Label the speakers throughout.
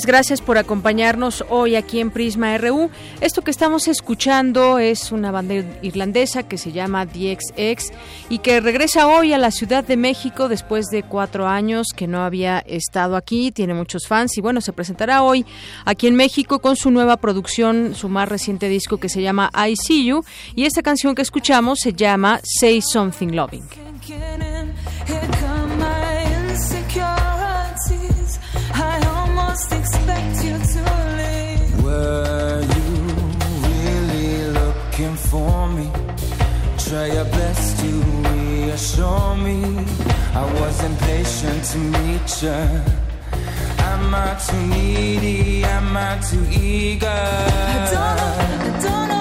Speaker 1: Gracias por acompañarnos hoy aquí en Prisma RU. Esto que estamos escuchando es una banda irlandesa que se llama DXX y que regresa hoy a la Ciudad de México después de cuatro años que no había estado aquí. Tiene muchos fans y bueno, se presentará hoy aquí en México con su nueva producción, su más reciente disco que se llama I See You y esta canción que escuchamos se llama Say Something Loving.
Speaker 2: I was impatient to meet you. Am I too needy? Am I too eager? I don't I don't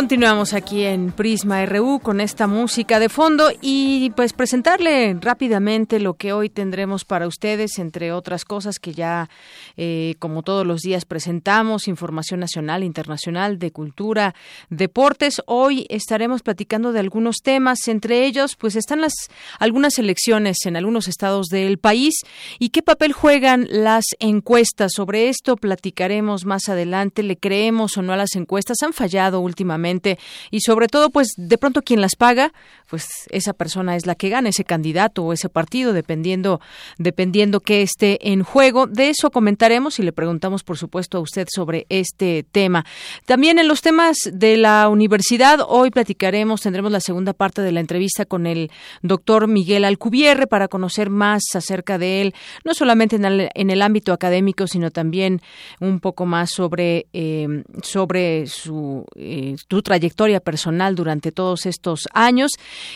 Speaker 1: Continuamos aquí en Prisma RU con esta música de fondo y pues presentarle rápidamente lo que hoy tendremos para ustedes, entre otras cosas que ya eh, como todos los días presentamos, información nacional, internacional, de cultura, deportes. Hoy estaremos platicando de algunos temas, entre ellos pues están las algunas elecciones en algunos estados del país y qué papel juegan las encuestas. Sobre esto platicaremos más adelante. ¿Le creemos o no a las encuestas? Han fallado últimamente y sobre todo pues de pronto quien las paga pues esa persona es la que gana ese candidato o ese partido dependiendo dependiendo que esté en juego. De eso comentaremos y le preguntamos por supuesto a usted sobre este tema. También en los temas de la universidad hoy platicaremos tendremos la segunda parte de la entrevista con el doctor Miguel Alcubierre para conocer más acerca de él no solamente en el, ámbito académico sino también un poco más sobre eh, sobre su eh, su trayectoria personal durante todos estos años.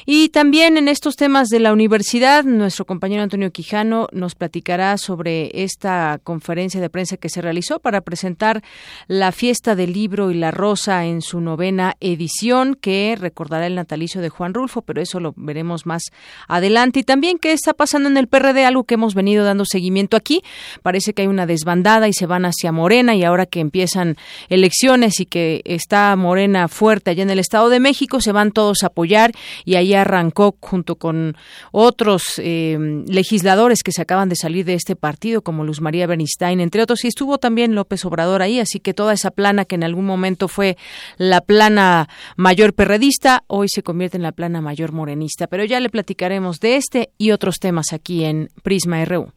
Speaker 1: Y también en estos temas de la universidad, nuestro compañero Antonio Quijano nos platicará sobre esta conferencia de prensa que se realizó para presentar la fiesta del libro y la rosa en su novena edición, que recordará el natalicio de Juan Rulfo, pero eso lo veremos más adelante. Y también qué está pasando en el PRD, algo que hemos venido dando seguimiento aquí. Parece que hay una desbandada y se van hacia Morena y ahora que empiezan elecciones y que está Morena fuerte allá en el Estado de México, se van todos a apoyar y ahí arrancó junto con otros eh, legisladores que se acaban de salir de este partido, como Luz María Bernstein, entre otros, y estuvo también López Obrador ahí, así que toda esa plana que en algún momento fue la plana mayor perredista, hoy se convierte en la plana mayor morenista. Pero ya le platicaremos de este y otros temas aquí en Prisma RU.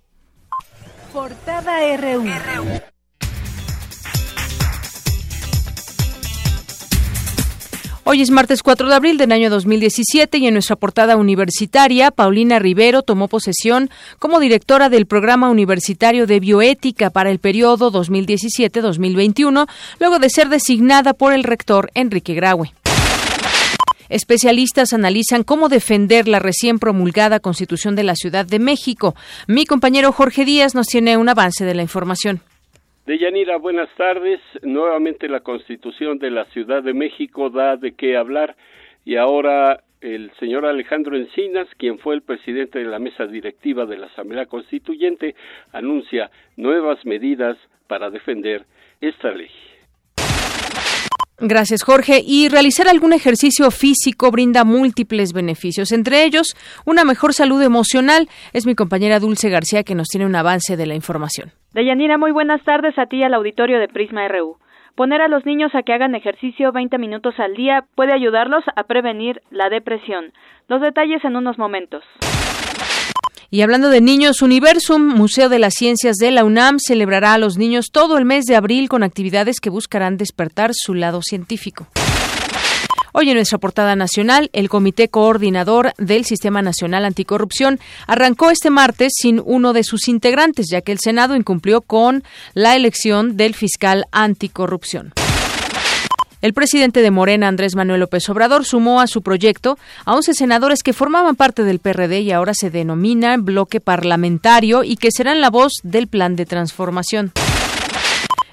Speaker 3: Portada RU.
Speaker 1: Hoy es martes 4 de abril del año 2017 y en nuestra portada universitaria, Paulina Rivero tomó posesión como directora del Programa Universitario de Bioética para el periodo 2017-2021, luego de ser designada por el rector Enrique Graue. Especialistas analizan cómo defender la recién promulgada Constitución de la Ciudad de México. Mi compañero Jorge Díaz nos tiene un avance de la información.
Speaker 4: Deyanira, buenas tardes. Nuevamente la Constitución de la Ciudad de México da de qué hablar y ahora el señor Alejandro Encinas, quien fue el presidente de la mesa directiva de la Asamblea Constituyente, anuncia nuevas medidas para defender esta ley.
Speaker 1: Gracias, Jorge. Y realizar algún ejercicio físico brinda múltiples beneficios, entre ellos una mejor salud emocional. Es mi compañera Dulce García que nos tiene un avance de la información.
Speaker 5: Deyanira, muy buenas tardes a ti al auditorio de Prisma RU. Poner a los niños a que hagan ejercicio 20 minutos al día puede ayudarlos a prevenir la depresión. Los detalles en unos momentos.
Speaker 1: Y hablando de niños, Universum, Museo de las Ciencias de la UNAM, celebrará a los niños todo el mes de abril con actividades que buscarán despertar su lado científico. Hoy en nuestra portada nacional, el Comité Coordinador del Sistema Nacional Anticorrupción arrancó este martes sin uno de sus integrantes, ya que el Senado incumplió con la elección del fiscal anticorrupción. El presidente de Morena, Andrés Manuel López Obrador, sumó a su proyecto a 11 senadores que formaban parte del PRD y ahora se denomina bloque parlamentario y que serán la voz del plan de transformación.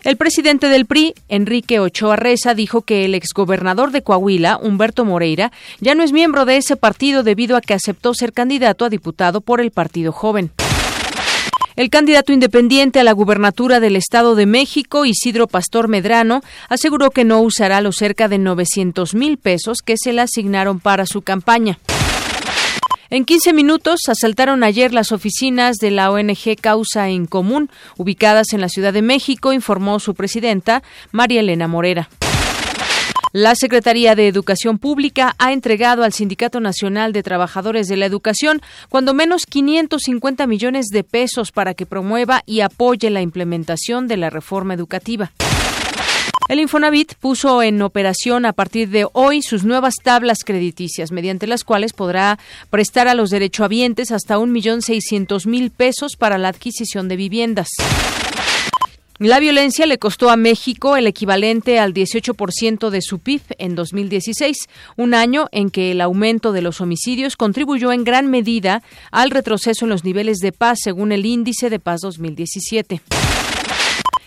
Speaker 1: El presidente del PRI, Enrique Ochoa Reza, dijo que el exgobernador de Coahuila, Humberto Moreira, ya no es miembro de ese partido debido a que aceptó ser candidato a diputado por el Partido Joven. El candidato independiente a la gubernatura del Estado de México, Isidro Pastor Medrano, aseguró que no usará los cerca de 900 mil pesos que se le asignaron para su campaña. En 15 minutos asaltaron ayer las oficinas de la ONG Causa en Común, ubicadas en la Ciudad de México, informó su presidenta, María Elena Morera. La Secretaría de Educación Pública ha entregado al Sindicato Nacional de Trabajadores de la Educación cuando menos 550 millones de pesos para que promueva y apoye la implementación de la reforma educativa. El Infonavit puso en operación a partir de hoy sus nuevas tablas crediticias, mediante las cuales podrá prestar a los derechohabientes hasta un millón seiscientos mil pesos para la adquisición de viviendas. La violencia le costó a México el equivalente al 18% de su PIB en 2016, un año en que el aumento de los homicidios contribuyó en gran medida al retroceso en los niveles de paz, según el Índice de Paz 2017.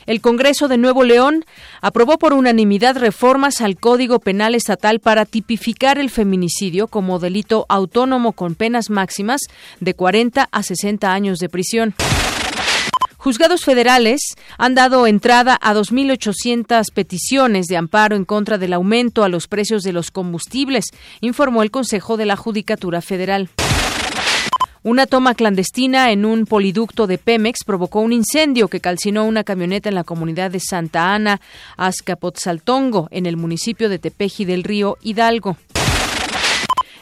Speaker 1: El Congreso de Nuevo León aprobó por unanimidad reformas al Código Penal Estatal para tipificar el feminicidio como delito autónomo con penas máximas de 40 a 60 años de prisión. Juzgados federales han dado entrada a 2.800 peticiones de amparo en contra del aumento a los precios de los combustibles, informó el Consejo de la Judicatura Federal. Una toma clandestina en un poliducto de Pemex provocó un incendio que calcinó una camioneta en la comunidad de Santa Ana, Azcapotzaltongo, en el municipio de Tepeji del Río Hidalgo.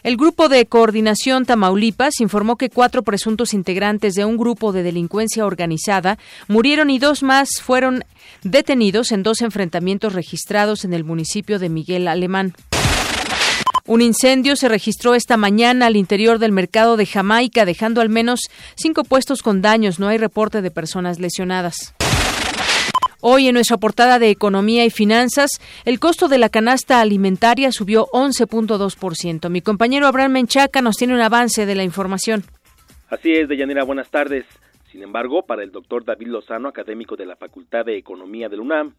Speaker 1: El Grupo de Coordinación Tamaulipas informó que cuatro presuntos integrantes de un grupo de delincuencia organizada murieron y dos más fueron detenidos en dos enfrentamientos registrados en el municipio de Miguel Alemán. Un incendio se registró esta mañana al interior del mercado de Jamaica, dejando al menos cinco puestos con daños. No hay reporte de personas lesionadas. Hoy en nuestra portada de Economía y Finanzas, el costo de la canasta alimentaria subió 11.2%. Mi compañero Abraham Menchaca nos tiene un avance de la información.
Speaker 6: Así es, Deyanira, buenas tardes. Sin embargo, para el doctor David Lozano, académico de la Facultad de Economía del UNAM,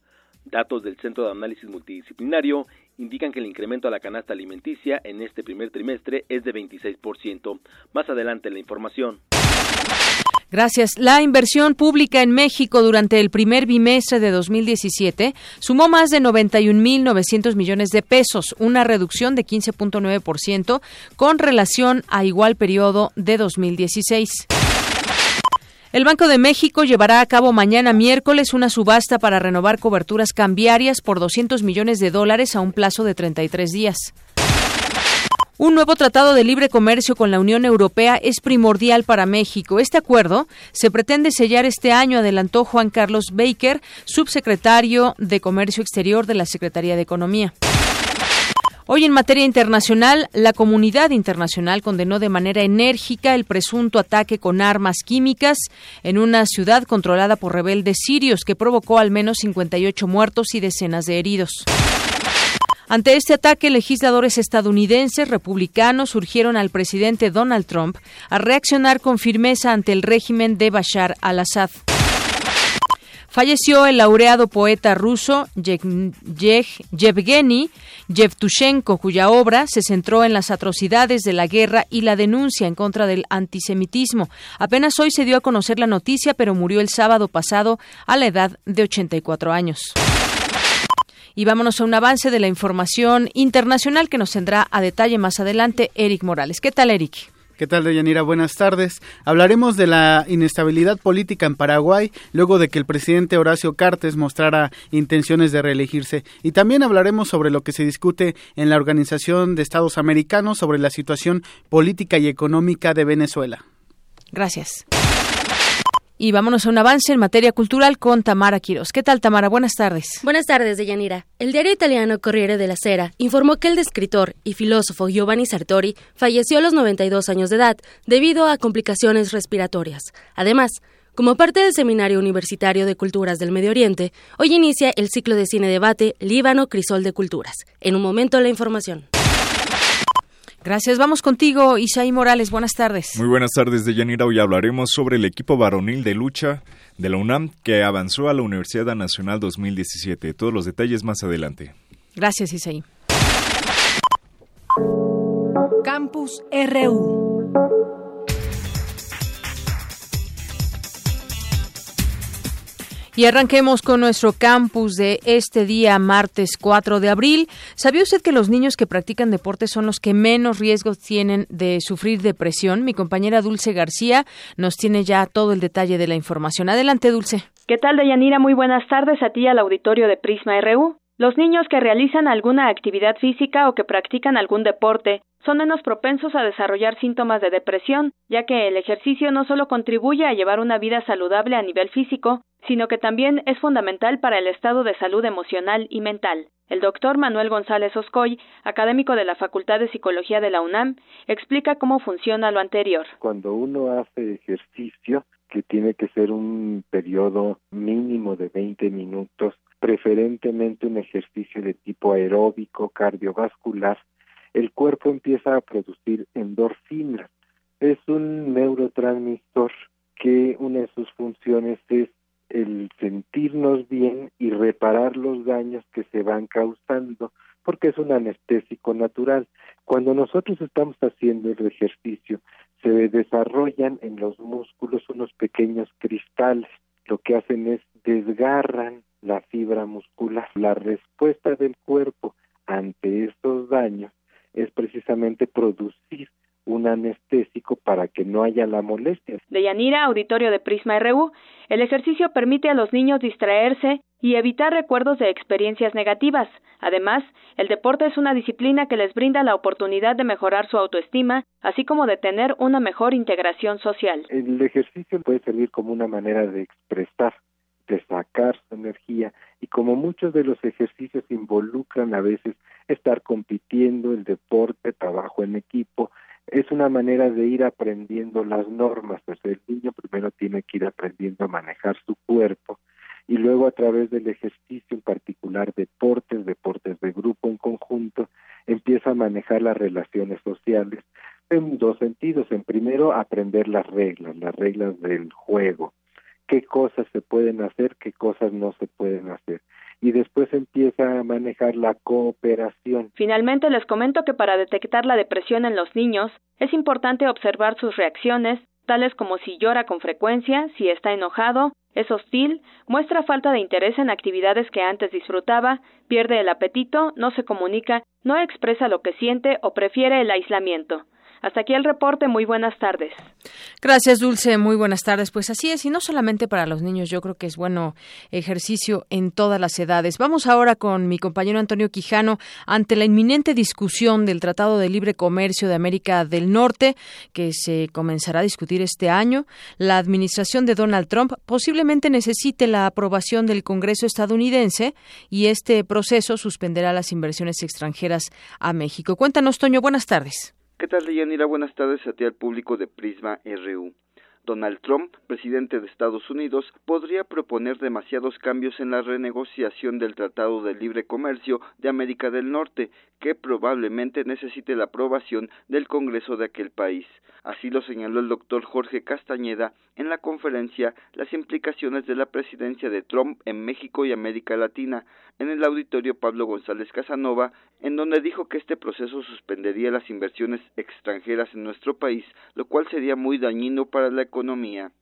Speaker 6: datos del Centro de Análisis Multidisciplinario indican que el incremento a la canasta alimenticia en este primer trimestre es de 26%. Más adelante la información.
Speaker 1: Gracias. La inversión pública en México durante el primer bimestre de 2017 sumó más de 91.900 millones de pesos, una reducción de 15.9% con relación a igual periodo de 2016. El Banco de México llevará a cabo mañana miércoles una subasta para renovar coberturas cambiarias por 200 millones de dólares a un plazo de 33 días. Un nuevo tratado de libre comercio con la Unión Europea es primordial para México. Este acuerdo se pretende sellar este año, adelantó Juan Carlos Baker, subsecretario de Comercio Exterior de la Secretaría de Economía. Hoy en materia internacional, la comunidad internacional condenó de manera enérgica el presunto ataque con armas químicas en una ciudad controlada por rebeldes sirios que provocó al menos 58 muertos y decenas de heridos. Ante este ataque, legisladores estadounidenses republicanos urgieron al presidente Donald Trump a reaccionar con firmeza ante el régimen de Bashar al-Assad. Falleció el laureado poeta ruso Yevgeny Yevtushenko, cuya obra se centró en las atrocidades de la guerra y la denuncia en contra del antisemitismo. Apenas hoy se dio a conocer la noticia, pero murió el sábado pasado a la edad de 84 años. Y vámonos a un avance de la información internacional que nos tendrá a detalle más adelante Eric Morales. ¿Qué tal, Eric?
Speaker 7: ¿Qué tal, Deyanira? Buenas tardes. Hablaremos de la inestabilidad política en Paraguay luego de que el presidente Horacio Cartes mostrara intenciones de reelegirse. Y también hablaremos sobre lo que se discute en la Organización de Estados Americanos sobre la situación política y económica de Venezuela.
Speaker 1: Gracias. Y vámonos a un avance en materia cultural con Tamara Quiros. ¿Qué tal, Tamara? Buenas tardes.
Speaker 8: Buenas tardes, Deyanira. El diario italiano Corriere della Sera informó que el escritor y filósofo Giovanni Sartori falleció a los 92 años de edad debido a complicaciones respiratorias. Además, como parte del Seminario Universitario de Culturas del Medio Oriente, hoy inicia el ciclo de cine debate Líbano Crisol de Culturas. En un momento la información.
Speaker 1: Gracias. Vamos contigo, Isaí Morales. Buenas tardes.
Speaker 9: Muy buenas tardes, Deyanira. Hoy hablaremos sobre el equipo varonil de lucha de la UNAM que avanzó a la Universidad Nacional 2017. Todos los detalles más adelante.
Speaker 1: Gracias, Isaí.
Speaker 3: Campus RU.
Speaker 1: Y arranquemos con nuestro campus de este día, martes 4 de abril. ¿Sabía usted que los niños que practican deporte son los que menos riesgos tienen de sufrir depresión? Mi compañera Dulce García nos tiene ya todo el detalle de la información. Adelante, Dulce.
Speaker 5: ¿Qué tal, Deyanira? Muy buenas tardes a ti al auditorio de Prisma RU. Los niños que realizan alguna actividad física o que practican algún deporte son menos propensos a desarrollar síntomas de depresión, ya que el ejercicio no solo contribuye a llevar una vida saludable a nivel físico, sino que también es fundamental para el estado de salud emocional y mental. El doctor Manuel González Oscoy, académico de la Facultad de Psicología de la UNAM, explica cómo funciona lo anterior.
Speaker 10: Cuando uno hace ejercicio, que tiene que ser un periodo mínimo de 20 minutos, preferentemente un ejercicio de tipo aeróbico, cardiovascular, el cuerpo empieza a producir endorfinas. Es un neurotransmisor que una de sus funciones es el sentirnos bien y reparar los daños que se van causando, porque es un anestésico natural. Cuando nosotros estamos haciendo el ejercicio, se desarrollan en los músculos unos pequeños cristales. Lo que hacen es desgarran la fibra muscular. La respuesta del cuerpo ante estos daños es precisamente producir un anestésico para que no haya la molestia.
Speaker 5: De Yanira, auditorio de Prisma RU, el ejercicio permite a los niños distraerse y evitar recuerdos de experiencias negativas. Además, el deporte es una disciplina que les brinda la oportunidad de mejorar su autoestima, así como de tener una mejor integración social.
Speaker 10: El ejercicio puede servir como una manera de expresar de sacar su energía y como muchos de los ejercicios involucran a veces estar compitiendo, el deporte, trabajo en equipo, es una manera de ir aprendiendo las normas, pues el niño primero tiene que ir aprendiendo a manejar su cuerpo y luego a través del ejercicio en particular deportes, deportes de grupo en conjunto, empieza a manejar las relaciones sociales en dos sentidos. En primero, aprender las reglas, las reglas del juego, qué cosas se pueden hacer, qué cosas no se pueden hacer. Y después empieza a manejar la cooperación.
Speaker 5: Finalmente les comento que para detectar la depresión en los niños es importante observar sus reacciones, tales como si llora con frecuencia, si está enojado, es hostil, muestra falta de interés en actividades que antes disfrutaba, pierde el apetito, no se comunica, no expresa lo que siente o prefiere el aislamiento. Hasta aquí el reporte. Muy buenas tardes.
Speaker 1: Gracias, Dulce. Muy buenas tardes. Pues así es, y no solamente para los niños, yo creo que es bueno ejercicio en todas las edades. Vamos ahora con mi compañero Antonio Quijano ante la inminente discusión del Tratado de Libre Comercio de América del Norte, que se comenzará a discutir este año. La administración de Donald Trump posiblemente necesite la aprobación del Congreso estadounidense y este proceso suspenderá las inversiones extranjeras a México. Cuéntanos, Toño. Buenas tardes.
Speaker 11: ¿Qué tal, Deyanira? Buenas tardes a ti al público de Prisma RU.
Speaker 12: Donald Trump, presidente de Estados Unidos, podría proponer demasiados cambios en la renegociación del Tratado de Libre Comercio de América del Norte, que probablemente necesite la aprobación del Congreso de aquel país. Así lo señaló el doctor Jorge Castañeda en la conferencia Las implicaciones de la presidencia de Trump en México y América Latina, en el auditorio Pablo González Casanova, en donde dijo que este proceso suspendería las inversiones extranjeras en nuestro país, lo cual sería muy dañino para la economía.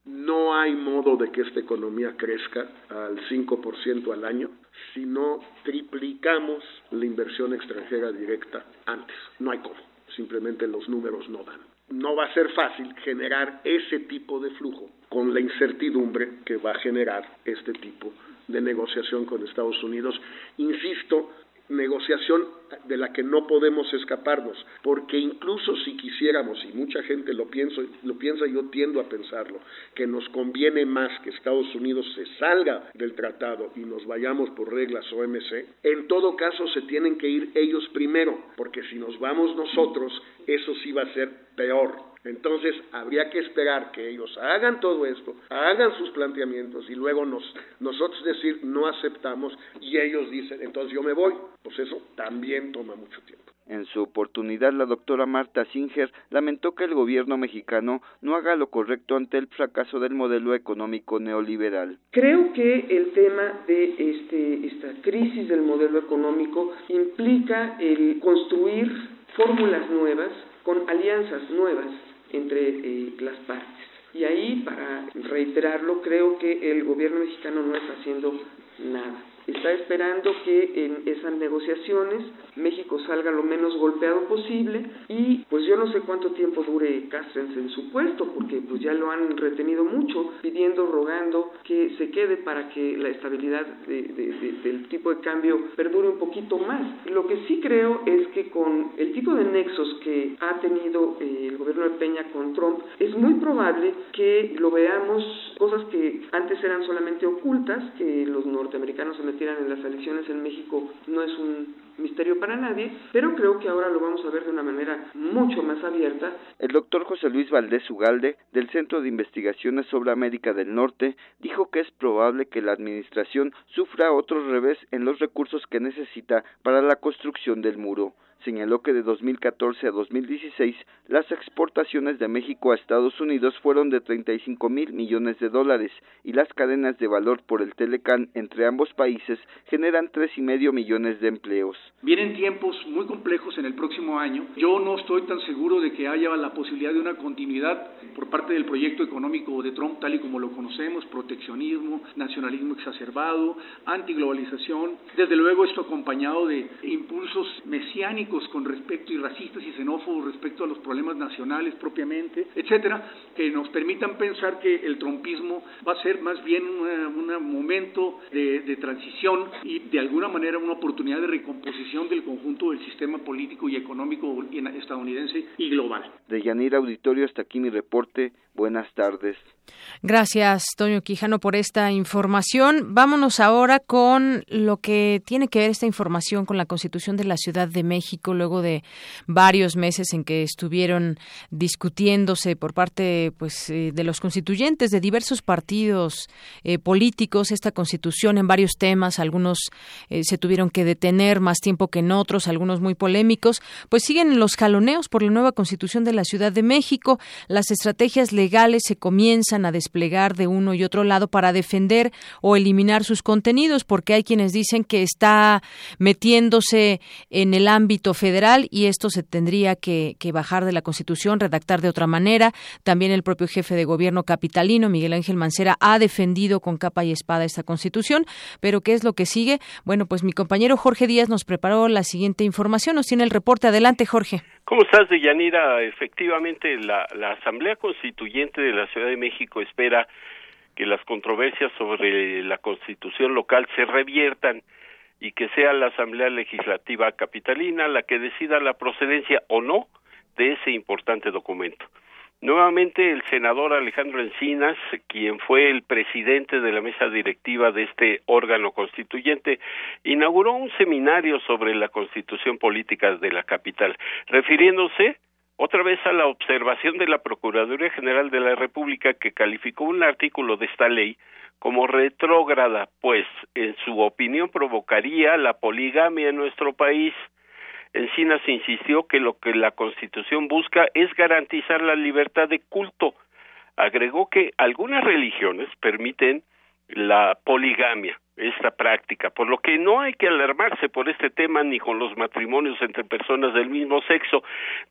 Speaker 13: No hay modo de que esta economía crezca al 5% al año si no triplicamos la inversión extranjera directa antes. No hay cómo, simplemente los números no dan. No va a ser fácil generar ese tipo de flujo con la incertidumbre que va a generar este tipo de negociación con Estados Unidos. Insisto, negociación de la que no podemos escaparnos, porque incluso si quisiéramos, y mucha gente lo, pienso, lo piensa, yo tiendo a pensarlo, que nos conviene más que Estados Unidos se salga del tratado y nos vayamos por reglas OMC, en todo caso se tienen que ir ellos primero, porque si nos vamos nosotros, eso sí va a ser peor. Entonces habría que esperar que ellos hagan todo esto, hagan sus planteamientos y luego nos, nosotros decir no aceptamos y ellos dicen entonces yo me voy. Pues eso también toma mucho tiempo.
Speaker 12: En su oportunidad, la doctora Marta Singer lamentó que el gobierno mexicano no haga lo correcto ante el fracaso del modelo económico neoliberal.
Speaker 14: Creo que el tema de este, esta crisis del modelo económico implica el construir fórmulas nuevas con alianzas nuevas entre eh, las partes. Y ahí, para reiterarlo, creo que el gobierno mexicano no está haciendo nada está esperando que en esas negociaciones México salga lo menos golpeado posible y pues yo no sé cuánto tiempo dure Castrense en su puesto porque pues ya lo han retenido mucho pidiendo, rogando que se quede para que la estabilidad del tipo de cambio perdure un poquito más. Lo que sí creo es que con el tipo de nexos que ha tenido eh, el gobierno de Peña con Trump es muy probable que lo veamos cosas que antes eran solamente ocultas, que los norteamericanos se en las elecciones en México no es un misterio para nadie, pero creo que ahora lo vamos a ver de una manera mucho más abierta.
Speaker 12: El doctor José Luis Valdés Ugalde, del Centro de Investigaciones sobre América del Norte, dijo que es probable que la Administración sufra otro revés en los recursos que necesita para la construcción del muro señaló que de 2014 a 2016 las exportaciones de México a Estados Unidos fueron de 35 mil millones de dólares y las cadenas de valor por el Telecán entre ambos países generan tres y medio millones de empleos.
Speaker 15: Vienen tiempos muy complejos en el próximo año. Yo no estoy tan seguro de que haya la posibilidad de una continuidad por parte del proyecto económico de Trump tal y como lo conocemos, proteccionismo, nacionalismo exacerbado, antiglobalización. Desde luego esto acompañado de impulsos mesiánicos con respecto y racistas y xenófobos respecto a los problemas nacionales propiamente, etcétera, que nos permitan pensar que el trompismo va a ser más bien un momento de, de, transición y de alguna manera una oportunidad de recomposición del conjunto del sistema político y económico estadounidense y global.
Speaker 12: De Yanir Auditorio, hasta aquí mi reporte. Buenas tardes.
Speaker 1: Gracias, Toño Quijano, por esta información. Vámonos ahora con lo que tiene que ver esta información con la Constitución de la Ciudad de México, luego de varios meses en que estuvieron discutiéndose por parte pues, eh, de los constituyentes de diversos partidos eh, políticos esta Constitución en varios temas. Algunos eh, se tuvieron que detener más tiempo que en otros, algunos muy polémicos. Pues siguen los jaloneos por la nueva Constitución de la Ciudad de México. Las estrategias legales se comienzan a desplegar de uno y otro lado para defender o eliminar sus contenidos, porque hay quienes dicen que está metiéndose en el ámbito federal y esto se tendría que, bajar de la Constitución, redactar de otra manera. También el propio jefe de gobierno capitalino, Miguel Ángel Mancera, ha defendido con capa y espada esta Constitución. Pero ¿qué es lo que sigue? Bueno, pues mi compañero Jorge Díaz nos preparó la siguiente información. Nos tiene el reporte. Adelante, Jorge.
Speaker 4: ¿Cómo estás, Deyanira? Efectivamente, la, la Asamblea Constituyente de la Ciudad de México espera que las controversias sobre la constitución local se reviertan y que sea la Asamblea Legislativa Capitalina la que decida la procedencia o no de ese importante documento. Nuevamente el senador Alejandro Encinas, quien fue el presidente de la mesa directiva de este órgano constituyente, inauguró un seminario sobre la constitución política de la capital, refiriéndose otra vez a la observación de la Procuraduría General de la República que calificó un artículo de esta ley como retrógrada, pues en su opinión provocaría la poligamia en nuestro país. Encinas insistió que lo que la Constitución busca es garantizar la libertad de culto. Agregó que algunas religiones permiten la poligamia, esta práctica, por lo que no hay que alarmarse por este tema ni con los matrimonios entre personas del mismo sexo.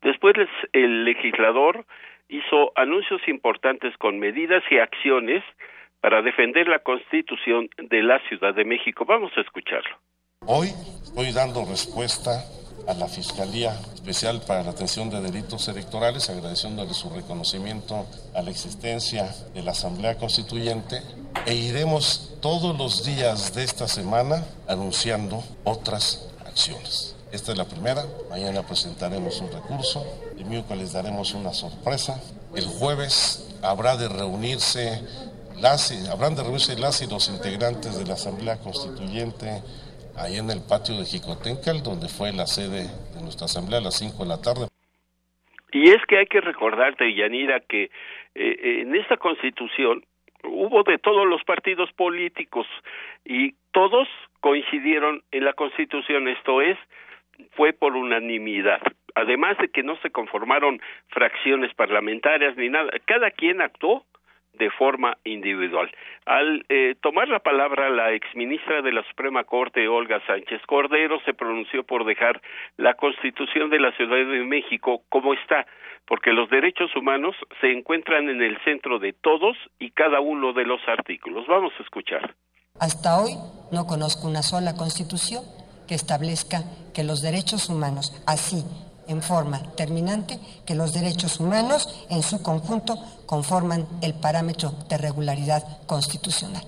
Speaker 4: Después el legislador hizo anuncios importantes con medidas y acciones para defender la Constitución de la Ciudad de México. Vamos a escucharlo.
Speaker 16: Hoy estoy dando respuesta a la Fiscalía Especial para la Atención de Delitos Electorales, agradeciéndole su reconocimiento a la existencia de la Asamblea Constituyente. E iremos todos los días de esta semana anunciando otras acciones. Esta es la primera, mañana presentaremos un recurso, el miércoles daremos una sorpresa, el jueves habrá de reunirse las, habrán de reunirse las y los integrantes de la Asamblea Constituyente ahí en el patio de Jicotencal, donde fue la sede de nuestra asamblea a las 5 de la tarde.
Speaker 4: Y es que hay que recordarte, Yanira, que eh, en esta constitución hubo de todos los partidos políticos y todos coincidieron en la constitución, esto es, fue por unanimidad. Además de que no se conformaron fracciones parlamentarias ni nada, cada quien actuó de forma individual. Al eh, tomar la palabra la exministra de la Suprema Corte, Olga Sánchez Cordero, se pronunció por dejar la Constitución de la Ciudad de México como está, porque los derechos humanos se encuentran en el centro de todos y cada uno de los artículos. Vamos a escuchar.
Speaker 17: Hasta hoy no conozco una sola constitución que establezca que los derechos humanos, así en forma terminante que los derechos humanos en su conjunto conforman el parámetro de regularidad constitucional.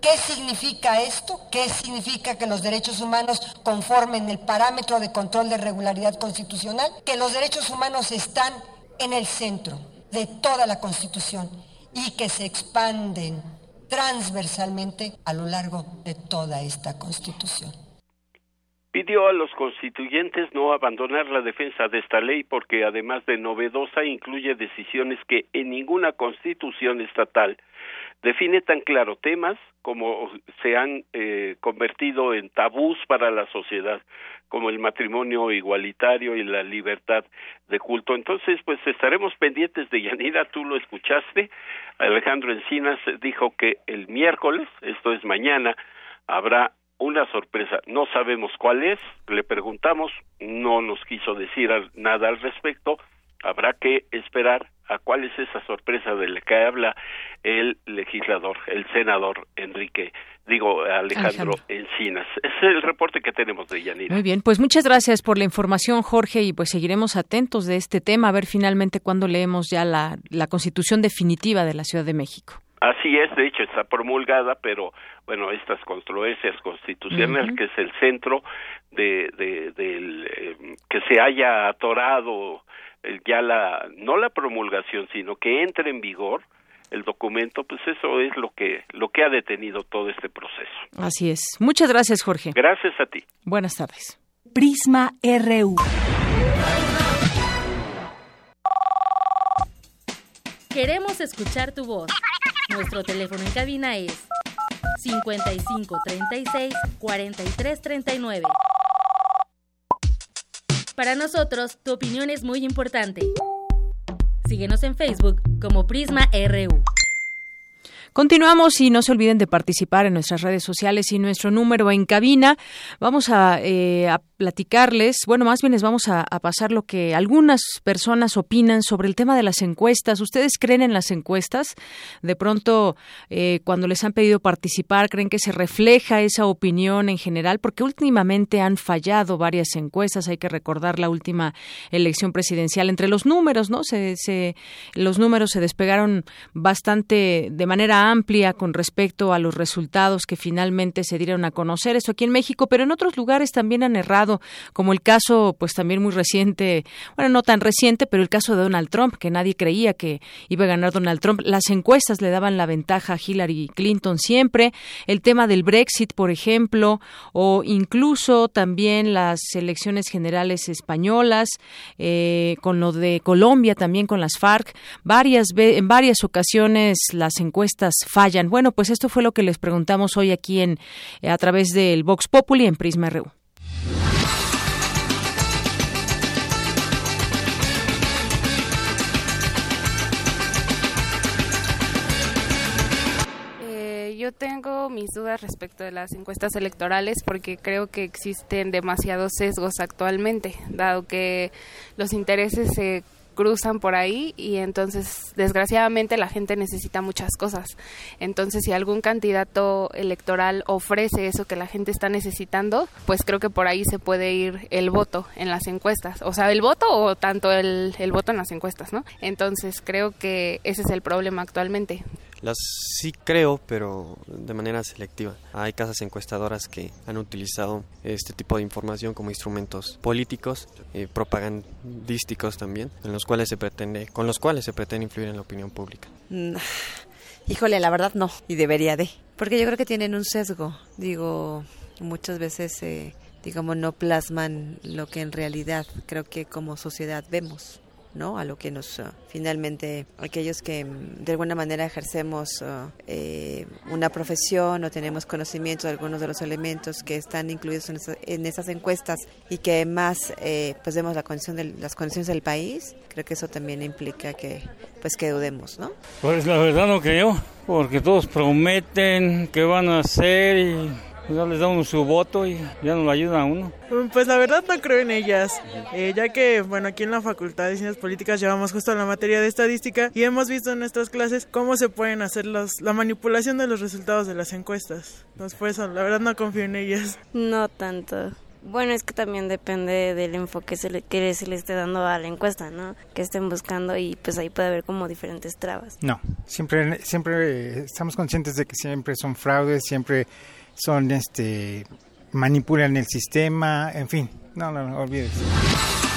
Speaker 17: ¿Qué significa esto? ¿Qué significa que los derechos humanos conformen el parámetro de control de regularidad constitucional? Que los derechos humanos están en el centro de toda la Constitución y que se expanden transversalmente a lo largo de toda esta Constitución
Speaker 4: pidió a los constituyentes no abandonar la defensa de esta ley porque además de novedosa incluye decisiones que en ninguna constitución estatal define tan claro temas como se han eh, convertido en tabús para la sociedad como el matrimonio igualitario y la libertad de culto. Entonces, pues estaremos pendientes de Yanira, tú lo escuchaste. Alejandro Encinas dijo que el miércoles, esto es mañana, habrá una sorpresa. No sabemos cuál es, le preguntamos, no nos quiso decir nada al respecto. Habrá que esperar a cuál es esa sorpresa de la que habla el legislador, el senador Enrique, digo Alejandro, Encinas. Es el reporte que tenemos de Yanira.
Speaker 1: Muy bien, pues muchas gracias por la información, Jorge, y pues seguiremos atentos de este tema, a ver finalmente cuándo leemos ya la, la constitución definitiva de la Ciudad de México.
Speaker 4: Así es, de hecho está promulgada, pero bueno, estas controversias constitucionales, que es el centro de, de del eh, que se haya atorado ya la no la promulgación, sino que entre en vigor el documento, pues eso es lo que lo que ha detenido todo este proceso.
Speaker 1: Así es. Muchas gracias, Jorge.
Speaker 4: Gracias a ti.
Speaker 1: Buenas tardes.
Speaker 3: Prisma RU.
Speaker 18: Queremos escuchar tu voz. Nuestro teléfono en cabina es 55 36 43 39. Para nosotros, tu opinión es muy importante. Síguenos en Facebook como Prisma RU.
Speaker 1: Continuamos y no se olviden de participar en nuestras redes sociales y nuestro número en cabina. Vamos a, eh, platicarles, bueno, más bien les vamos a, pasar lo que algunas personas opinan sobre el tema de las encuestas. ¿Ustedes creen en las encuestas? De pronto, eh, cuando les han pedido participar, ¿creen que se refleja esa opinión en general? Porque últimamente han fallado varias encuestas. Hay que recordar la última elección presidencial. Entre los números, ¿no? Se, se, los números se despegaron bastante de manera amplia con respecto a los resultados que finalmente se dieron a conocer, eso aquí en México, pero en otros lugares también han errado, como el caso, pues también muy reciente, bueno, no tan reciente, pero el caso de Donald Trump, que nadie creía que iba a ganar Donald Trump. Las encuestas le daban la ventaja a Hillary Clinton siempre. El tema del Brexit, por ejemplo, o incluso también las elecciones generales españolas, eh, con lo de Colombia, también con las FARC. Varias en varias ocasiones las encuestas fallan. Bueno, pues esto fue lo que les preguntamos hoy aquí en a través del Vox Populi en Prisma RU.
Speaker 19: yo tengo mis dudas respecto de las encuestas electorales porque creo que existen demasiados sesgos actualmente, dado que los intereses se cruzan por ahí y entonces desgraciadamente la gente necesita muchas cosas. Entonces si algún candidato electoral ofrece eso que la gente está necesitando, pues creo que por ahí se puede ir el voto en las encuestas. O sea, el voto o tanto el, el voto en las encuestas, ¿no? Entonces creo que ese es el problema actualmente.
Speaker 20: Las sí creo, pero de manera selectiva. Hay casas encuestadoras que han utilizado este tipo de información como instrumentos políticos, eh, propagandísticos también, en los cuales se pretende, con los cuales se pretende influir en la opinión pública.
Speaker 21: Mm, híjole, la verdad no, y debería de, porque yo creo que tienen un sesgo. Digo, muchas veces, eh, digamos, no plasman lo que en realidad creo que como sociedad vemos. ¿No? A lo que nos uh, finalmente aquellos que mm, de alguna manera ejercemos uh, una profesión o tenemos conocimiento de algunos de los elementos que están incluidos en, esas encuestas y que más eh, pues vemos la condición de, las condiciones del país, creo que eso también implica que pues que dudemos, ¿no?
Speaker 22: Pues la verdad no creo, porque todos prometen que van a hacer y ya les da uno su voto y ya nos lo ayuda a uno.
Speaker 23: Mm, pues la verdad no creo en ellas, eh, ya que, bueno, aquí en la Facultad de Ciencias Políticas llevamos justo la materia de estadística y hemos visto en nuestras clases cómo se pueden hacer los, la manipulación de los resultados de las encuestas. Entonces, eso, la verdad no confío en ellas.
Speaker 24: No tanto. Bueno, es que también depende del enfoque que se le esté dando a la encuesta, ¿no? Que estén buscando y pues ahí puede haber como diferentes trabas.
Speaker 25: No, siempre, siempre estamos conscientes de que siempre son fraudes, siempre son este manipulan el sistema, en fin, no, no, no olvídese.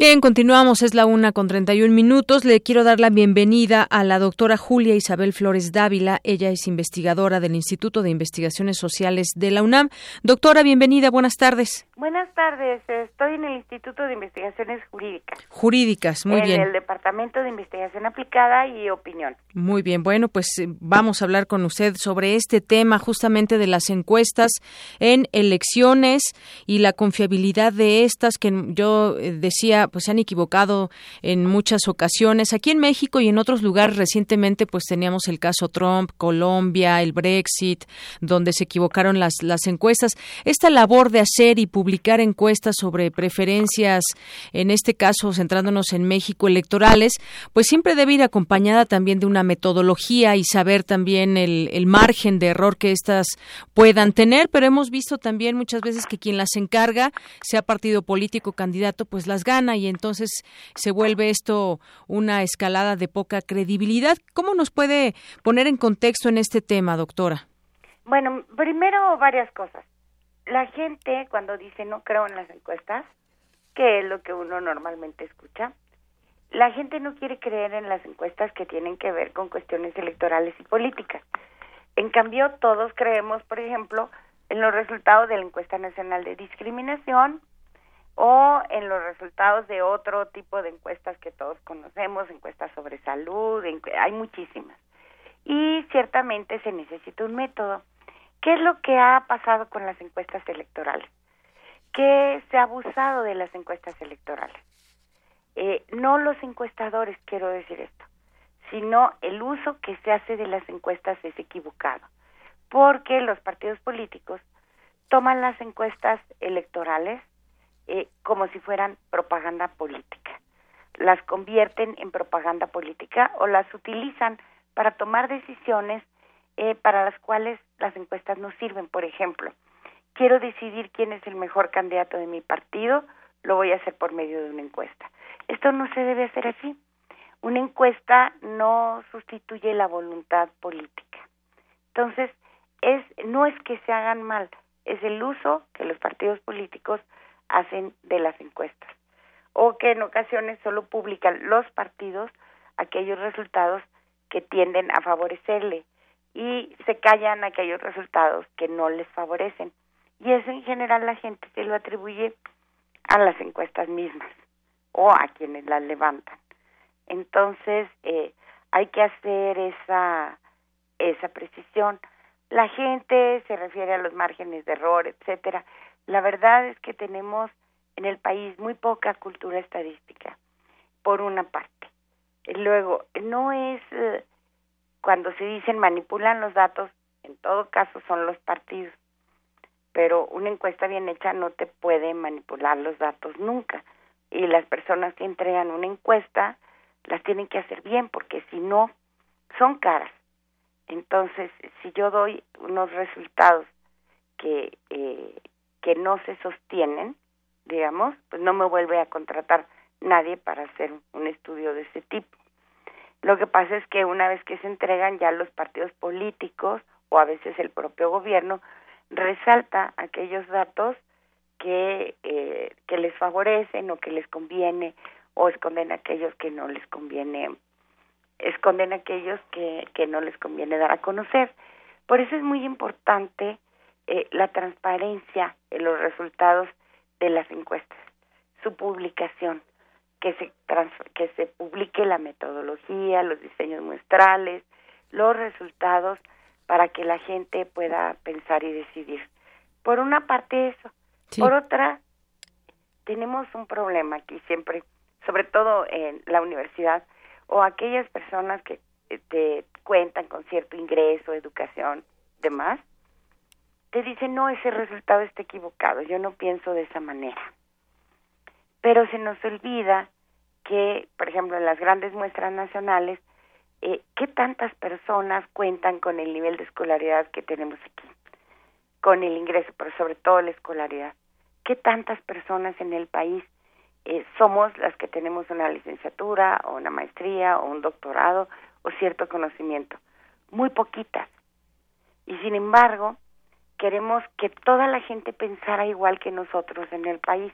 Speaker 1: Bien, continuamos, es la una con 31 minutos. Le quiero dar la bienvenida a la doctora Julia Isabel Flores Dávila. Ella es investigadora del Instituto de Investigaciones Sociales de la UNAM. Doctora, bienvenida, buenas tardes.
Speaker 26: Buenas tardes, estoy en el Instituto de Investigaciones Jurídicas.
Speaker 1: Jurídicas, muy bien.
Speaker 26: En el Departamento de Investigación Aplicada y Opinión.
Speaker 1: Muy bien, bueno, pues eh, vamos a hablar con usted sobre este tema justamente de las encuestas en elecciones y la confiabilidad de estas que yo eh, pues se han equivocado en muchas ocasiones. Aquí en México y en otros lugares recientemente pues teníamos el caso Trump, Colombia, el Brexit, donde se equivocaron las, las encuestas. Esta labor de hacer y publicar encuestas sobre preferencias, en este caso centrándonos en México electorales, pues siempre debe ir acompañada también de una metodología y saber también el, el margen de error que éstas puedan tener, pero hemos visto también muchas veces que quien las encarga, sea partido político candidato, pues las gana y entonces se vuelve esto una escalada de poca credibilidad. ¿Cómo nos puede poner en contexto en este tema, doctora?
Speaker 26: Bueno, primero varias cosas la gente cuando dice no creo en las encuestas, que es lo que uno normalmente escucha, la gente no quiere creer en las encuestas que tienen que ver con cuestiones electorales y políticas. En cambio, todos creemos, por ejemplo, en los resultados de la encuesta nacional de discriminación o en los resultados de otro tipo de encuestas que todos conocemos, encuestas sobre salud, hay muchísimas. Y ciertamente se necesita un método. ¿Qué es lo que ha pasado con las encuestas electorales? Que se ha abusado de las encuestas electorales. Eh, no los encuestadores, quiero decir esto, sino el uso que se hace de las encuestas es equivocado, porque los partidos políticos toman las encuestas electorales eh, como si fueran propaganda política. Las convierten en propaganda política o las utilizan para tomar decisiones eh, para las cuales las encuestas no sirven. Por ejemplo, quiero decidir quién es el mejor candidato de mi partido, lo voy a hacer por medio de una encuesta. Esto no se debe hacer así. Una encuesta no sustituye la voluntad política. Entonces, es no es que se hagan mal, es el uso que los partidos políticos hacen de las encuestas o que en ocasiones solo publican los partidos aquellos resultados que tienden a favorecerle y se callan aquellos resultados que no les favorecen. Y eso en general la gente se lo atribuye a las encuestas mismas o a quienes las levantan. Entonces, eh, hay que hacer esa, esa precisión. La gente se refiere a los márgenes de error, etcétera. La verdad es que tenemos en el país muy poca cultura estadística, por una parte. Luego, no es eh, cuando se dicen manipulan los datos, en todo caso son los partidos, pero una encuesta bien hecha no te puede manipular los datos nunca. Y las personas que entregan una encuesta las tienen que hacer bien, porque si no, son caras. Entonces, si yo doy unos resultados que, eh, que no se sostienen, digamos, pues no me vuelve a contratar nadie para hacer un estudio de ese tipo. Lo que pasa es que una vez que se entregan ya los partidos políticos o a veces el propio gobierno resalta aquellos datos que, eh, que les favorecen o que les conviene o esconden aquellos que no les conviene, esconden aquellos que, que no les conviene dar a conocer. Por eso es muy importante eh, la transparencia en los resultados de las encuestas, su publicación, que se, que se publique la metodología, los diseños muestrales, los resultados para que la gente pueda pensar y decidir. Por una parte eso. Por otra, tenemos un problema aquí siempre, sobre todo en la universidad, o aquellas personas que eh, te cuentan con cierto ingreso, educación, demás, te dicen, no, ese resultado está equivocado, yo no pienso de esa manera. Pero se nos olvida que, por ejemplo, en las grandes muestras nacionales, eh, ¿qué tantas personas cuentan con el nivel de escolaridad que tenemos aquí? Con el ingreso, pero sobre todo la escolaridad. ¿Qué tantas personas en el país eh, somos las que tenemos una licenciatura o una maestría o un doctorado o cierto conocimiento? Muy poquitas. Y sin embargo, queremos que toda la gente pensara igual que nosotros en el país.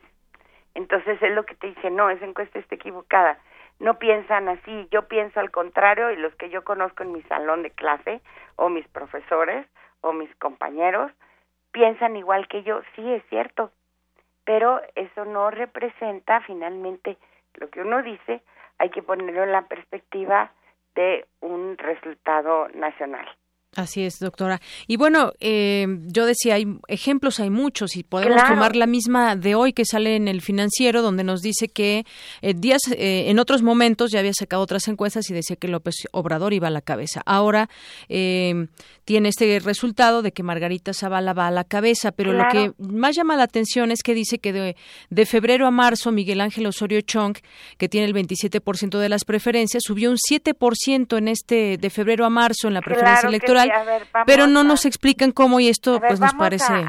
Speaker 26: Entonces es lo que te dice, no, esa encuesta está equivocada. No piensan así, yo pienso al contrario y los que yo conozco en mi salón de clase o mis profesores o mis compañeros piensan igual que yo. Sí, es cierto, pero eso no representa finalmente lo que uno dice, hay que ponerlo en la perspectiva de un resultado nacional.
Speaker 1: Así es, doctora. Y bueno, eh, yo decía, hay ejemplos, hay muchos, y podemos tomar la misma de hoy que sale en el financiero, donde nos dice que eh, días, eh, en otros momentos ya había sacado otras encuestas y decía que López Obrador iba a la cabeza. Ahora tiene este resultado de que Margarita Zavala va a la cabeza, pero lo que más llama la atención es que dice que de, de febrero a marzo Miguel Ángel Osorio Chong, que tiene el 27% de las preferencias, subió un 7% en este de febrero a marzo en la preferencia electoral pero no nos explican cómo y esto pues nos parece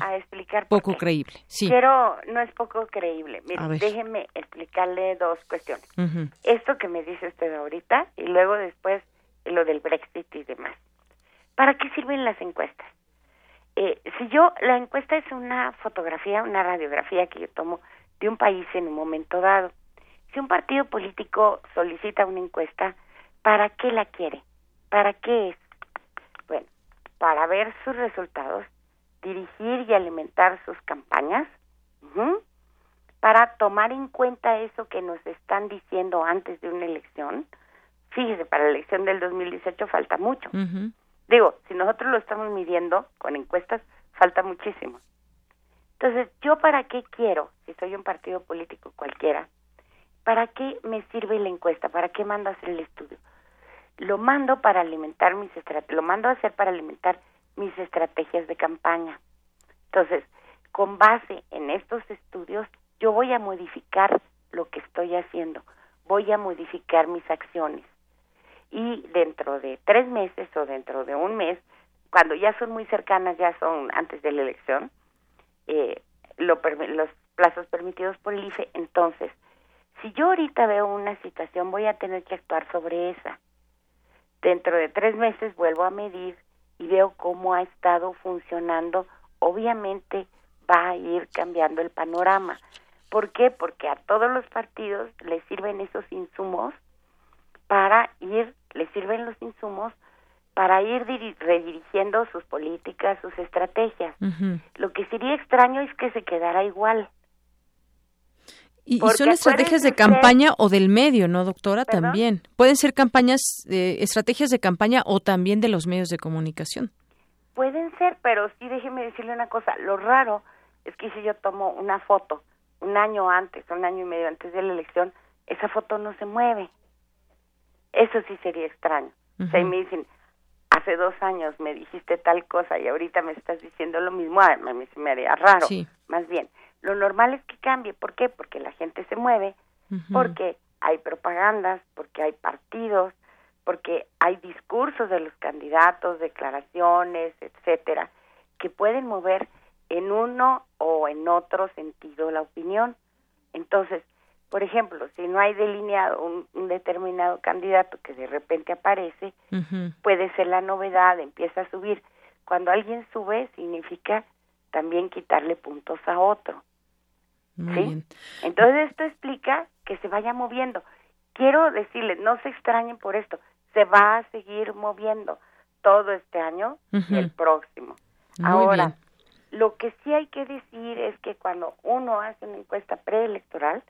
Speaker 1: poco creíble. Sí.
Speaker 26: Pero no es poco creíble. Mire, déjeme explicarle dos cuestiones. Esto que me dice usted ahorita y luego después lo del Brexit y demás. ¿Para qué sirven las encuestas? Eh, si yo, la encuesta es una fotografía, una radiografía que yo tomo de un país en un momento dado. Si un partido político solicita una encuesta, ¿para qué la quiere? ¿Para qué es? Para ver sus resultados, dirigir y alimentar sus campañas, para tomar en cuenta eso que nos están diciendo antes de una elección. Fíjese, para la elección del 2018 falta mucho. Digo, si nosotros lo estamos midiendo con encuestas, falta muchísimo. Entonces, ¿yo para qué quiero, si soy un partido político cualquiera, para qué me sirve la encuesta? ¿Para qué mando a hacer el estudio? Lo mando para alimentar mis lo mando a hacer para alimentar mis estrategias de campaña. Entonces, con base en estos estudios, yo voy a modificar lo que estoy haciendo, voy a modificar mis acciones. Y dentro de tres meses o dentro de un mes, cuando ya son muy cercanas, ya son antes de la elección, eh, lo, los plazos permitidos por el IFE. Entonces, si yo ahorita veo una situación, voy a tener que actuar sobre esa. Dentro de tres meses vuelvo a medir y veo cómo ha estado funcionando. Obviamente va a ir cambiando el panorama. ¿Por qué? Porque a todos los partidos les sirven esos insumos para ir, les sirven los insumos para ir redirigiendo sus políticas, sus estrategias. Lo que sería extraño es que se quedara igual.
Speaker 1: Y, son estrategias de campaña o del medio, ¿no, doctora? También. Pueden ser campañas, eh, estrategias de campaña o también de los medios de comunicación.
Speaker 26: Pueden ser, pero sí déjeme decirle una cosa. Lo raro es que si yo tomo una foto un año antes, un año y medio antes de la elección, esa foto no se mueve. Eso sí sería extraño. O sea, y me dicen, hace dos años me dijiste tal cosa y ahorita me estás diciendo lo mismo, a mí me haría raro. Más bien, lo normal es que cambie. ¿Por qué? Porque la gente se mueve, porque hay propagandas, porque hay partidos, porque hay discursos de los candidatos, declaraciones, etcétera, que pueden mover en uno o en otro sentido la opinión. Entonces, por ejemplo, si no hay delineado un, determinado candidato que de repente aparece, puede ser la novedad, empieza a subir. Cuando alguien sube, significa también quitarle puntos a otro. ¿Sí? Entonces, esto explica que se vaya moviendo. Quiero decirles, no se extrañen por esto, se va a seguir moviendo todo este año y el próximo. Ahora, lo que sí hay que decir es que cuando uno hace una encuesta preelectoral,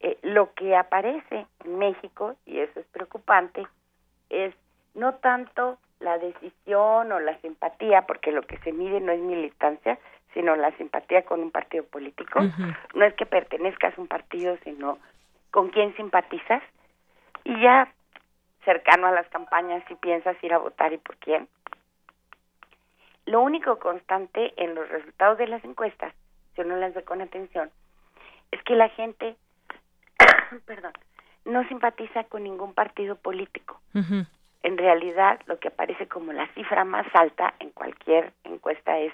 Speaker 26: eh, lo que aparece en México, y eso es preocupante, es no tanto la decisión o la simpatía, porque lo que se mide no es militancia, sino la simpatía con un partido político. No es que pertenezcas a un partido, sino con quién simpatizas. Y ya cercano a las campañas, si piensas ir a votar y por quién. Lo único constante en los resultados de las encuestas, si uno las ve con atención, es que la gente, perdón, no simpatiza con ningún partido político. En realidad, lo que aparece como la cifra más alta en cualquier encuesta es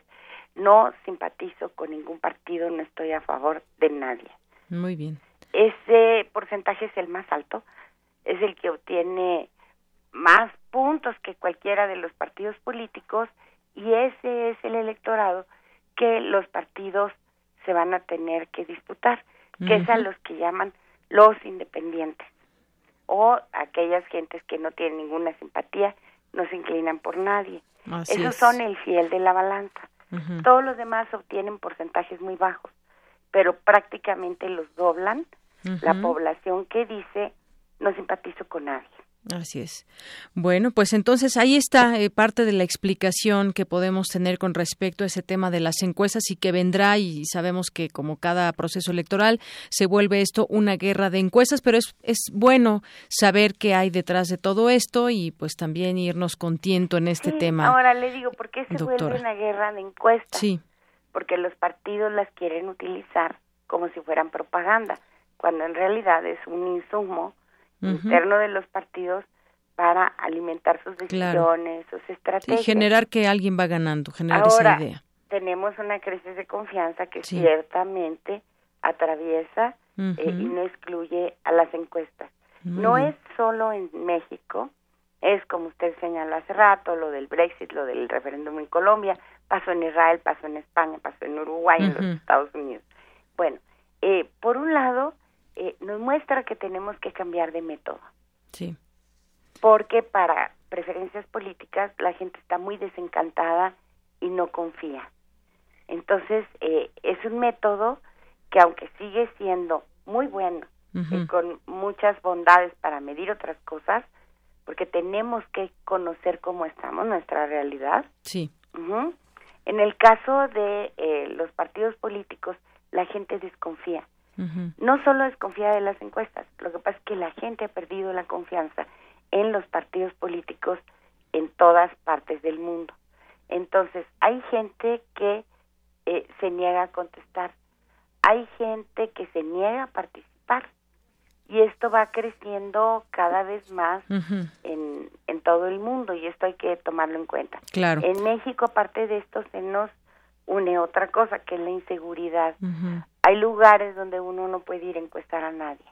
Speaker 26: no simpatizo con ningún partido, no estoy a favor de nadie.
Speaker 1: Muy bien.
Speaker 26: Ese porcentaje es el más alto, es el que obtiene más puntos que cualquiera de los partidos políticos y ese es el electorado que los partidos se van a tener que disputar, que es a los que llaman los independientes o aquellas gentes que no tienen ninguna simpatía, no se inclinan por nadie. Esos son el fiel de la balanza. Todos los demás obtienen porcentajes muy bajos, pero prácticamente los doblan. La población que dice no simpatizo con nadie.
Speaker 1: Así es. Bueno, pues entonces ahí está eh, parte de la explicación que podemos tener con respecto a ese tema de las encuestas y que vendrá y sabemos que como cada proceso electoral se vuelve esto una guerra de encuestas, pero es, es bueno saber qué hay detrás de todo esto y pues también irnos con tiento en este tema.
Speaker 26: Ahora le digo, ¿por qué se vuelve una guerra de encuestas?
Speaker 1: Sí.
Speaker 26: Porque los partidos las quieren utilizar como si fueran propaganda, cuando en realidad es un insumo interno de los partidos para alimentar sus decisiones, sus estrategias.
Speaker 1: Y generar que alguien va ganando, generar esa idea.
Speaker 26: Tenemos una crisis de confianza que ciertamente atraviesa eh, y no excluye a las encuestas. no es solo en México, es como usted señaló hace rato, lo del Brexit, lo del referéndum en Colombia, pasó en Israel, pasó en España, pasó en Uruguay, en los Estados Unidos. Bueno, eh, por un lado, eh, nos muestra que tenemos que cambiar de método.
Speaker 1: Sí.
Speaker 26: Porque para preferencias políticas la gente está muy desencantada y no confía. Entonces, eh, es un método que aunque sigue siendo muy bueno y con muchas bondades para medir otras cosas, porque tenemos que conocer cómo estamos, nuestra realidad.
Speaker 1: Sí.
Speaker 26: En el caso de eh, los partidos políticos, la gente desconfía. No solo desconfía de las encuestas, lo que pasa es que la gente ha perdido la confianza en los partidos políticos en todas partes del mundo. Entonces, hay gente que eh, se niega a contestar, hay gente que se niega a participar y esto va creciendo cada vez más en, en todo el mundo y esto hay que tomarlo en cuenta.
Speaker 1: Claro.
Speaker 26: En México, aparte de esto, se nos une otra cosa que es la inseguridad. Hay lugares donde uno no puede ir a encuestar a nadie,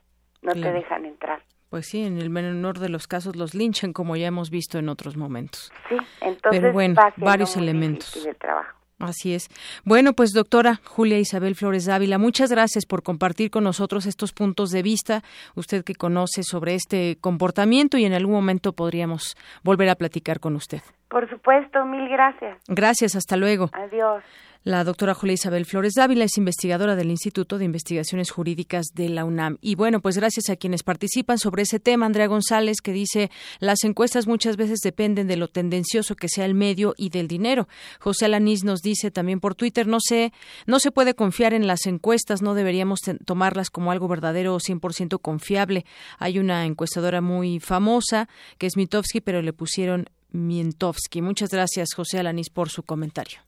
Speaker 26: no te dejan entrar.
Speaker 1: Pues sí, en el menor de los casos los linchan, como ya hemos visto en otros momentos.
Speaker 26: Sí, entonces
Speaker 1: Pero bueno, varios elementos.
Speaker 26: Del trabajo.
Speaker 1: Así es. Bueno, pues doctora Julia Isabel Flores Dávila, muchas gracias por compartir con nosotros estos puntos de vista, usted que conoce sobre este comportamiento y en algún momento podríamos volver a platicar con usted.
Speaker 26: Por supuesto, mil gracias.
Speaker 1: Gracias, hasta luego.
Speaker 26: Adiós.
Speaker 1: La doctora Julia Isabel Flores Dávila es investigadora del Instituto de Investigaciones Jurídicas de la UNAM. Y bueno, pues gracias a quienes participan sobre ese tema. Andrea González, que dice, las encuestas muchas veces dependen de lo tendencioso que sea el medio y del dinero. José Alanís nos dice también por Twitter, no sé, no se puede confiar en las encuestas, no deberíamos tomarlas como algo verdadero o 100% confiable. Hay una encuestadora muy famosa, que es Mitowski, pero le pusieron Mientowski. Muchas gracias, José Alanís, por su comentario.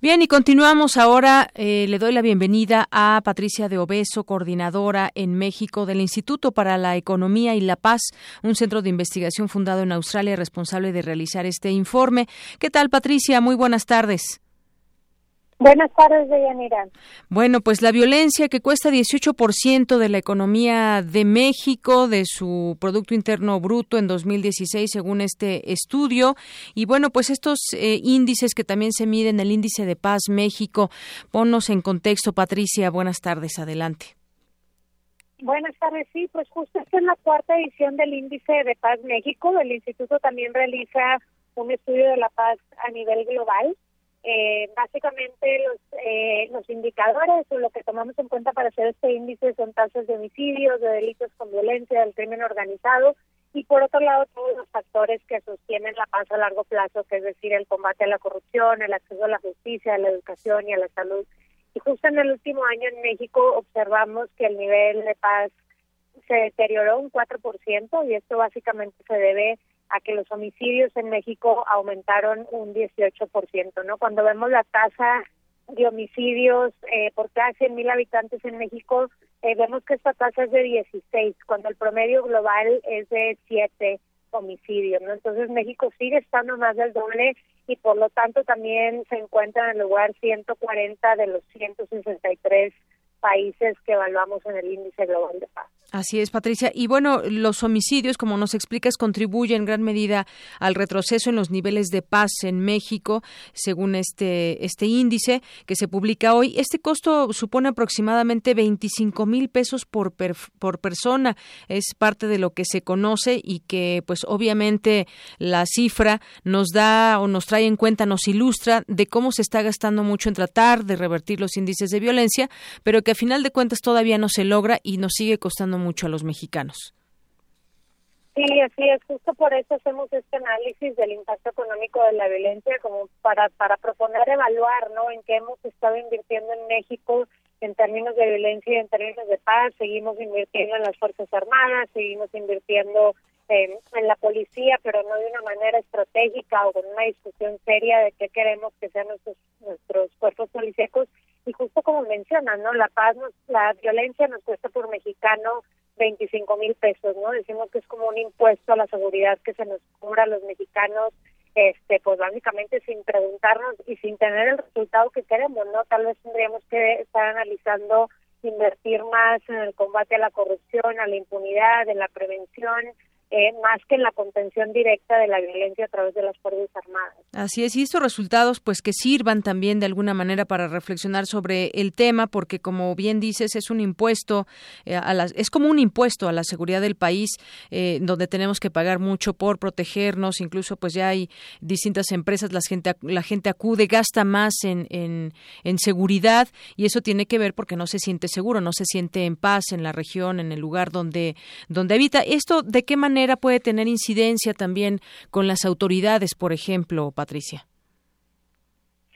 Speaker 1: Bien, y continuamos ahora. Eh, le doy la bienvenida a Patricia de Obeso, coordinadora en México del Instituto para la Economía y la Paz, un centro de investigación fundado en Australia responsable de realizar este informe. ¿Qué tal, Patricia? Muy buenas tardes.
Speaker 27: Buenas tardes, Deyanira.
Speaker 1: Bueno, pues la violencia que cuesta 18% de la economía de México, de su Producto Interno Bruto en 2016, según este estudio. Y bueno, pues estos eh, índices que también se miden, el índice de paz México. Ponnos en contexto, Patricia. Buenas tardes, adelante.
Speaker 27: Buenas tardes, sí, pues justo esta es la cuarta edición del índice de paz México. El instituto también realiza un estudio de la paz a nivel global eh, básicamente los, eh, los indicadores o lo que tomamos en cuenta para hacer este índice son tasas de homicidios, de delitos con violencia, del crimen organizado y por otro lado todos los factores que sostienen la paz a largo plazo, que es decir, el combate a la corrupción, el acceso a la justicia, a la educación y a la salud. Y justo en el último año en México observamos que el nivel de paz se deterioró un 4% y esto básicamente se debe a que los homicidios en México aumentaron un 18%, ¿no? Cuando vemos la tasa de homicidios eh, por cada 100.000 habitantes en México, eh, vemos que esta tasa es de 16, cuando el promedio global es de 7 homicidios, ¿no? Entonces México sigue estando más del doble y por lo tanto también se encuentra en el lugar 140 de los 163 países que evaluamos en el índice global de paz.
Speaker 1: Así es, Patricia. Y bueno, los homicidios, como nos explicas, contribuyen en gran medida al retroceso en los niveles de paz en México, según este, este índice que se publica hoy. Este costo supone aproximadamente 25 mil pesos por, por persona. Es parte de lo que se conoce y que, pues, obviamente, la cifra nos da o nos trae en cuenta, nos ilustra de cómo se está gastando mucho en tratar de revertir los índices de violencia, pero que a final de cuentas todavía no se logra y nos sigue costando mucho a los mexicanos.
Speaker 27: Sí, así es. Justo por eso hacemos este análisis del impacto económico de la violencia, como para, para proponer evaluar, ¿no? En qué hemos estado invirtiendo en México en términos de violencia y en términos de paz. Seguimos invirtiendo en las Fuerzas Armadas, seguimos invirtiendo en, la policía, pero no de una manera estratégica o con una discusión seria de qué queremos que sean nuestros, nuestros cuerpos policíacos y justo como mencionan, ¿no? La paz, la violencia nos cuesta por mexicano 25 mil pesos, ¿no? Decimos que es como un impuesto a la seguridad que se nos cobra a los mexicanos, este, pues básicamente sin preguntarnos y sin tener el resultado que queremos, ¿no? Tal vez tendríamos que estar analizando invertir más en el combate a la corrupción, a la impunidad, en la prevención, eh, más que en la contención directa de la violencia a través de las Fuerzas Armadas.
Speaker 1: Así es, y estos resultados pues que sirvan también de alguna manera para reflexionar sobre el tema, porque como bien dices, es un impuesto, eh, a las, es como un impuesto a la seguridad del país, eh, donde tenemos que pagar mucho por protegernos, incluso pues ya hay distintas empresas, la gente, la gente acude, gasta más en, en, en seguridad, y eso tiene que ver porque no se siente seguro, no se siente en paz en la región, en el lugar donde, donde habita. ¿Esto de qué manera puede tener incidencia también con las autoridades, por ejemplo, Patricia?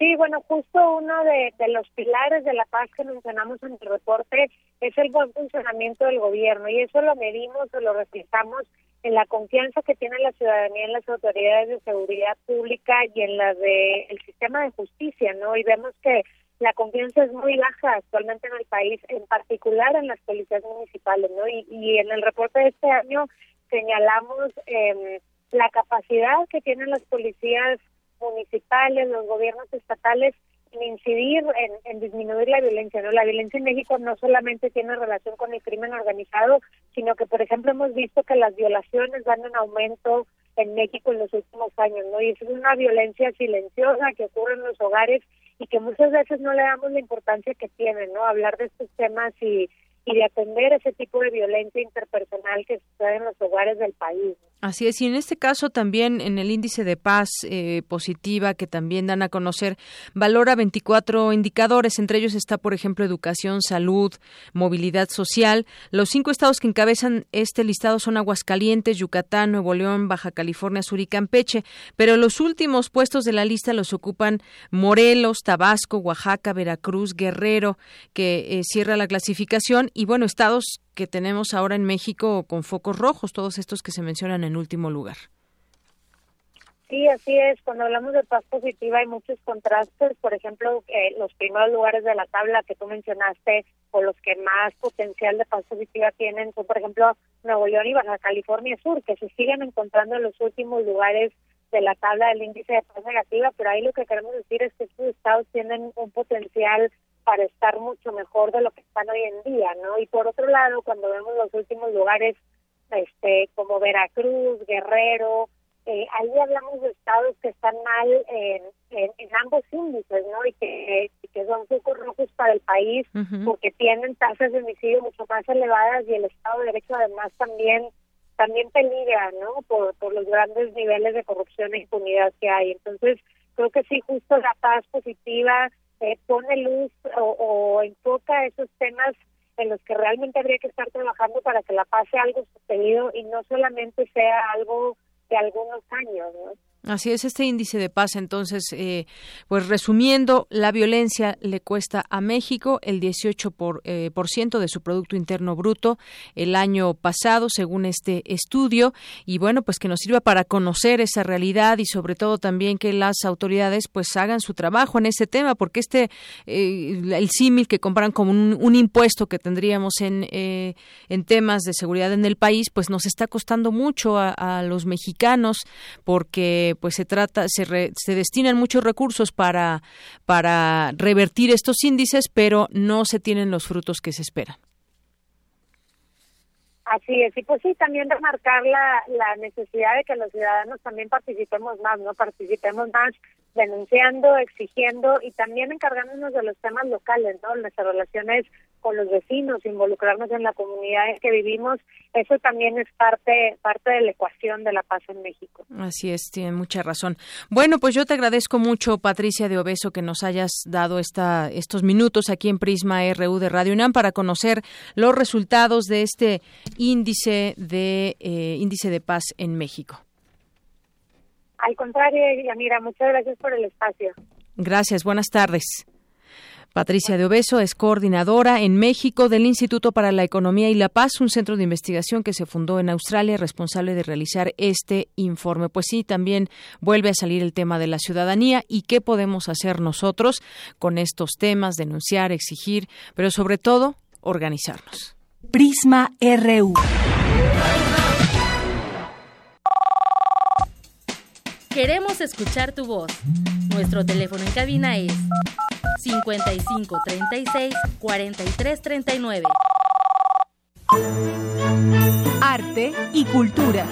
Speaker 27: Sí, bueno, justo uno de, los pilares de la paz que mencionamos en el reporte es el buen funcionamiento del gobierno y eso lo medimos o lo reflejamos en la confianza que tiene la ciudadanía en las autoridades de seguridad pública y en la de el sistema de justicia, ¿no? Y vemos que la confianza es muy baja actualmente en el país, en particular en las policías municipales, ¿no? Y, y en el reporte de este año señalamos eh, la capacidad que tienen las policías municipales, los gobiernos estatales en incidir en, disminuir la violencia. ¿no? La violencia en México no solamente tiene relación con el crimen organizado, sino que, por ejemplo, hemos visto que las violaciones van en aumento en México en los últimos años, ¿no? Y es una violencia silenciosa que ocurre en los hogares y que muchas veces no le damos la importancia que tiene, ¿no? Hablar de estos temas y, y de atender ese tipo de violencia interpersonal que sucede en los hogares del país.
Speaker 1: Así es, y en este caso también en el índice de paz eh, positiva que también dan a conocer, valora 24 indicadores, entre ellos está, por ejemplo, educación, salud, movilidad social. Los cinco estados que encabezan este listado son Aguascalientes, Yucatán, Nuevo León, Baja California Sur y Campeche, pero los últimos puestos de la lista los ocupan Morelos, Tabasco, Oaxaca, Veracruz, Guerrero, que eh, cierra la clasificación, y bueno, estados que tenemos ahora en México con focos rojos, todos estos que se mencionan en último lugar.
Speaker 27: Sí, así es. Cuando hablamos de paz positiva hay muchos contrastes. Por ejemplo, eh, los primeros lugares de la tabla que tú mencionaste o los que más potencial de paz positiva tienen son, por ejemplo, Nuevo León y Baja California Sur, que se siguen encontrando en los últimos lugares de la tabla del índice de paz negativa, pero ahí lo que queremos decir es que estos estados tienen un potencial para estar mucho mejor de lo que están hoy en día, ¿no? Y por otro lado, cuando vemos los últimos lugares, este, como Veracruz, Guerrero, eh, ahí hablamos de estados que están mal en, en, ambos índices, ¿no? Y que, que son focos rojos para el país porque tienen tasas de homicidio mucho más elevadas y el Estado de Derecho además también también peligra, ¿no? Por, por los grandes niveles de corrupción e impunidad que hay. Entonces, creo que sí, justo la paz positiva pone luz o, enfoca esos temas en los que realmente habría que estar trabajando para que la paz sea algo sostenido y no solamente sea algo de algunos años. ¿no?
Speaker 1: Así es, este índice de paz, entonces, eh, pues resumiendo, la violencia le cuesta a México el 18% por, eh, por ciento de su Producto Interno Bruto el año pasado, según este estudio, y bueno, pues que nos sirva para conocer esa realidad y sobre todo también que las autoridades pues hagan su trabajo en ese tema, porque este, eh, el símil que comparan como un, impuesto que tendríamos en, eh, en temas de seguridad en el país, pues nos está costando mucho a los mexicanos, porque pues se trata se, se destinan muchos recursos para para revertir estos índices, pero no se tienen los frutos que se esperan.
Speaker 27: Así es, y pues sí, también remarcar la, la necesidad de que los ciudadanos también participemos más, ¿no? Participemos más denunciando, exigiendo y también encargándonos de los temas locales, ¿no? Nuestras relaciones con los vecinos, involucrarnos en la comunidad en que vivimos, eso también es parte parte de la ecuación de la paz en México.
Speaker 1: Así es, tiene mucha razón. Bueno, pues yo te agradezco mucho, Patricia de Obeso, que nos hayas dado esta estos minutos aquí en Prisma RU de Radio UNAM para conocer los resultados de este índice de eh, índice de paz en México.
Speaker 27: Al contrario, Yamira, muchas gracias por el espacio.
Speaker 1: Gracias, buenas tardes. Patricia de Obeso es coordinadora en México del Instituto para la Economía y la Paz, un centro de investigación que se fundó en Australia, responsable de realizar este informe. Pues sí, también vuelve a salir el tema de la ciudadanía y qué podemos hacer nosotros con estos temas, denunciar, exigir, pero sobre todo organizarnos.
Speaker 3: Prisma RU.
Speaker 8: Queremos escuchar tu voz. Nuestro teléfono en cabina es 55 36 43 39.
Speaker 3: Arte y cultura.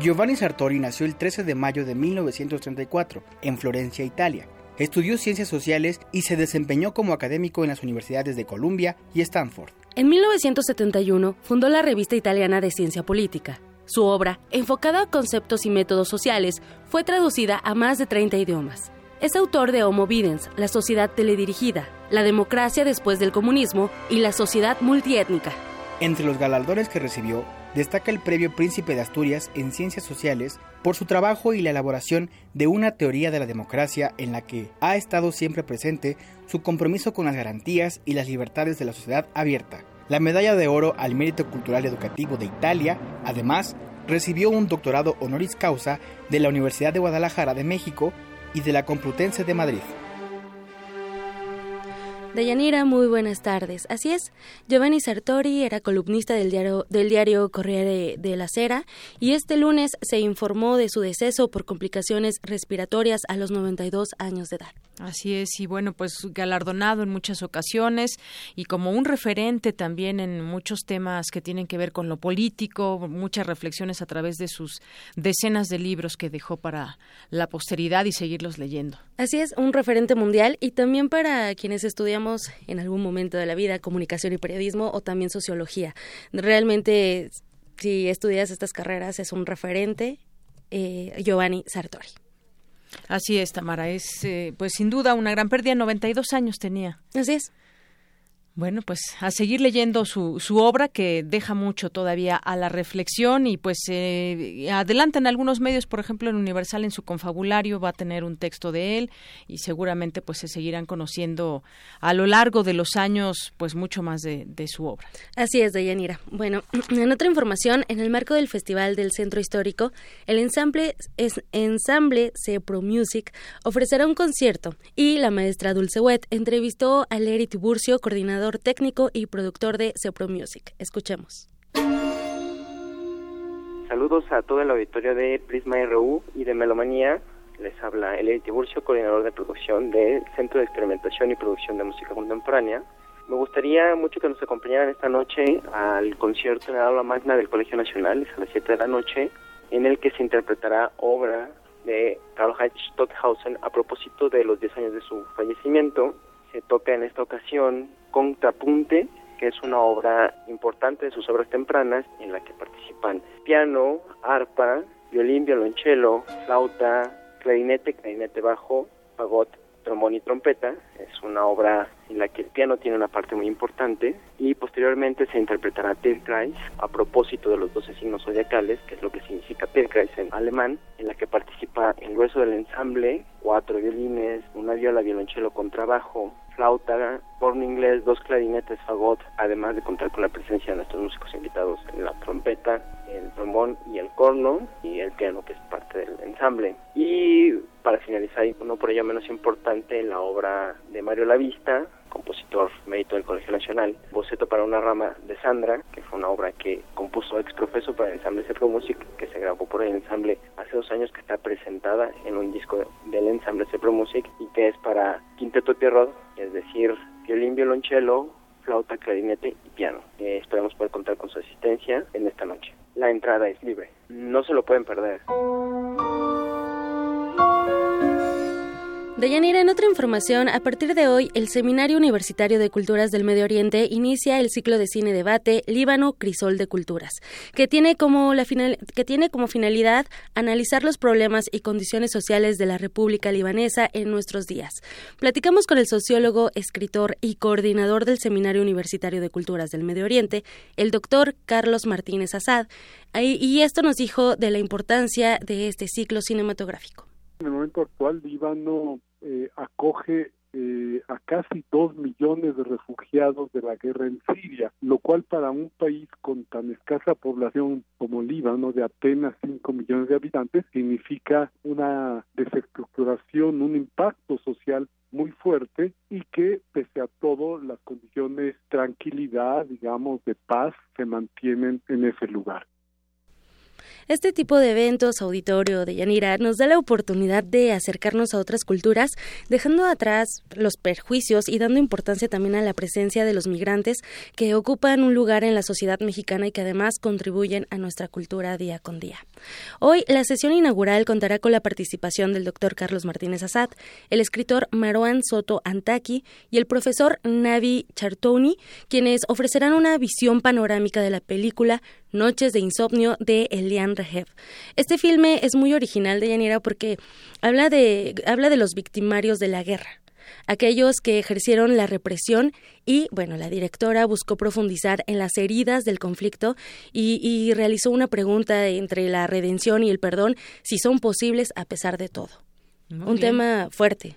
Speaker 28: Giovanni Sartori nació el 13 de mayo de 1934 en Florencia, Italia. Estudió ciencias sociales y se desempeñó como académico en las universidades de Columbia y Stanford.
Speaker 8: En 1971 fundó la revista italiana de ciencia política. Su obra, enfocada a conceptos y métodos sociales, fue traducida a más de 30 idiomas. Es autor de Homo Videns, la sociedad teledirigida, la democracia después del comunismo y la sociedad multiétnica.
Speaker 28: Entre los galardones que recibió, destaca el Premio Príncipe de Asturias en Ciencias Sociales por su trabajo y la elaboración de una teoría de la democracia en la que ha estado siempre presente su compromiso con las garantías y las libertades de la sociedad abierta. La medalla de oro al mérito cultural educativo de Italia, además, recibió un doctorado honoris causa de la Universidad de Guadalajara de México y de la Complutense de Madrid.
Speaker 8: Deyanira, muy buenas tardes. Así es, Giovanni Sartori era columnista del diario, del diario Corriere de la Sera y este lunes se informó de su deceso por complicaciones respiratorias a los 92 años de edad.
Speaker 1: Así es, y bueno, pues galardonado en muchas ocasiones y como un referente también en muchos temas que tienen que ver con lo político, muchas reflexiones a través de sus decenas de libros que dejó para la posteridad y seguirlos leyendo.
Speaker 8: Así es, un referente mundial y también para quienes estudiamos en algún momento de la vida comunicación y periodismo o también sociología. Realmente, si estudias estas carreras, es un referente, eh, Giovanni Sartori.
Speaker 1: Así es, Tamara. Es, eh, pues sin duda, una gran pérdida. 92 años tenía.
Speaker 8: Así es.
Speaker 1: Bueno, pues a seguir leyendo su, su obra que deja mucho todavía a la reflexión y pues eh, adelantan algunos medios, por ejemplo en Universal en su confabulario va a tener un texto de él y seguramente pues se seguirán conociendo a lo largo de los años pues mucho más de, de su obra.
Speaker 8: Así es, Deyanira. Bueno, en otra información, en el marco del Festival del Centro Histórico, el ensamble, es, ensamble Cepro Music ofrecerá un concierto y la maestra Dulce Wet entrevistó a Leri Tiburcio, coordinador técnico y productor de Cepro Music. Escuchemos.
Speaker 29: Saludos a todo el auditorio de Prisma RU y de Melomanía. Les habla Eli Tiburcio, coordinador de producción del Centro de Experimentación y Producción de Música Contemporánea. Me gustaría mucho que nos acompañaran esta noche al concierto en el aula magna del Colegio Nacional, es a las 7 de la noche, en el que se interpretará obra de Karl Heinz Stockhausen a propósito de los 10 años de su fallecimiento. Se toca en esta ocasión Contrapunte, que es una obra importante de sus obras tempranas en la que participan piano, arpa, violín, violonchelo, flauta, clarinete, clarinete bajo, fagot, trombón y trompeta. Es una obra en la que el piano tiene una parte muy importante y posteriormente se interpretará Tierkreis a propósito de los 12 signos zodiacales, que es lo que significa Tierkreis en alemán, en la que participa el grueso del ensamble, cuatro violines, una viola, violonchelo, contrabajo, flauta, corno inglés, dos clarinetes, fagot, además de contar con la presencia de nuestros músicos invitados la trompeta, el trombón y el corno y el piano que es parte del ensamble. Y para finalizar, y no por ello menos importante, la obra de Mario Lavista, compositor mérito del Colegio Nacional, Boceto para una rama de Sandra, que fue una obra que compuso ex profeso para el ensamble Cepro Music, que se grabó por el ensamble hace dos años, que está presentada en un disco del ensamble Cepro Music y que es para quinteto Pierrot, es decir, violín, violonchelo, flauta, clarinete y piano. Eh, esperamos poder contar con su asistencia en esta noche. La entrada es libre, no se lo pueden perder.
Speaker 8: Deyanira, en otra información, a partir de hoy, el Seminario Universitario de Culturas del Medio Oriente inicia el ciclo de cine debate Líbano Crisol de Culturas, que tiene como la final, que tiene como finalidad analizar los problemas y condiciones sociales de la República Libanesa en nuestros días. Platicamos con el sociólogo, escritor y coordinador del Seminario Universitario de Culturas del Medio Oriente, el doctor Carlos Martínez Asad, y esto nos dijo de la importancia de este ciclo cinematográfico.
Speaker 30: En el momento actual, Líbano eh, acoge eh, a casi dos millones de refugiados de la guerra en Siria, lo cual para un país con tan escasa población como Líbano, de apenas cinco millones de habitantes, significa una desestructuración, un impacto social muy fuerte y que pese a todo las condiciones de tranquilidad, digamos, de paz se mantienen en ese lugar.
Speaker 8: Este tipo de eventos, auditorio de Yanira, nos da la oportunidad de acercarnos a otras culturas, dejando atrás los perjuicios y dando importancia también a la presencia de los migrantes que ocupan un lugar en la sociedad mexicana y que además contribuyen a nuestra cultura día con día. Hoy, la sesión inaugural contará con la participación del doctor Carlos Martínez Azad, el escritor Maroan Soto Antaki y el profesor Navi Chartouni, quienes ofrecerán una visión panorámica de la película Noches de Insomnio de Elian Rehev. Este filme es muy original de Yanira porque habla de, habla de los victimarios de la guerra aquellos que ejercieron la represión y, bueno, la directora buscó profundizar en las heridas del conflicto y, y realizó una pregunta entre la redención y el perdón, si son posibles a pesar de todo. Un tema fuerte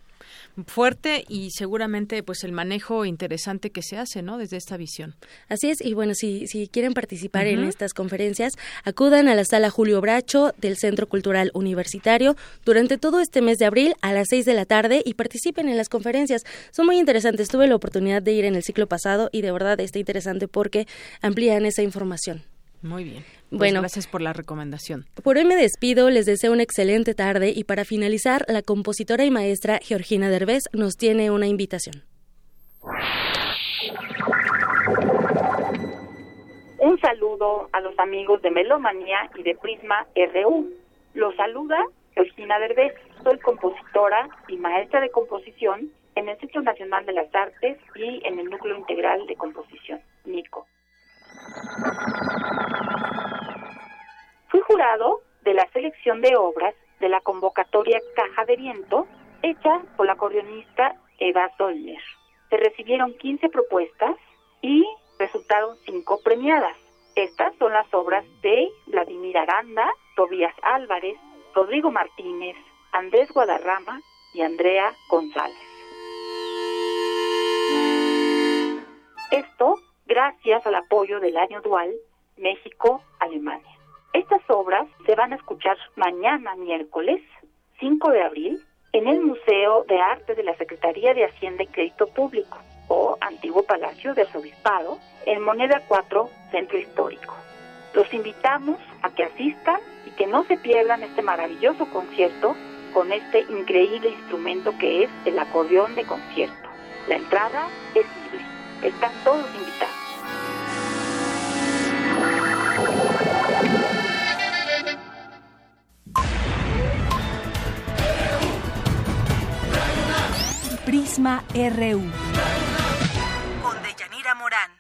Speaker 1: fuerte y seguramente pues el manejo interesante que se hace, ¿no? Desde esta visión.
Speaker 8: Así es, y bueno, si, si quieren participar en estas conferencias, acudan a la sala Julio Bracho del Centro Cultural Universitario durante todo este mes de abril a las seis de la tarde y participen en las conferencias. Son muy interesantes. Tuve la oportunidad de ir en el ciclo pasado y de verdad está interesante porque amplían esa información.
Speaker 1: Muy bien. Pues bueno, gracias por la recomendación.
Speaker 8: Por hoy me despido, les deseo una excelente tarde y para finalizar, la compositora y maestra Georgina Derbez nos tiene una invitación.
Speaker 31: Un saludo a los amigos de Melomanía y de Prisma RU. Los saluda Georgina Derbez. Soy compositora y maestra de composición en el Centro Nacional de las Artes y en el Núcleo Integral de Composición, NICO. Fui jurado de la selección de obras de la convocatoria Caja de Viento hecha por la acordeonista Eva Zoller. Se recibieron 15 propuestas y resultaron 5 premiadas. Estas son las obras de Vladimir Aranda, Tobías Álvarez, Rodrigo Martínez, Andrés Guadarrama y Andrea González. Esto gracias al apoyo del año dual México-Alemania. Estas obras se van a escuchar mañana miércoles 5 de abril en el Museo de Arte de la Secretaría de Hacienda y Crédito Público o Antiguo Palacio de Arzobispado en Moneda 4, Centro Histórico. Los invitamos a que asistan y que no se pierdan este maravilloso concierto con este increíble instrumento que es el acordeón de concierto. La entrada es libre. Están todos invitados.
Speaker 3: Prisma RU.
Speaker 32: Con Deyanira Morán.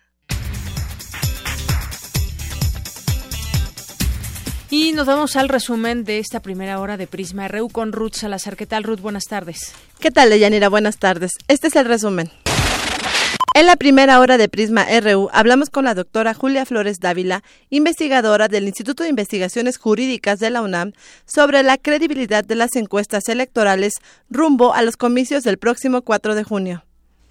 Speaker 1: Y nos vamos al resumen de esta primera hora de Prisma RU con Ruth Salazar. ¿Qué tal, Ruth? Buenas tardes.
Speaker 33: ¿Qué tal, Deyanira? Buenas tardes. Este es el resumen. En la primera hora de Prisma RU hablamos con la doctora Julia Flores Dávila, investigadora del Instituto de Investigaciones Jurídicas de la UNAM, sobre la credibilidad de las encuestas electorales rumbo a los comicios del próximo 4 de junio.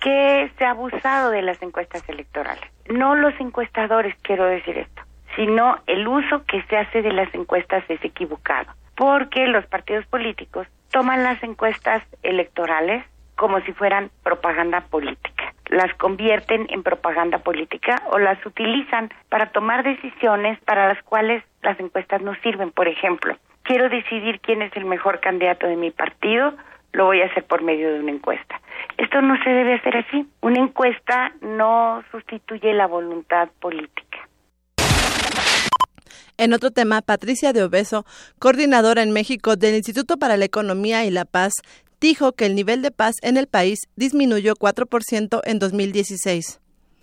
Speaker 26: Que se ha abusado de las encuestas electorales. No los encuestadores, quiero decir esto, sino el uso que se hace de las encuestas es equivocado. Porque los partidos políticos toman las encuestas electorales como si fueran propaganda política. Las convierten en propaganda política o las utilizan para tomar decisiones para las cuales las encuestas no sirven. Por ejemplo, quiero decidir quién es el mejor candidato de mi partido, lo voy a hacer por medio de una encuesta. Esto no se debe hacer así. Una encuesta no sustituye la voluntad política.
Speaker 33: En otro tema, Patricia de Obeso, coordinadora en México del Instituto para la Economía y la Paz, dijo que el nivel de paz en el país disminuyó 4% en 2016.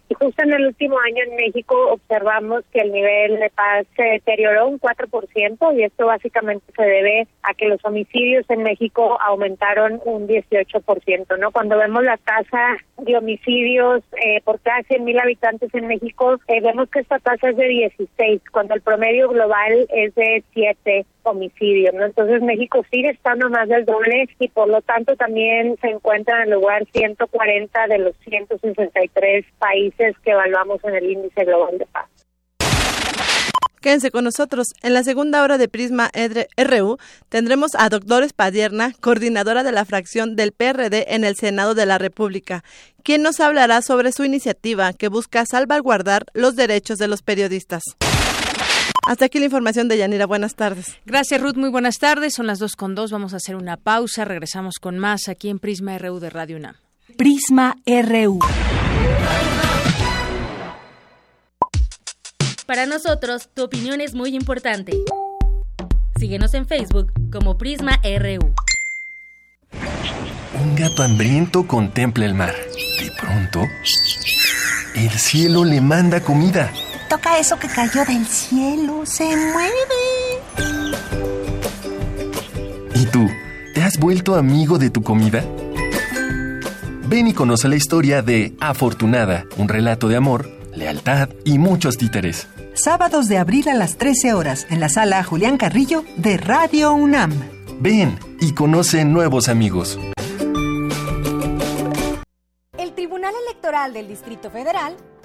Speaker 27: Y justo en el último año en México observamos que el nivel de paz se deterioró un 4% y esto básicamente se debe a que los homicidios en México aumentaron un 18%, ¿no? Cuando vemos la tasa de homicidios eh, por cada 100.000 habitantes en México, eh, vemos que esta tasa es de 16, cuando el promedio global es de 7 homicidios, ¿no? Entonces México sigue estando más del doble y por lo tanto también se encuentra en el lugar 140 de los 163 países que evaluamos en el índice global de paz.
Speaker 33: Quédense con nosotros. En la segunda hora de Prisma RU tendremos a Doctores Padierna, coordinadora de la fracción del PRD en el Senado de la República, quien nos hablará sobre su iniciativa que busca salvaguardar los derechos de los periodistas. Hasta aquí la información de Yanira. Buenas tardes.
Speaker 1: Gracias, Ruth. Muy buenas tardes. Son las dos con dos. Vamos a hacer una pausa. Regresamos con más aquí en Prisma RU de Radio UNAM.
Speaker 3: Prisma RU.
Speaker 8: Para nosotros, tu opinión es muy importante. Síguenos en Facebook como Prisma RU.
Speaker 34: Un gato hambriento contempla el mar. De pronto, el cielo le manda comida.
Speaker 35: Toca eso que cayó del cielo. Se mueve.
Speaker 34: ¿Y tú? ¿Te has vuelto amigo de tu comida? Ven y conoce la historia de Afortunada, un relato de amor, lealtad y muchos títeres.
Speaker 17: Sábados de abril a las 13 horas en la sala Julián Carrillo de Radio UNAM.
Speaker 34: Ven y conoce nuevos amigos.
Speaker 36: El Tribunal Electoral del Distrito Federal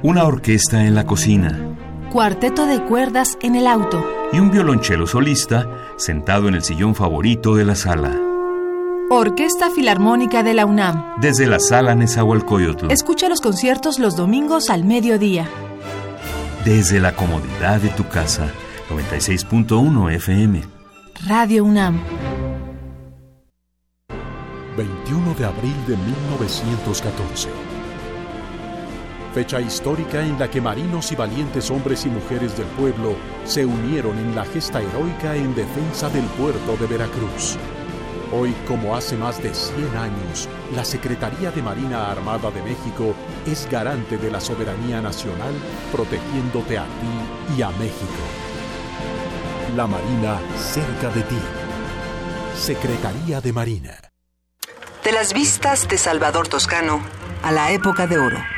Speaker 37: Una orquesta en la cocina.
Speaker 38: Cuarteto de cuerdas en el auto.
Speaker 37: Y un violonchelo solista sentado en el sillón favorito de la sala.
Speaker 38: Orquesta Filarmónica de la UNAM.
Speaker 37: Desde la sala Nezahualcóyotl.
Speaker 38: Escucha los conciertos los domingos al mediodía.
Speaker 37: Desde la comodidad de tu casa. 96.1 FM.
Speaker 38: Radio UNAM.
Speaker 39: 21 de abril de 1914 fecha histórica en la que marinos y valientes hombres y mujeres del pueblo se unieron en la gesta heroica en defensa del puerto de Veracruz. Hoy, como hace más de 100 años, la Secretaría de Marina Armada de México es garante de la soberanía nacional, protegiéndote a ti y a México. La Marina cerca de ti. Secretaría de Marina.
Speaker 17: De las vistas de Salvador Toscano a la época de oro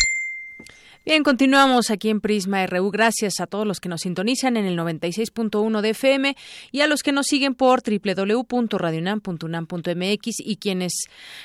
Speaker 1: Bien, continuamos aquí en Prisma RU. Gracias a todos los que nos sintonizan en el 96.1 de FM y a los que nos siguen por www.radionam.unam.mx y quienes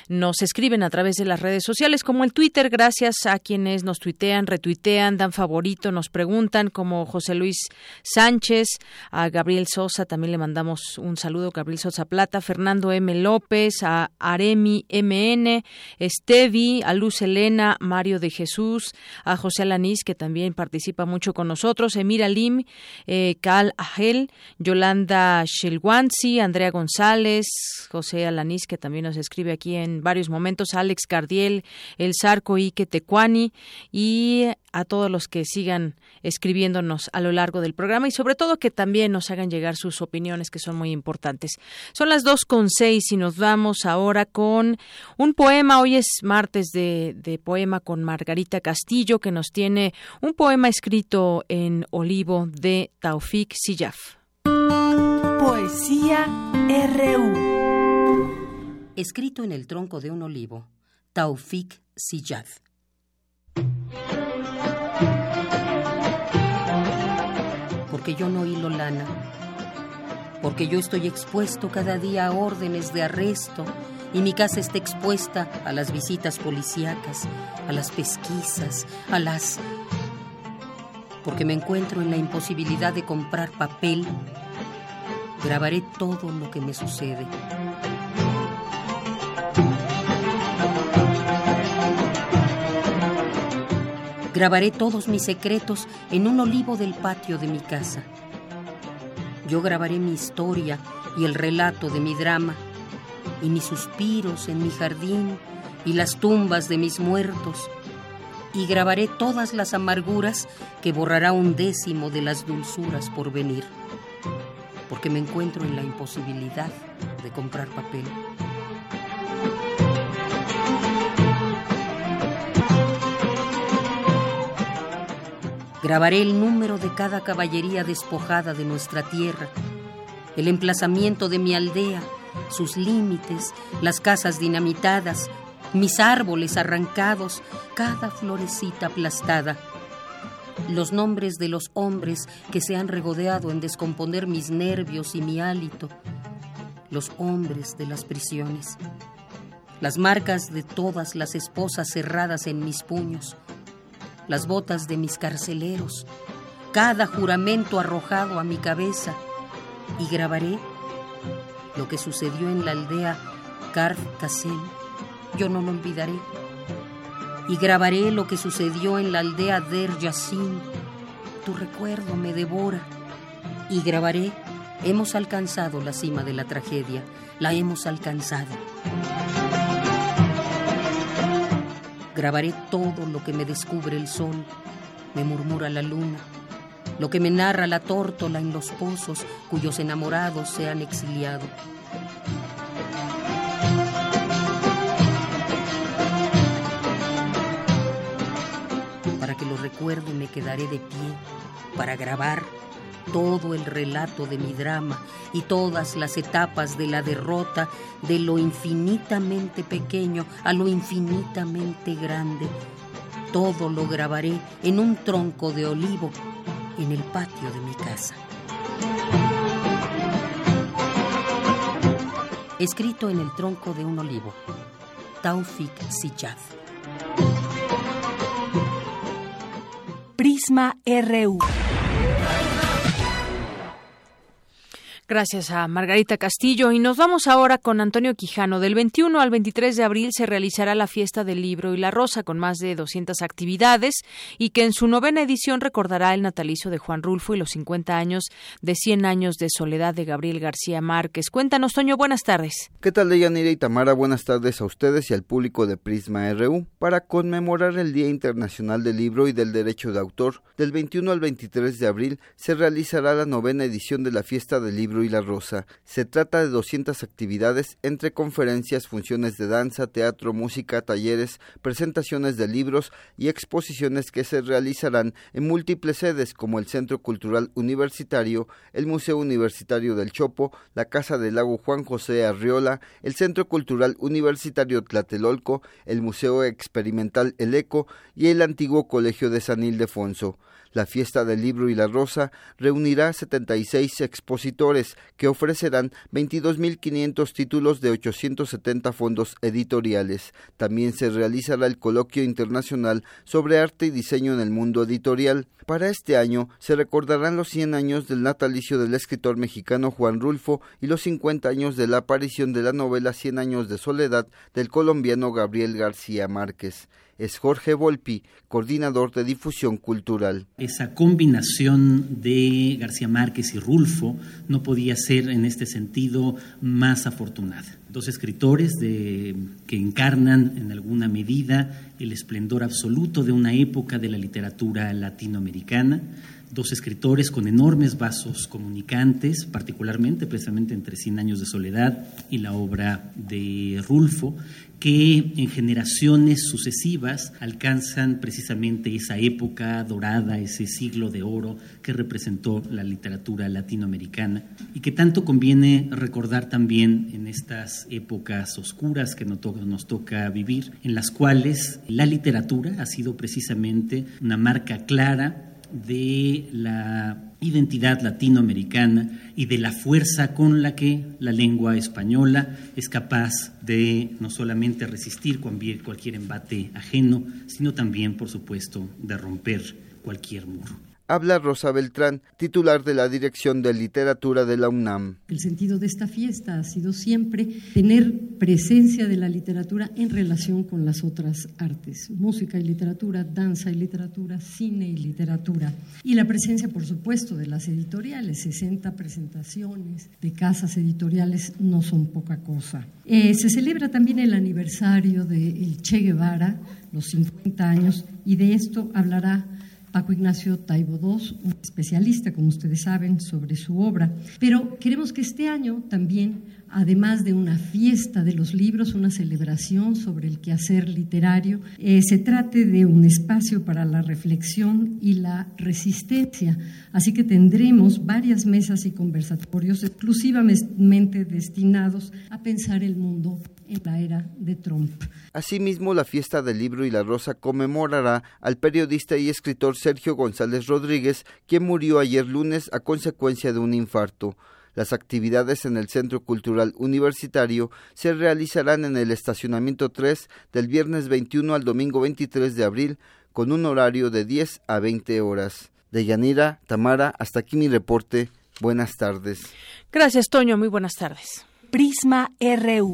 Speaker 1: nos escriben a través de las redes sociales como el Twitter. Gracias a quienes nos tuitean, retuitean, dan favorito, nos preguntan como José Luis Sánchez, a Gabriel Sosa, también le mandamos un saludo, Gabriel Sosa Plata, Fernando M. López, a Aremi MN, Estevi, a Luz Elena, Mario de Jesús, a José Alanís, que también participa mucho con nosotros, Emira Lim, eh, Cal Agel, Yolanda Shelwansi, Andrea González, José Alanís, que también nos escribe aquí en varios momentos, Alex Cardiel, El Sarco Ike Tecuani y a todos los que sigan escribiéndonos a lo largo del programa y sobre todo que también nos hagan llegar sus opiniones que son muy importantes. Son las dos con seis y nos vamos ahora con un poema. Hoy es martes de, de poema con Margarita Castillo que nos tiene un poema escrito en olivo de Taufik Siyaf.
Speaker 3: Poesía RU.
Speaker 40: Escrito en el tronco de un olivo, Taufik Siyaf. Porque yo no hilo lana, porque yo estoy expuesto cada día a órdenes de arresto y mi casa está expuesta a las visitas policíacas, a las pesquisas, a las... porque me encuentro en la imposibilidad de comprar papel, grabaré todo lo que me sucede. Grabaré todos mis secretos en un olivo del patio de mi casa. Yo grabaré mi historia y el relato de mi drama y mis suspiros en mi jardín y las tumbas de mis muertos. Y grabaré todas las amarguras que borrará un décimo de las dulzuras por venir, porque me encuentro en la imposibilidad de comprar papel. Grabaré el número de cada caballería despojada de nuestra tierra el emplazamiento de mi aldea, sus límites, las casas dinamitadas, mis árboles arrancados, cada florecita aplastada, los nombres de los hombres que se han regodeado en descomponer mis nervios y mi hálito, los hombres de las prisiones, las marcas de todas las esposas cerradas en mis puños, las botas de mis carceleros, cada juramento arrojado a mi cabeza, y grabaré lo que sucedió en la aldea Karf Kassel. Yo no lo olvidaré. Y grabaré lo que sucedió en la aldea Der Yassin. Tu recuerdo me devora. Y grabaré, hemos alcanzado la cima de la tragedia. La hemos alcanzado. Grabaré todo lo que me descubre el sol, me murmura la luna, lo que me narra la tórtola en los pozos cuyos enamorados se han exiliado. Para que lo recuerde me quedaré de pie, para grabar todo el relato de mi drama y todas las etapas de la derrota, de lo infinitamente pequeño a lo infinitamente grande. Todo lo grabaré en un tronco de olivo en el patio de mi casa. Escrito en el tronco de un olivo. Taufik Sichad.
Speaker 3: Prisma RU.
Speaker 1: Gracias a Margarita Castillo. Y nos vamos ahora con Antonio Quijano. Del 21 al 23 de abril se realizará la fiesta del libro y la rosa con más de 200 actividades y que en su novena edición recordará el natalicio de Juan Rulfo y los 50 años de 100 años de soledad de Gabriel García Márquez. Cuéntanos, Toño, buenas tardes.
Speaker 12: ¿Qué tal, Deyanira y Tamara? Buenas tardes a ustedes y al público de Prisma RU. Para conmemorar el Día Internacional del Libro y del Derecho de Autor, del 21 al 23 de abril se realizará la novena edición de la fiesta del libro y la Rosa. Se trata de 200 actividades entre conferencias, funciones de danza, teatro, música, talleres, presentaciones de libros y exposiciones que se realizarán en múltiples sedes como el Centro Cultural Universitario, el Museo Universitario del Chopo, la Casa del Lago Juan José Arriola, el Centro Cultural Universitario Tlatelolco, el Museo Experimental El Eco y el antiguo Colegio de San Ildefonso. La fiesta del libro y la rosa reunirá 76 expositores que ofrecerán 22.500 títulos de 870 fondos editoriales. También se realizará el coloquio internacional sobre arte y diseño en el mundo editorial. Para este año se recordarán los 100 años del natalicio del escritor mexicano Juan Rulfo y los 50 años de la aparición de la novela Cien años de soledad del colombiano Gabriel García Márquez es Jorge Volpi, coordinador de difusión cultural.
Speaker 41: Esa combinación de García Márquez y Rulfo no podía ser en este sentido más afortunada. Dos escritores que encarnan en alguna medida el esplendor absoluto de una época de la literatura latinoamericana. Dos escritores con enormes vasos comunicantes, particularmente precisamente entre Cien años de soledad y la obra de Rulfo, que en generaciones sucesivas alcanzan precisamente esa época dorada, ese siglo de oro que representó la literatura latinoamericana y que tanto conviene recordar también en estas épocas oscuras que nos toca vivir, en las cuales la literatura ha sido precisamente una marca clara de la identidad latinoamericana y de la fuerza con la que la lengua española es capaz de no solamente resistir cualquier embate ajeno, sino también, por supuesto, de romper cualquier muro
Speaker 12: habla Rosa Beltrán, titular de la Dirección de Literatura de la UNAM.
Speaker 42: El sentido de esta fiesta ha sido siempre tener presencia de la literatura en relación con las otras artes, música y literatura, danza y literatura, cine y literatura. Y la presencia, por supuesto, de las editoriales, 60 presentaciones de casas editoriales no son poca cosa. Eh, se celebra también el aniversario de Che Guevara, los 50 años, y de esto hablará Paco Ignacio Taibo II, un especialista, como ustedes saben, sobre su obra. Pero queremos que este año también, además de una fiesta de los libros, una celebración sobre el quehacer literario, eh, se trate de un espacio para la reflexión y la resistencia. Así que tendremos varias mesas y conversatorios exclusivamente destinados a pensar el mundo en la era de Trump.
Speaker 12: Asimismo, la fiesta del libro y la rosa conmemorará al periodista y escritor Sergio González Rodríguez, quien murió ayer lunes a consecuencia de un infarto. Las actividades en el Centro Cultural Universitario se realizarán en el estacionamiento 3 del viernes 21 al domingo 23 de abril con un horario de 10 a 20 horas. De Yanira, Tamara, hasta aquí mi reporte. Buenas tardes.
Speaker 1: Gracias, Toño. Muy buenas tardes.
Speaker 3: Prisma RU.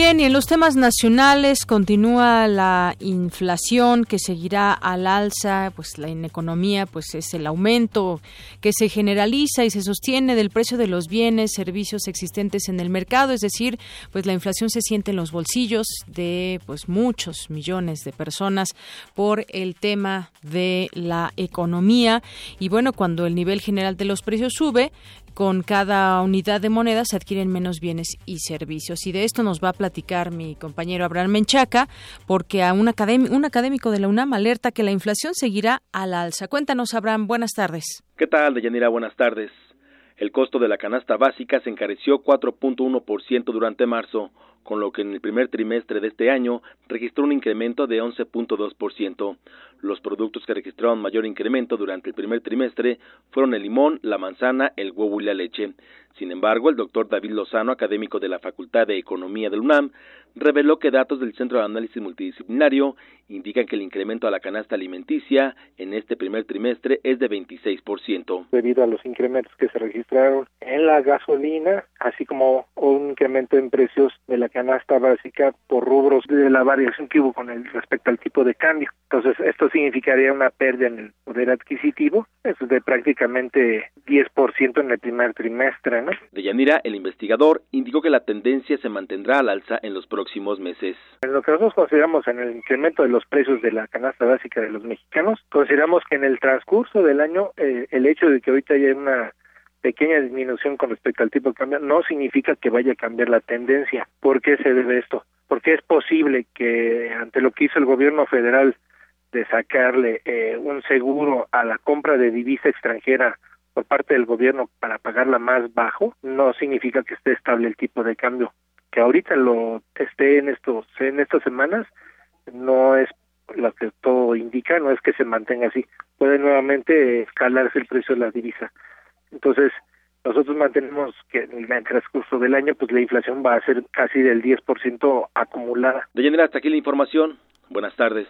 Speaker 1: Bien, y en los temas nacionales continúa la inflación que seguirá al alza, pues la economía pues es el aumento que se generaliza y se sostiene del precio de los bienes, servicios existentes en el mercado, es decir, pues la inflación se siente en los bolsillos de pues muchos millones de personas por el tema de la economía. Y bueno, cuando el nivel general de los precios sube, con cada unidad de moneda se adquieren menos bienes y servicios. Y de esto nos va a platicar mi compañero Abraham Menchaca, porque a un, un académico de la UNAM alerta que la inflación seguirá al alza. Cuéntanos, Abraham, buenas tardes.
Speaker 43: ¿Qué tal, Deyanira? Buenas tardes. El costo de la canasta básica se encareció 4.1% durante marzo, con lo que en el primer trimestre de este año registró un incremento de 11.2%. Los productos que registraron mayor incremento durante el primer trimestre fueron el limón, la manzana, el huevo y la leche. Sin embargo, el doctor David Lozano, académico de la Facultad de Economía del UNAM, reveló que datos del Centro de Análisis Multidisciplinario indican que el incremento a la canasta alimenticia en este primer trimestre es de 26%.
Speaker 44: Debido a los incrementos que se registraron en la gasolina, así como un incremento en precios de la canasta básica por rubros de la variación que hubo con el respecto al tipo de cambio. Entonces, esto significaría una pérdida en el poder adquisitivo, eso de prácticamente 10% en el primer trimestre, ¿no?
Speaker 43: De Yanira, el investigador indicó que la tendencia se mantendrá al alza en los próximos meses.
Speaker 44: En lo que nosotros consideramos en el incremento de los precios de la canasta básica de los mexicanos, consideramos que en el transcurso del año eh, el hecho de que ahorita haya una pequeña disminución con respecto al tipo de cambio no significa que vaya a cambiar la tendencia. ¿Por qué se debe esto? Porque es posible que ante lo que hizo el gobierno federal de sacarle eh, un seguro a la compra de divisa extranjera por parte del gobierno para pagarla más bajo, no significa que esté estable el tipo de cambio. Que ahorita lo esté en estos en estas semanas no es lo que todo indica, no es que se mantenga así. Puede nuevamente escalarse el precio de la divisa. Entonces, nosotros mantenemos que en el transcurso del año, pues la inflación va a ser casi del 10% acumulada.
Speaker 43: De general, hasta aquí la información. Buenas tardes.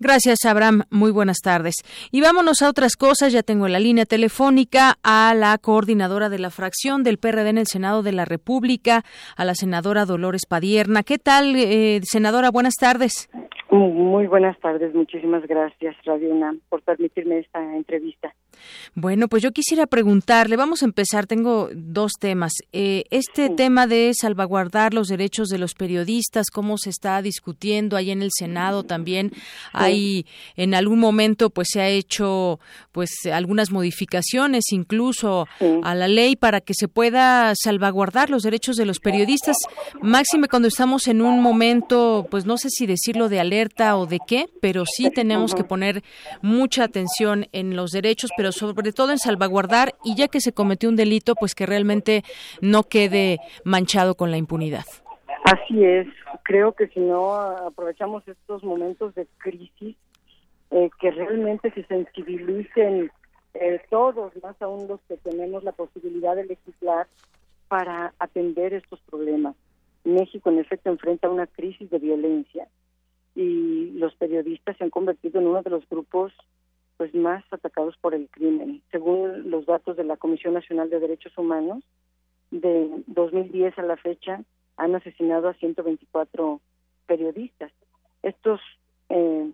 Speaker 1: Gracias, Abraham. Muy buenas tardes. Y vámonos a otras cosas. Ya tengo en la línea telefónica a la coordinadora de la fracción del PRD en el Senado de la República, a la senadora Dolores Padierna. ¿Qué tal, eh, senadora? Buenas tardes.
Speaker 45: Muy buenas tardes. Muchísimas gracias, Radio UNAM, por permitirme esta entrevista.
Speaker 1: Bueno, pues yo quisiera preguntarle, vamos a empezar, tengo dos temas. Eh, este tema de salvaguardar los derechos de los periodistas, cómo se está discutiendo ahí en el Senado también, hay en algún momento pues se ha hecho pues algunas modificaciones incluso a la ley para que se pueda salvaguardar los derechos de los periodistas, máxime cuando estamos en un momento, pues no sé si decirlo de alerta o de qué, pero sí tenemos que poner mucha atención en los derechos, pero sobre todo en salvaguardar y ya que se cometió un delito, pues que realmente no quede manchado con la impunidad.
Speaker 45: Así es, creo que si no aprovechamos estos momentos de crisis, eh, que realmente se sensibilicen eh, todos, más aún los que tenemos la posibilidad de legislar para atender estos problemas. México, en efecto, enfrenta una crisis de violencia y los periodistas se han convertido en uno de los grupos pues más atacados por el crimen. Según los datos de la Comisión Nacional de Derechos Humanos, de 2010 a la fecha han asesinado a 124 periodistas. Estos eh,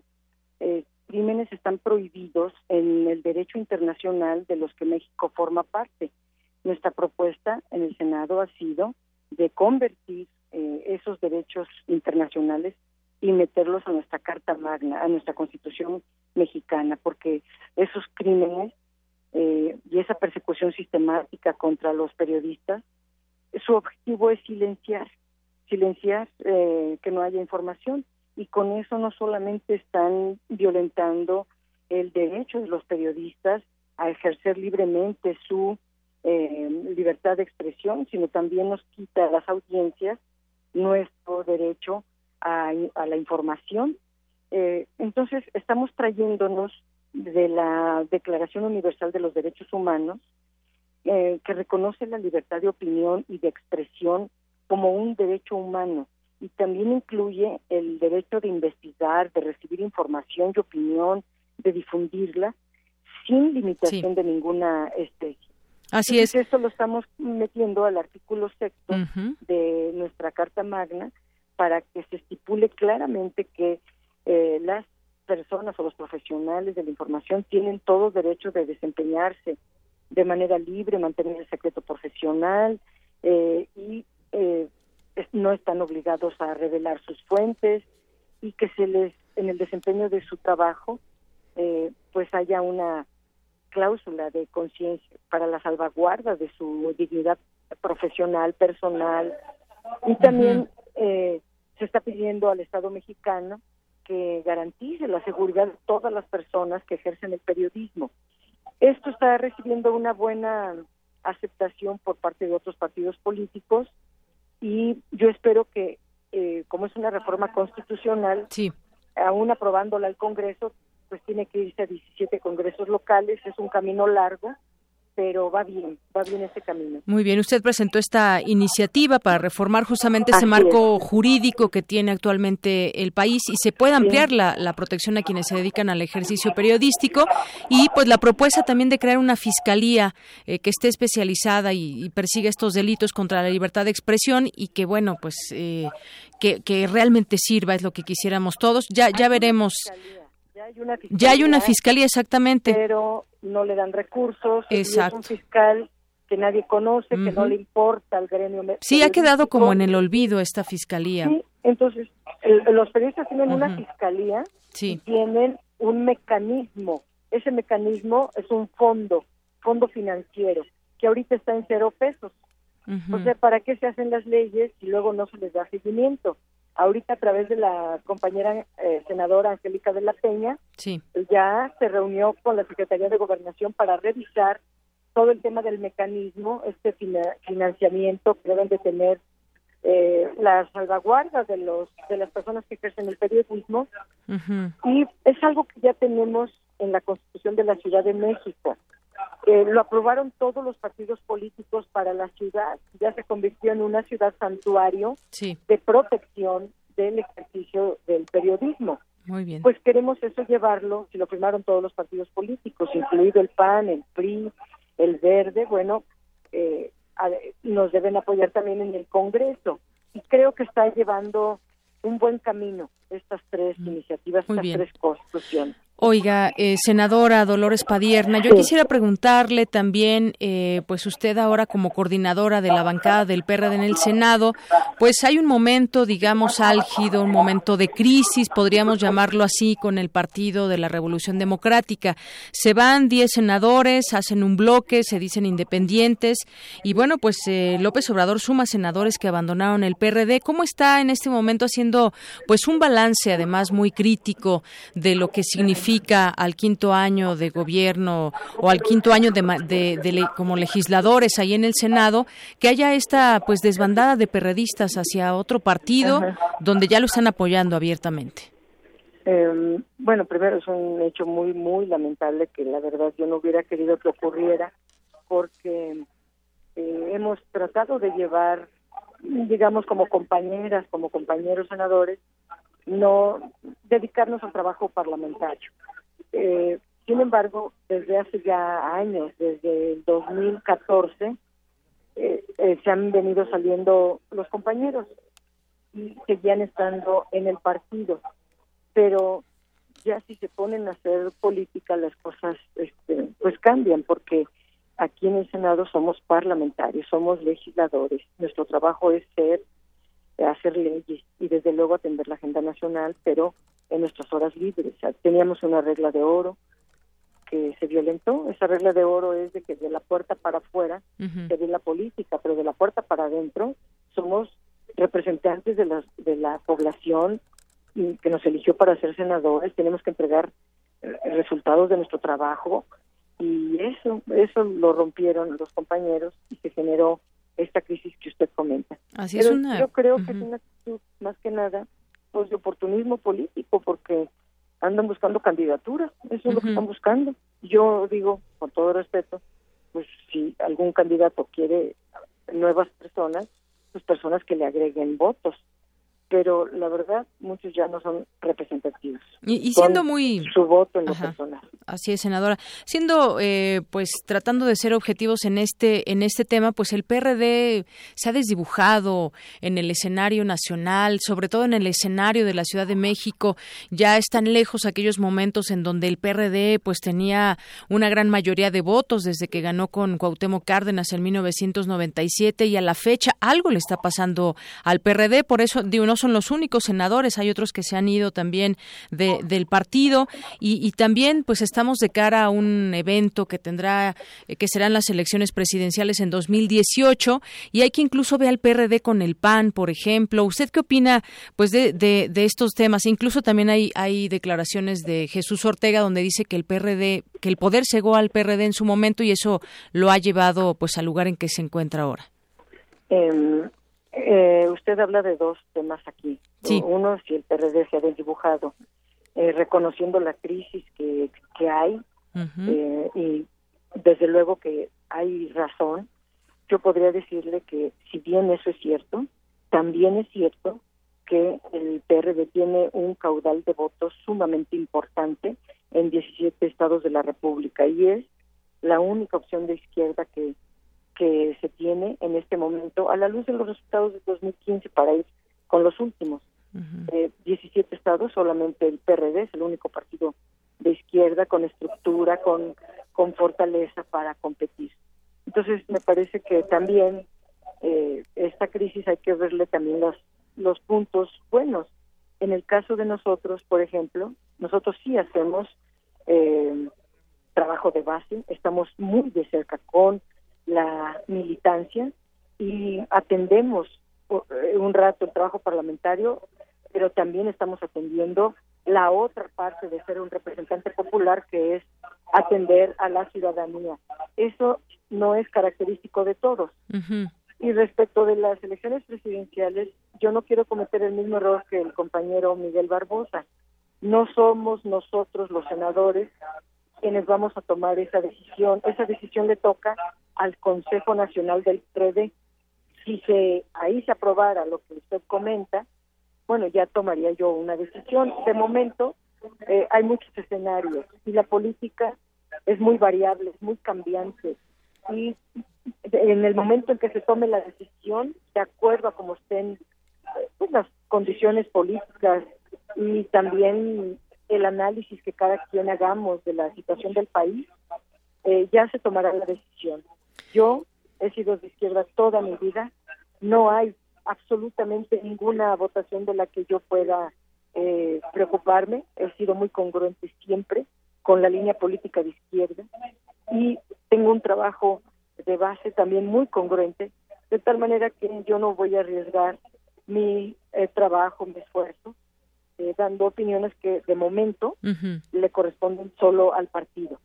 Speaker 45: eh, crímenes están prohibidos en el derecho internacional de los que México forma parte. Nuestra propuesta en el Senado ha sido de convertir eh, esos derechos internacionales y meterlos a nuestra Carta Magna, a nuestra Constitución mexicana, porque esos crímenes eh, y esa persecución sistemática contra los periodistas, su objetivo es silenciar, silenciar eh, que no haya información. Y con eso no solamente están violentando el derecho de los periodistas a ejercer libremente su eh, libertad de expresión, sino también nos quita a las audiencias nuestro derecho a, la información. Eh, entonces, estamos trayéndonos de la Declaración Universal de los Derechos Humanos, eh, que reconoce la libertad de opinión y de expresión como un derecho humano y también incluye el derecho de investigar, de recibir información y opinión, de difundirla sin limitación de ninguna especie.
Speaker 1: Así es.
Speaker 45: Esto lo estamos metiendo al artículo sexto de nuestra Carta Magna para que se estipule claramente que eh, las personas o los profesionales de la información tienen todo derecho de desempeñarse de manera libre, mantener el secreto profesional eh, y eh, no están obligados a revelar sus fuentes y que se les en el desempeño de su trabajo eh, pues haya una cláusula de conciencia para la salvaguarda de su dignidad profesional, personal y también eh, se está pidiendo al Estado mexicano que garantice la seguridad de todas las personas que ejercen el periodismo. Esto está recibiendo una buena aceptación por parte de otros partidos políticos y yo espero que, eh, como es una reforma constitucional, aún aprobándola el Congreso, pues tiene que irse a 17 congresos locales, es un camino largo, pero va bien, va bien ese camino.
Speaker 1: Muy bien, usted presentó esta iniciativa para reformar justamente ese marco jurídico que tiene actualmente el país y se puede ampliar la, protección a quienes se dedican al ejercicio periodístico y pues la propuesta también de crear una fiscalía eh, que esté especializada y, persiga estos delitos contra la libertad de expresión y que bueno, pues eh, que, que realmente sirva es lo que quisiéramos todos. Ya, ya veremos. Ya hay una fiscalía, exactamente.
Speaker 45: Pero no le dan recursos. Exacto. Es un fiscal que nadie conoce, que no le importa al gremio.
Speaker 1: Sí, ha quedado como en el olvido esta fiscalía.
Speaker 45: Sí, entonces los periodistas tienen una fiscalía y tienen un mecanismo. Ese mecanismo es un fondo, fondo financiero, que ahorita está en cero pesos. O sea, ¿para qué se hacen las leyes y luego no se les da seguimiento? Ahorita a través de la compañera eh, senadora Angélica de la Peña, ya se reunió con la Secretaría de Gobernación para revisar todo el tema del mecanismo, este financiamiento que deben de tener eh, las salvaguardas de los de las personas que ejercen el periodismo. Y es algo que ya tenemos en la Constitución de la Ciudad de México. Eh, lo aprobaron todos los partidos políticos para la ciudad. Ya se convirtió en una ciudad santuario de protección del ejercicio del periodismo.
Speaker 1: Muy bien.
Speaker 45: Pues queremos eso llevarlo, si lo firmaron todos los partidos políticos, incluido el PAN, el PRI, el Verde, bueno, eh, nos deben apoyar también en el Congreso. Y creo que está llevando un buen camino estas tres mm. iniciativas, estas tres constituciones.
Speaker 1: Oiga, eh, senadora Dolores Padierna, yo quisiera preguntarle también, eh, pues usted ahora como coordinadora de la bancada del PRD en el Senado, pues hay un momento, digamos, álgido, un momento de crisis, podríamos llamarlo así, con el Partido de la Revolución Democrática. Se van 10 senadores, hacen un bloque, se dicen independientes, y bueno, pues eh, López Obrador suma senadores que abandonaron el PRD. ¿Cómo está en este momento haciendo, pues, un balance, además, muy crítico de lo que significa al quinto año de gobierno o al quinto año de, como legisladores ahí en el Senado que haya esta pues desbandada de perredistas hacia otro partido donde ya lo están apoyando abiertamente?
Speaker 45: Em, bueno, primero es un hecho muy, muy lamentable que la verdad yo no hubiera querido que ocurriera porque eh, hemos tratado de llevar, digamos, como compañeras, como compañeros senadores, no dedicarnos al trabajo parlamentario. Eh, sin embargo, desde hace ya años, desde el 2014, eh, eh, se han venido saliendo los compañeros y seguían estando en el partido. Pero ya si se ponen a hacer política las cosas este, pues cambian porque aquí en el Senado somos parlamentarios, somos legisladores, nuestro trabajo es ser hacer leyes y desde luego atender la agenda nacional, pero en nuestras horas libres. teníamos una regla de oro que se violentó. Esa regla de oro es de que de la puerta para afuera se ve la política, pero de la puerta para adentro somos representantes de la, de la población que nos eligió para ser senadores, tenemos que entregar eh, resultados de nuestro trabajo y eso, eso lo rompieron los compañeros y se generó esta crisis que usted comenta.
Speaker 1: Así es una...
Speaker 45: Yo creo que es una actitud más que nada pues de oportunismo político porque andan buscando candidaturas, eso es lo que están buscando. Yo digo, con todo respeto, pues si algún candidato quiere nuevas personas, pues personas que le agreguen votos pero la verdad muchos ya no son representativos.
Speaker 1: Y, siendo muy
Speaker 45: su voto en lo personal.
Speaker 1: Así es, senadora. Siendo, eh, pues, tratando de ser objetivos en este en este tema, pues el PRD se ha desdibujado en el escenario nacional, sobre todo en el escenario de la Ciudad de México. Ya están lejos aquellos momentos en donde el PRD, pues, tenía una gran mayoría de votos desde que ganó con Cuauhtémoc Cárdenas en 1997 y a la fecha algo le está pasando al PRD. Por eso, digo, no son los únicos senadores, hay otros que se han ido también del partido y, también pues estamos de cara a un evento que tendrá, eh, que serán las elecciones presidenciales en 2018 y hay que incluso ve al PRD con el PAN, por ejemplo. ¿Usted qué opina pues de, de, estos temas? Incluso también hay, hay declaraciones de Jesús Ortega donde dice que el PRD, que el poder cegó al PRD en su momento y eso lo ha llevado pues al lugar en que se encuentra ahora.
Speaker 45: Em, eh, usted habla de dos temas aquí. Uno, si el PRD se ha desdibujado, eh, reconociendo la crisis que, que hay, eh, y desde luego que hay razón. Yo podría decirle que si bien eso es cierto, también es cierto que el PRD tiene un caudal de votos sumamente importante en 17 estados de la República y es la única opción de izquierda que que se tiene en este momento a la luz de los resultados de 2015 para ir con los últimos. 17 eh, estados, solamente el PRD es el único partido de izquierda con estructura, con, con fortaleza para competir. Entonces, me parece que también eh, esta crisis hay que verle también los, los puntos buenos. En el caso de nosotros, por ejemplo, nosotros sí hacemos eh, trabajo de base, estamos muy de cerca con la militancia y atendemos eh, un rato el trabajo parlamentario, pero también estamos atendiendo la otra parte de ser un representante popular que es atender a la ciudadanía. Eso no es característico de todos. Y respecto de las elecciones presidenciales, yo no quiero cometer el mismo error que el compañero Miguel Barbosa. No somos nosotros los senadores quienes vamos a tomar esa decisión. Esa decisión le toca al Consejo Nacional del PRD. Si se ahí se aprobara lo que usted comenta, bueno, ya tomaría yo una decisión. De momento eh, hay muchos escenarios y la política es muy variable, es muy cambiante. Y en el momento en que se tome la decisión, de acuerdo a cómo estén pues, las condiciones políticas y también el análisis que cada quien hagamos de la situación del país, eh, ya se tomará la decisión. Yo he sido de izquierda toda mi vida, no hay absolutamente ninguna votación de la que yo pueda eh, preocuparme, he sido muy congruente siempre con la línea política de izquierda. Y tengo un trabajo de base también muy congruente, de tal manera que yo no voy a arriesgar mi eh, trabajo, mi esfuerzo, eh, dando opiniones que de momento le corresponden solo al partido.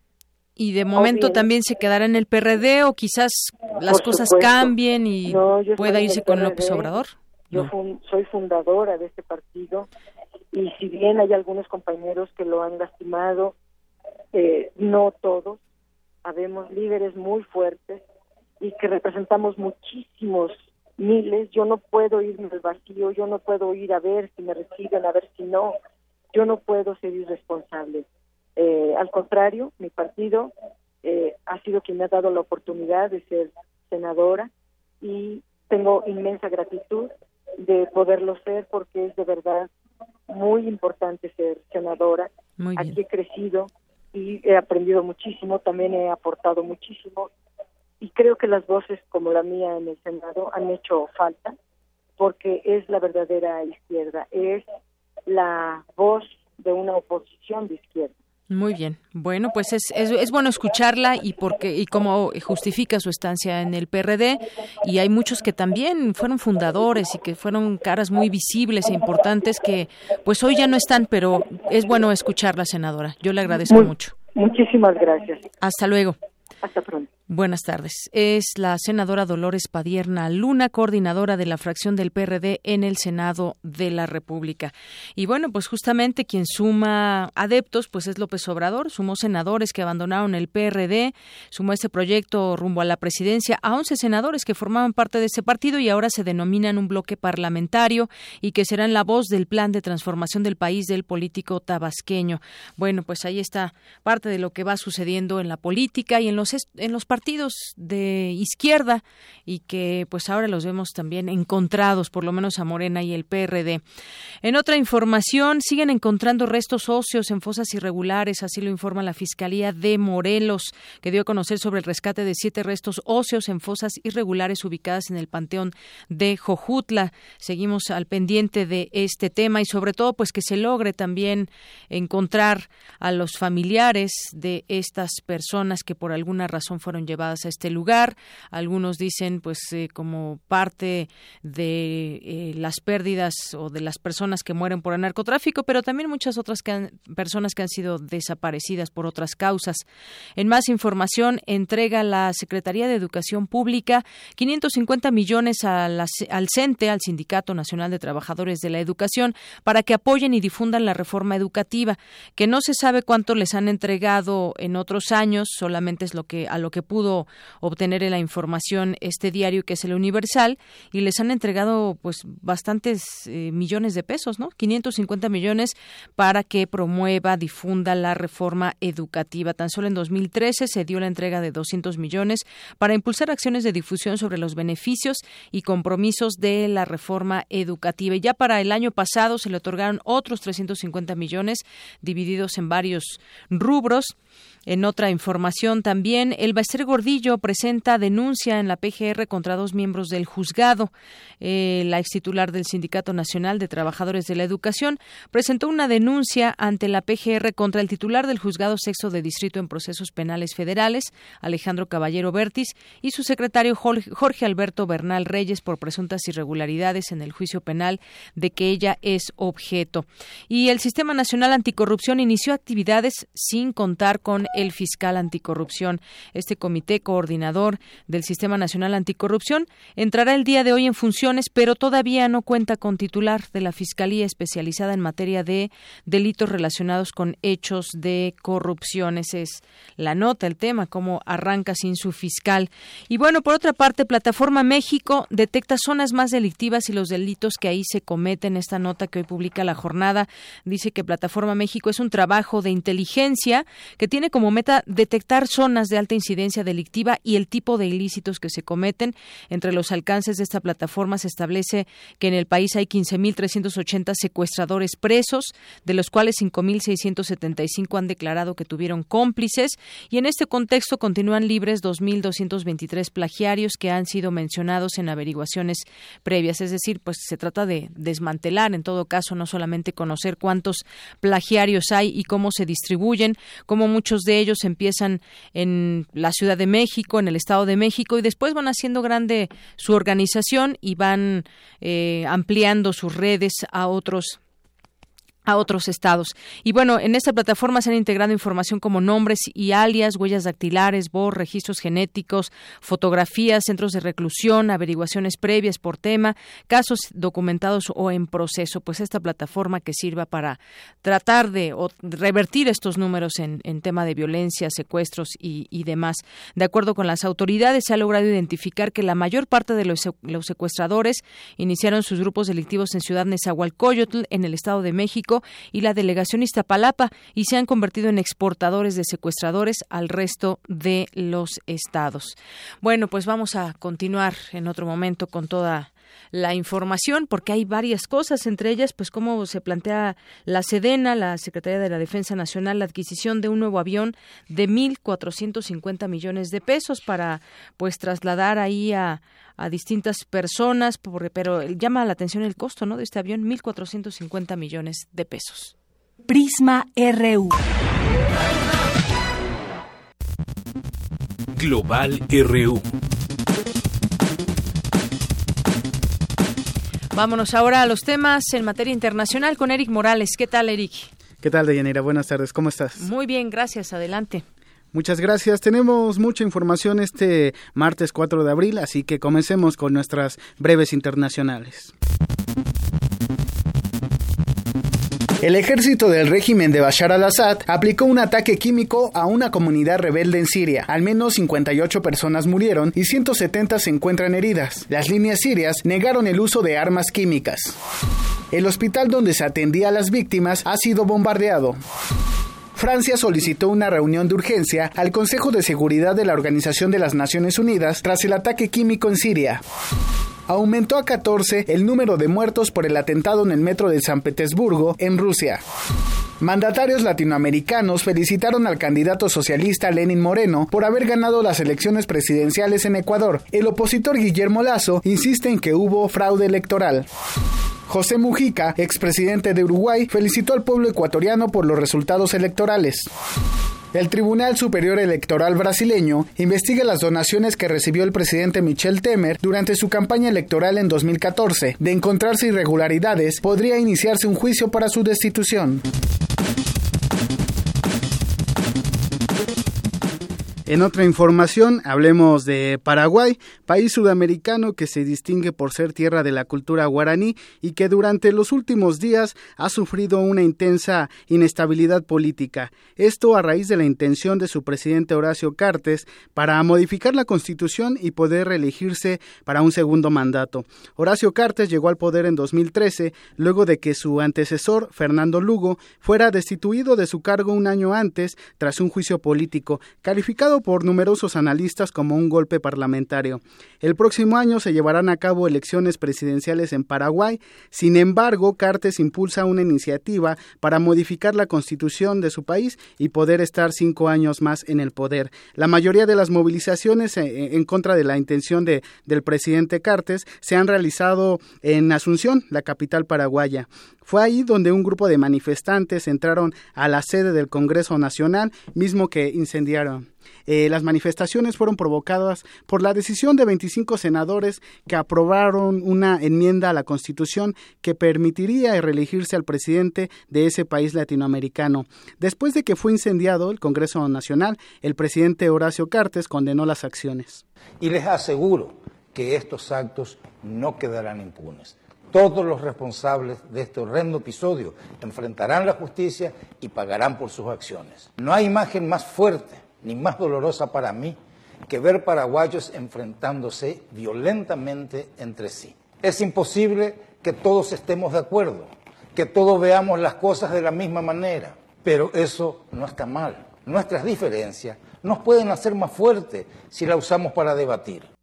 Speaker 1: Y de momento también se quedará en el PRD o quizás las cosas cambien y pueda irse con López Obrador.
Speaker 45: Yo soy fundadora de este partido y si bien hay algunos compañeros que lo han lastimado, eh, no todos, habemos líderes muy fuertes y que representamos muchísimos miles, yo no puedo irme al vacío, yo no puedo ir a ver si me reciben, a ver si no, yo no puedo ser irresponsable. Eh, al contrario, mi partido eh, ha sido quien me ha dado la oportunidad de ser senadora y tengo inmensa gratitud de poderlo ser porque es de verdad muy importante ser senadora. Aquí he crecido y he aprendido muchísimo, también he aportado muchísimo y creo que las voces como la mía en el Senado han hecho falta porque es la verdadera izquierda, es la voz de una oposición de izquierda.
Speaker 1: Muy bien. Bueno, pues es, es, bueno escucharla y porque y cómo justifica su estancia en el PRD y hay muchos que también fueron fundadores y que fueron caras muy visibles e importantes que pues hoy ya no están, pero es bueno escucharla, senadora. Yo le agradezco mucho.
Speaker 45: Muchísimas gracias.
Speaker 1: Hasta luego.
Speaker 45: Hasta pronto.
Speaker 1: Buenas tardes. Es la senadora Dolores Padierna Luna, coordinadora de la fracción del PRD en el Senado de la República. Y bueno, pues justamente quien suma adeptos, pues es López Obrador. Sumó senadores que abandonaron el PRD, sumó este proyecto rumbo a la presidencia a 11 senadores que formaban parte de ese partido y ahora se denominan un bloque parlamentario y que serán la voz del plan de transformación del país del político tabasqueño. Bueno, pues ahí está parte de lo que va sucediendo en la política y en los, en los partidos partidos de izquierda y que pues ahora los vemos también encontrados, por lo menos a Morena y el PRD. En otra información, siguen encontrando restos óseos en fosas irregulares, así lo informa la Fiscalía de Morelos, que dio a conocer sobre el rescate de siete restos óseos en fosas irregulares ubicadas en el Panteón de Jojutla. Seguimos al pendiente de este tema y sobre todo pues que se logre también encontrar a los familiares de estas personas que por alguna razón fueron llevadas a este lugar. Algunos dicen, pues, eh, como parte de eh, las pérdidas o de las personas que mueren por el narcotráfico, pero también muchas otras personas que han sido desaparecidas por otras causas. En más información, entrega la Secretaría de Educación Pública 550 millones al CENTE, al Sindicato Nacional de Trabajadores de la Educación, para que apoyen y difundan la reforma educativa, que no se sabe cuánto les han entregado en otros años, solamente es lo que a lo que pudo pudo obtener la información este diario que es el Universal y les han entregado pues bastantes eh, millones de pesos, ¿no? 550 millones para que promueva, difunda la reforma educativa. Tan solo en 2013 se dio la entrega de 200 millones para impulsar acciones de difusión sobre los beneficios y compromisos de la reforma educativa. Y ya para el año pasado se le otorgaron otros 350 millones divididos en varios rubros en otra información también, el Baester Gordillo presenta denuncia en la PGR contra dos miembros del juzgado. La ex titular del Sindicato Nacional de Trabajadores de la Educación presentó una denuncia ante la PGR contra el titular del juzgado sexto de distrito en procesos penales federales, Alejandro Caballero Bertis, y su secretario Jorge Alberto Bernal Reyes por presuntas irregularidades en el juicio penal de que ella es objeto. Y el Sistema Nacional Anticorrupción inició actividades sin contar con el fiscal anticorrupción. Este comité coordinador del Sistema Nacional Anticorrupción entrará el día de hoy en funciones, pero todavía no cuenta con titular de la Fiscalía especializada en materia de delitos relacionados con hechos de corrupción. Esa es la nota, el tema, cómo arranca sin su fiscal. Y bueno, por otra parte, Plataforma México detecta zonas más delictivas y los delitos que ahí se cometen. Esta nota que hoy publica la jornada dice que Plataforma México es un trabajo de inteligencia que tiene como meta detectar zonas de alta incidencia delictiva y el tipo de ilícitos que se cometen. Entre los alcances de esta plataforma se establece que en el país hay 15.380 secuestradores presos, de los cuales 5.675 han declarado que tuvieron cómplices y en este contexto continúan libres 2.223 plagiarios que han sido mencionados en averiguaciones previas. Es decir, pues se trata de desmantelar, en todo caso, no solamente conocer cuántos plagiarios hay y cómo se distribuyen, cómo muchos de ellos empiezan en la Ciudad de México, en el Estado de México y después van haciendo grande su organización y van eh, ampliando sus redes a otros a otros estados. Y bueno, en esta plataforma se han integrado información como nombres y alias, huellas dactilares, voz, registros genéticos, fotografías, centros de reclusión, averiguaciones previas por tema, casos documentados o en proceso. Pues esta plataforma que sirva para tratar de revertir estos números en, tema de violencia, secuestros y, demás. De acuerdo con las autoridades, se ha logrado identificar que la mayor parte de los, los secuestradores iniciaron sus grupos delictivos en Ciudad Nezahualcóyotl, en el Estado de México, y la delegación Iztapalapa y se han convertido en exportadores de secuestradores al resto de los estados. Bueno, pues vamos a continuar en otro momento con toda la información porque hay varias cosas, entre ellas, pues cómo se plantea la Sedena, la Secretaría de la Defensa Nacional, la adquisición de un nuevo avión de 1.450 millones de pesos para pues trasladar ahí a, a distintas personas, pero llama la atención el costo ¿no? de este avión, 1.450 millones de pesos.
Speaker 3: Prisma RU.
Speaker 39: Global RU.
Speaker 1: Vámonos ahora a los temas en materia internacional con Eric Morales. ¿Qué tal, Eric?
Speaker 46: ¿Qué tal, Deyanira? Buenas tardes, ¿cómo estás?
Speaker 1: Muy bien, gracias. Adelante.
Speaker 46: Muchas gracias. Tenemos mucha información este martes 4 de abril, así que comencemos con nuestras breves internacionales. El ejército del régimen de Bashar al-Assad aplicó un ataque químico a una comunidad rebelde en Siria. Al menos 58 personas murieron y 170 se encuentran heridas. Las líneas sirias negaron el uso de armas químicas. El hospital donde se atendía a las víctimas ha sido bombardeado. Francia solicitó una reunión de urgencia al Consejo de Seguridad de la Organización de las Naciones Unidas tras el ataque químico en Siria aumentó a 14 el número de muertos por el atentado en el metro de San Petersburgo, en Rusia. Mandatarios latinoamericanos felicitaron al candidato socialista Lenin Moreno por haber ganado las elecciones presidenciales en Ecuador. El opositor Guillermo Lazo insiste en que hubo fraude electoral. José Mujica, expresidente de Uruguay, felicitó al pueblo ecuatoriano por los resultados electorales. El Tribunal Superior Electoral brasileño investiga las donaciones que recibió el presidente Michel Temer durante su campaña electoral en 2014. De encontrarse irregularidades, podría iniciarse un juicio para su destitución. En otra información, hablemos de Paraguay, país sudamericano que se distingue por ser tierra de la cultura guaraní y que durante los últimos días ha sufrido una intensa inestabilidad política. Esto a raíz de la intención de su presidente Horacio Cartes para modificar la constitución y poder reelegirse para un segundo mandato. Horacio Cartes llegó al poder en 2013 luego de que su antecesor, Fernando Lugo, fuera destituido de su cargo un año antes tras un juicio político calificado por numerosos analistas como un golpe parlamentario. El próximo año se llevarán a cabo elecciones presidenciales en Paraguay. Sin embargo, Cartes impulsa una iniciativa para modificar la constitución de su país y poder estar cinco años más en el poder. La mayoría de las movilizaciones eh, eh, en contra de la intención de, del presidente Cartes se han realizado en Asunción, la capital paraguaya. Fue ahí donde un grupo de manifestantes entraron a la sede del Congreso Nacional, mismo que incendiaron. Eh, las manifestaciones fueron provocadas por la decisión de 25 senadores que aprobaron una enmienda a la Constitución que permitiría reelegirse al presidente de ese país latinoamericano. Después de que fue incendiado el Congreso Nacional, el presidente Horacio Cartes condenó las acciones.
Speaker 47: Y les aseguro que estos actos no quedarán impunes. Todos los responsables de este horrendo episodio enfrentarán la justicia y pagarán por sus acciones. No hay imagen más fuerte ni más dolorosa para mí que ver paraguayos enfrentándose violentamente entre sí. Es imposible que todos estemos de acuerdo, que todos veamos las cosas de la misma manera, pero eso no está mal. Nuestras diferencias nos pueden hacer más fuertes si la usamos para debatir.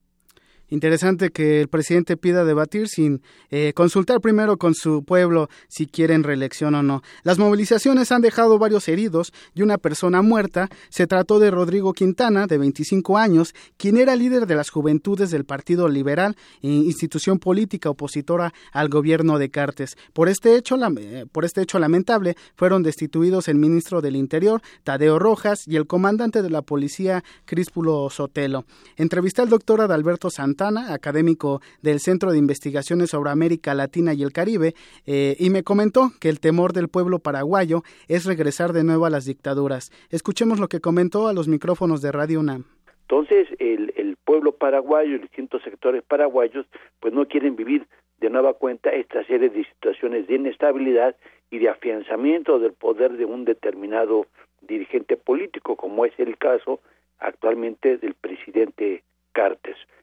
Speaker 46: Interesante que el presidente pida debatir sin eh, consultar primero con su pueblo si quieren reelección o no. Las movilizaciones han dejado varios heridos y una persona muerta. Se trató de Rodrigo Quintana, de 25 años, quien era líder de las juventudes del Partido Liberal, institución política opositora al gobierno de Cartes. Por este hecho, eh, por este hecho lamentable, fueron destituidos el ministro del Interior, Tadeo Rojas, y el comandante de la policía, Críspulo Sotelo. Entrevisté al doctor Adalberto Santana académico del Centro de Investigaciones sobre América Latina y el Caribe, eh, y me comentó que el temor del pueblo paraguayo es regresar de nuevo a las dictaduras. Escuchemos lo que comentó a los micrófonos de Radio UNAM.
Speaker 48: Entonces, el, el pueblo paraguayo y distintos sectores paraguayos, pues no quieren vivir de nueva cuenta esta serie de situaciones de inestabilidad y de afianzamiento del poder de un determinado dirigente político, como es el caso actualmente del presidente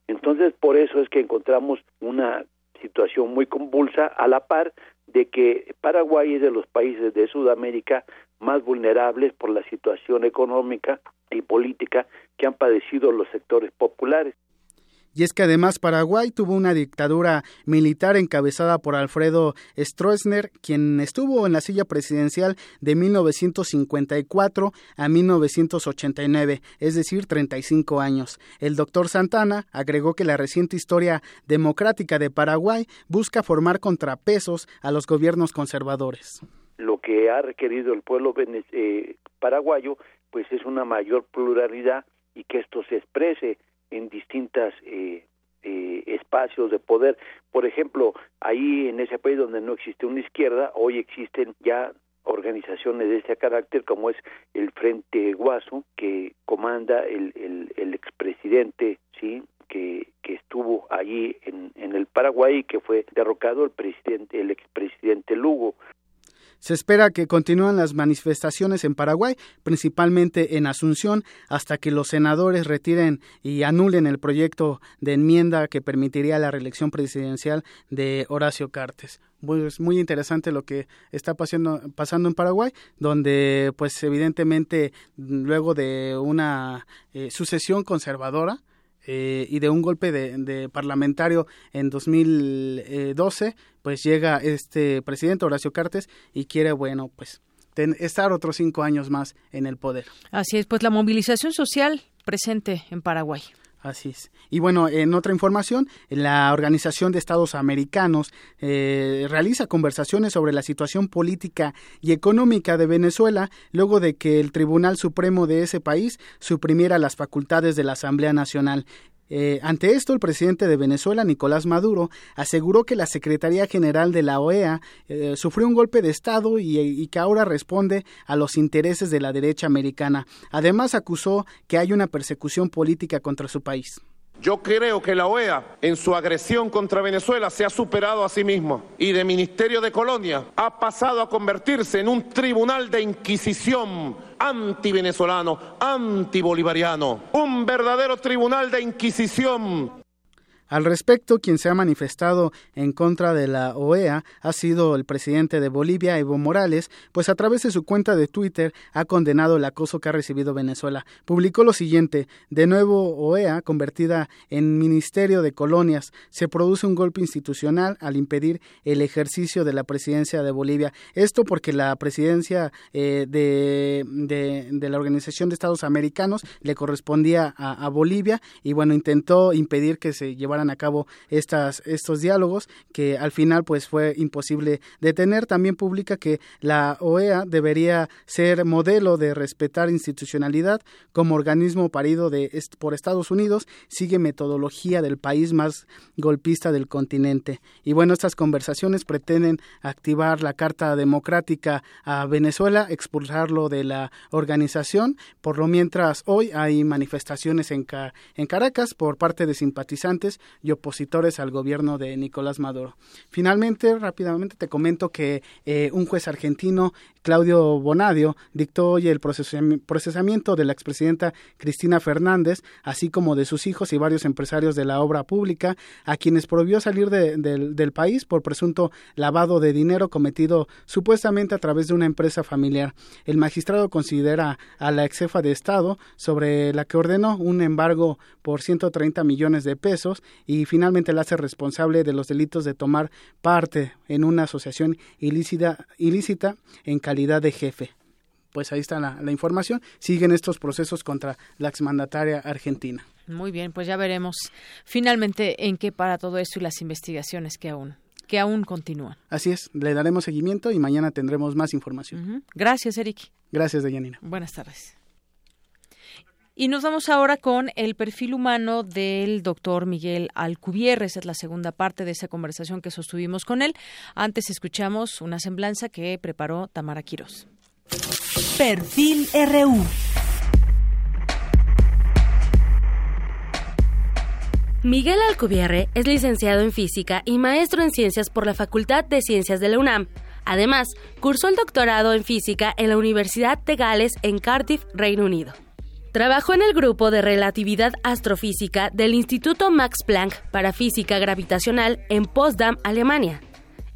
Speaker 48: Entonces, por eso es que encontramos una situación muy convulsa a la par de que Paraguay es de los países de Sudamérica más vulnerables por la situación económica y política que han padecido los sectores populares.
Speaker 46: Y es que además Paraguay tuvo una dictadura militar encabezada por Alfredo Stroessner, quien estuvo en la silla presidencial de 1954 a 1989, es decir, 35 años. El doctor Santana agregó que la reciente historia democrática de Paraguay busca formar contrapesos a los gobiernos conservadores.
Speaker 48: Lo que ha requerido el pueblo eh, paraguayo, pues es una mayor pluralidad y que esto se exprese en distintas eh, eh, espacios de poder. Por ejemplo, ahí en ese país donde no existe una izquierda, hoy existen ya organizaciones de ese carácter como es el Frente Guaso que comanda el, el, el expresidente sí que, que estuvo allí en, en el Paraguay y que fue derrocado el presidente el expresidente Lugo
Speaker 46: se espera que continúen las manifestaciones en Paraguay, principalmente en Asunción, hasta que los senadores retiren y anulen el proyecto de enmienda que permitiría la reelección presidencial de Horacio Cartes. Es muy interesante lo que está pasando, pasando en Paraguay, donde pues evidentemente luego de una eh, sucesión conservadora, eh, y de un golpe de, parlamentario en 2012, pues llega este presidente Horacio Cartes y quiere, bueno, pues estar otros cinco años más en el poder.
Speaker 1: Así es, pues la movilización social presente en Paraguay.
Speaker 46: Así es. Y bueno, en otra información, la Organización de Estados Americanos eh, realiza conversaciones sobre la situación política y económica de Venezuela luego de que el Tribunal Supremo de ese país suprimiera las facultades de la Asamblea Nacional. Eh, ante esto, el presidente de Venezuela, Nicolás Maduro, aseguró que la Secretaría General de la OEA eh, sufrió un golpe de Estado y, y, que ahora responde a los intereses de la derecha americana. Además, acusó que hay una persecución política contra su país.
Speaker 49: Yo creo que la OEA, en su agresión contra Venezuela, se ha superado a sí misma. Y de Ministerio de Colonia ha pasado a convertirse en un tribunal de inquisición anti-venezolano, anti-bolivariano, un verdadero tribunal de inquisición
Speaker 46: al respecto, quien se ha manifestado en contra de la OEA ha sido el presidente de Bolivia, Evo Morales, pues a través de su cuenta de Twitter ha condenado el acoso que ha recibido Venezuela. Publicó lo siguiente, de nuevo OEA, convertida en Ministerio de Colonias, se produce un golpe institucional al impedir el ejercicio de la presidencia de Bolivia. Esto porque la presidencia eh, de, de, la Organización de Estados Americanos le correspondía a, a Bolivia y bueno, intentó impedir que se llevara a cabo estas, estos diálogos que al final pues fue imposible detener. También publica que la OEA debería ser modelo de respetar institucionalidad como organismo parido de, por Estados Unidos, sigue metodología del país más golpista del continente. Y bueno, estas conversaciones pretenden activar la Carta Democrática a Venezuela, expulsarlo de la organización. Por lo mientras hoy hay manifestaciones en Caracas por parte de simpatizantes y opositores al gobierno de Nicolás Maduro. Finalmente, rápidamente te comento que eh, un juez argentino, Claudio Bonadio, dictó hoy el procesamiento de la expresidenta Cristina Fernández, así como de sus hijos y varios empresarios de la obra pública, a quienes prohibió salir del país por presunto lavado de dinero cometido supuestamente a través de una empresa familiar. El magistrado considera a la ex jefa de Estado, sobre la que ordenó un embargo por 130 millones de pesos, y finalmente la hace responsable de los delitos de tomar parte en una asociación ilícita, ilícita en de jefe. Pues ahí está la, la información. Siguen estos procesos contra la exmandataria argentina.
Speaker 1: Muy bien, pues ya veremos finalmente en qué para todo esto y las investigaciones que aún que aún continúan.
Speaker 46: Así es, le daremos seguimiento y mañana tendremos más información.
Speaker 1: Gracias, Eric.
Speaker 46: Gracias, Deyanira.
Speaker 1: Buenas tardes. Y nos vamos ahora con el perfil humano del doctor Miguel Alcubierre. Esa es la segunda parte de esa conversación que sostuvimos con él. Antes escuchamos una semblanza que preparó Tamara Quiros.
Speaker 3: Perfil RU.
Speaker 8: Miguel Alcubierre es licenciado en física y maestro en ciencias por la Facultad de Ciencias de la UNAM. Además, cursó el doctorado en física en la Universidad de Gales en Cardiff, Reino Unido. Trabajó en el grupo de relatividad astrofísica del Instituto Max Planck para Física Gravitacional en Potsdam, Alemania.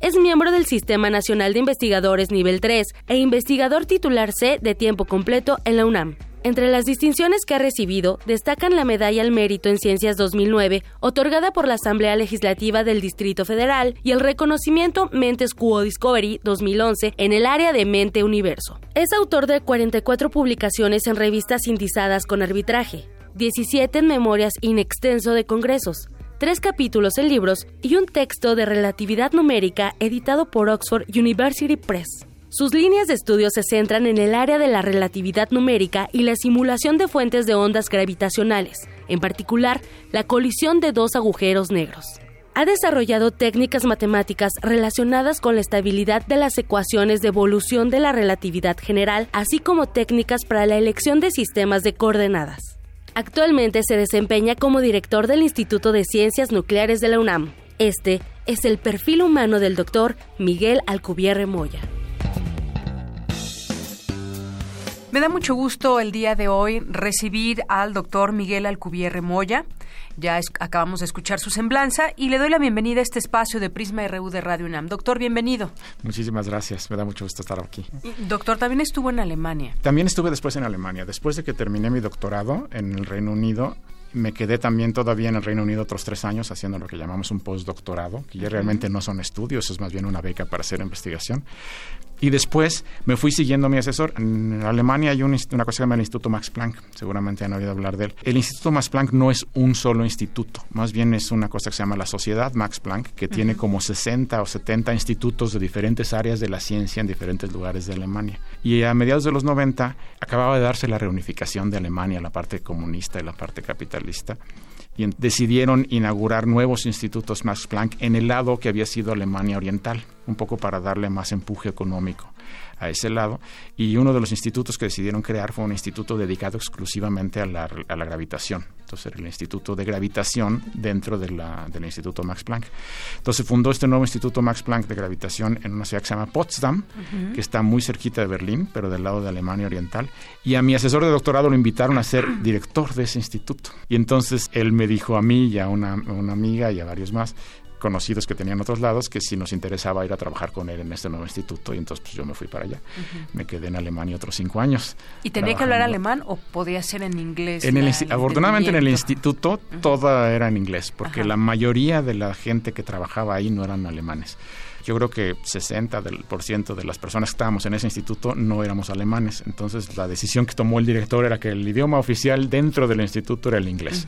Speaker 8: Es miembro del Sistema Nacional de Investigadores Nivel 3 e investigador titular C de tiempo completo en la UNAM. Entre las distinciones que ha recibido, destacan la Medalla al Mérito en Ciencias 2009, otorgada por la Asamblea Legislativa del Distrito Federal, y el reconocimiento Mentes Quo Discovery 2011 en el área de Mente Universo. Es autor de 44 publicaciones en revistas indizadas con arbitraje, 17 en memorias in extenso de congresos, tres capítulos en libros y un texto de relatividad numérica editado por Oxford University Press. Sus líneas de estudio se centran en el área de la relatividad numérica y la simulación de fuentes de ondas gravitacionales, en particular la colisión de dos agujeros negros. Ha desarrollado técnicas matemáticas relacionadas con la estabilidad de las ecuaciones de evolución de la relatividad general, así como técnicas para la elección de sistemas de coordenadas. Actualmente se desempeña como director del Instituto de Ciencias Nucleares de la UNAM. Este es el perfil humano del doctor Miguel Alcubierre Moya.
Speaker 1: Me da mucho gusto el día de hoy recibir al doctor Miguel Alcubierre Moya. Ya acabamos de escuchar su semblanza y le doy la bienvenida a este espacio de Prisma RU de Radio UNAM. Doctor, bienvenido.
Speaker 50: Muchísimas gracias, me da mucho gusto estar aquí.
Speaker 1: Doctor, también estuvo en Alemania.
Speaker 50: También estuve después en Alemania. Después de que terminé mi doctorado en el Reino Unido, me quedé también todavía en el Reino Unido otros tres años haciendo lo que llamamos un postdoctorado, que ya realmente no son estudios, es más bien una beca para hacer investigación. Y después me fui siguiendo a mi asesor. En Alemania hay una cosa que se llama el Instituto Max Planck, seguramente han oído hablar de él. El Instituto Max Planck no es un solo instituto, más bien es una cosa que se llama la Sociedad Max Planck, que tiene como 60 o 70 institutos de diferentes áreas de la ciencia en diferentes lugares de Alemania. Y a mediados de los 90 acababa de darse la reunificación de Alemania, la parte comunista y la parte capitalista y decidieron inaugurar nuevos institutos Max Planck en el lado que había sido Alemania Oriental, un poco para darle más empuje económico a ese lado. Y uno de los institutos que decidieron crear fue un instituto dedicado exclusivamente a la, a la gravitación. Entonces era el Instituto de Gravitación dentro de la, del Instituto Max Planck. Entonces fundó este nuevo Instituto Max Planck de Gravitación en una ciudad que se llama Potsdam, que está muy cerquita de Berlín, pero del lado de Alemania Oriental. Y a mi asesor de doctorado lo invitaron a ser director de ese instituto. Y entonces él me dijo a mí y a una, una amiga y a varios más, conocidos que tenían otros lados que si nos interesaba ir a trabajar con él en este nuevo instituto y entonces pues yo me fui para allá. Me quedé en Alemania otros cinco años.
Speaker 1: ¿Y tenía que hablar alemán o podía ser en inglés?
Speaker 50: En el afortunadamente en el instituto todo era en inglés porque la mayoría de la gente que trabajaba ahí no eran alemanes yo creo que 60% de las personas que estábamos en ese instituto no éramos alemanes. Entonces la decisión que tomó el director era que el idioma oficial dentro del instituto era el inglés.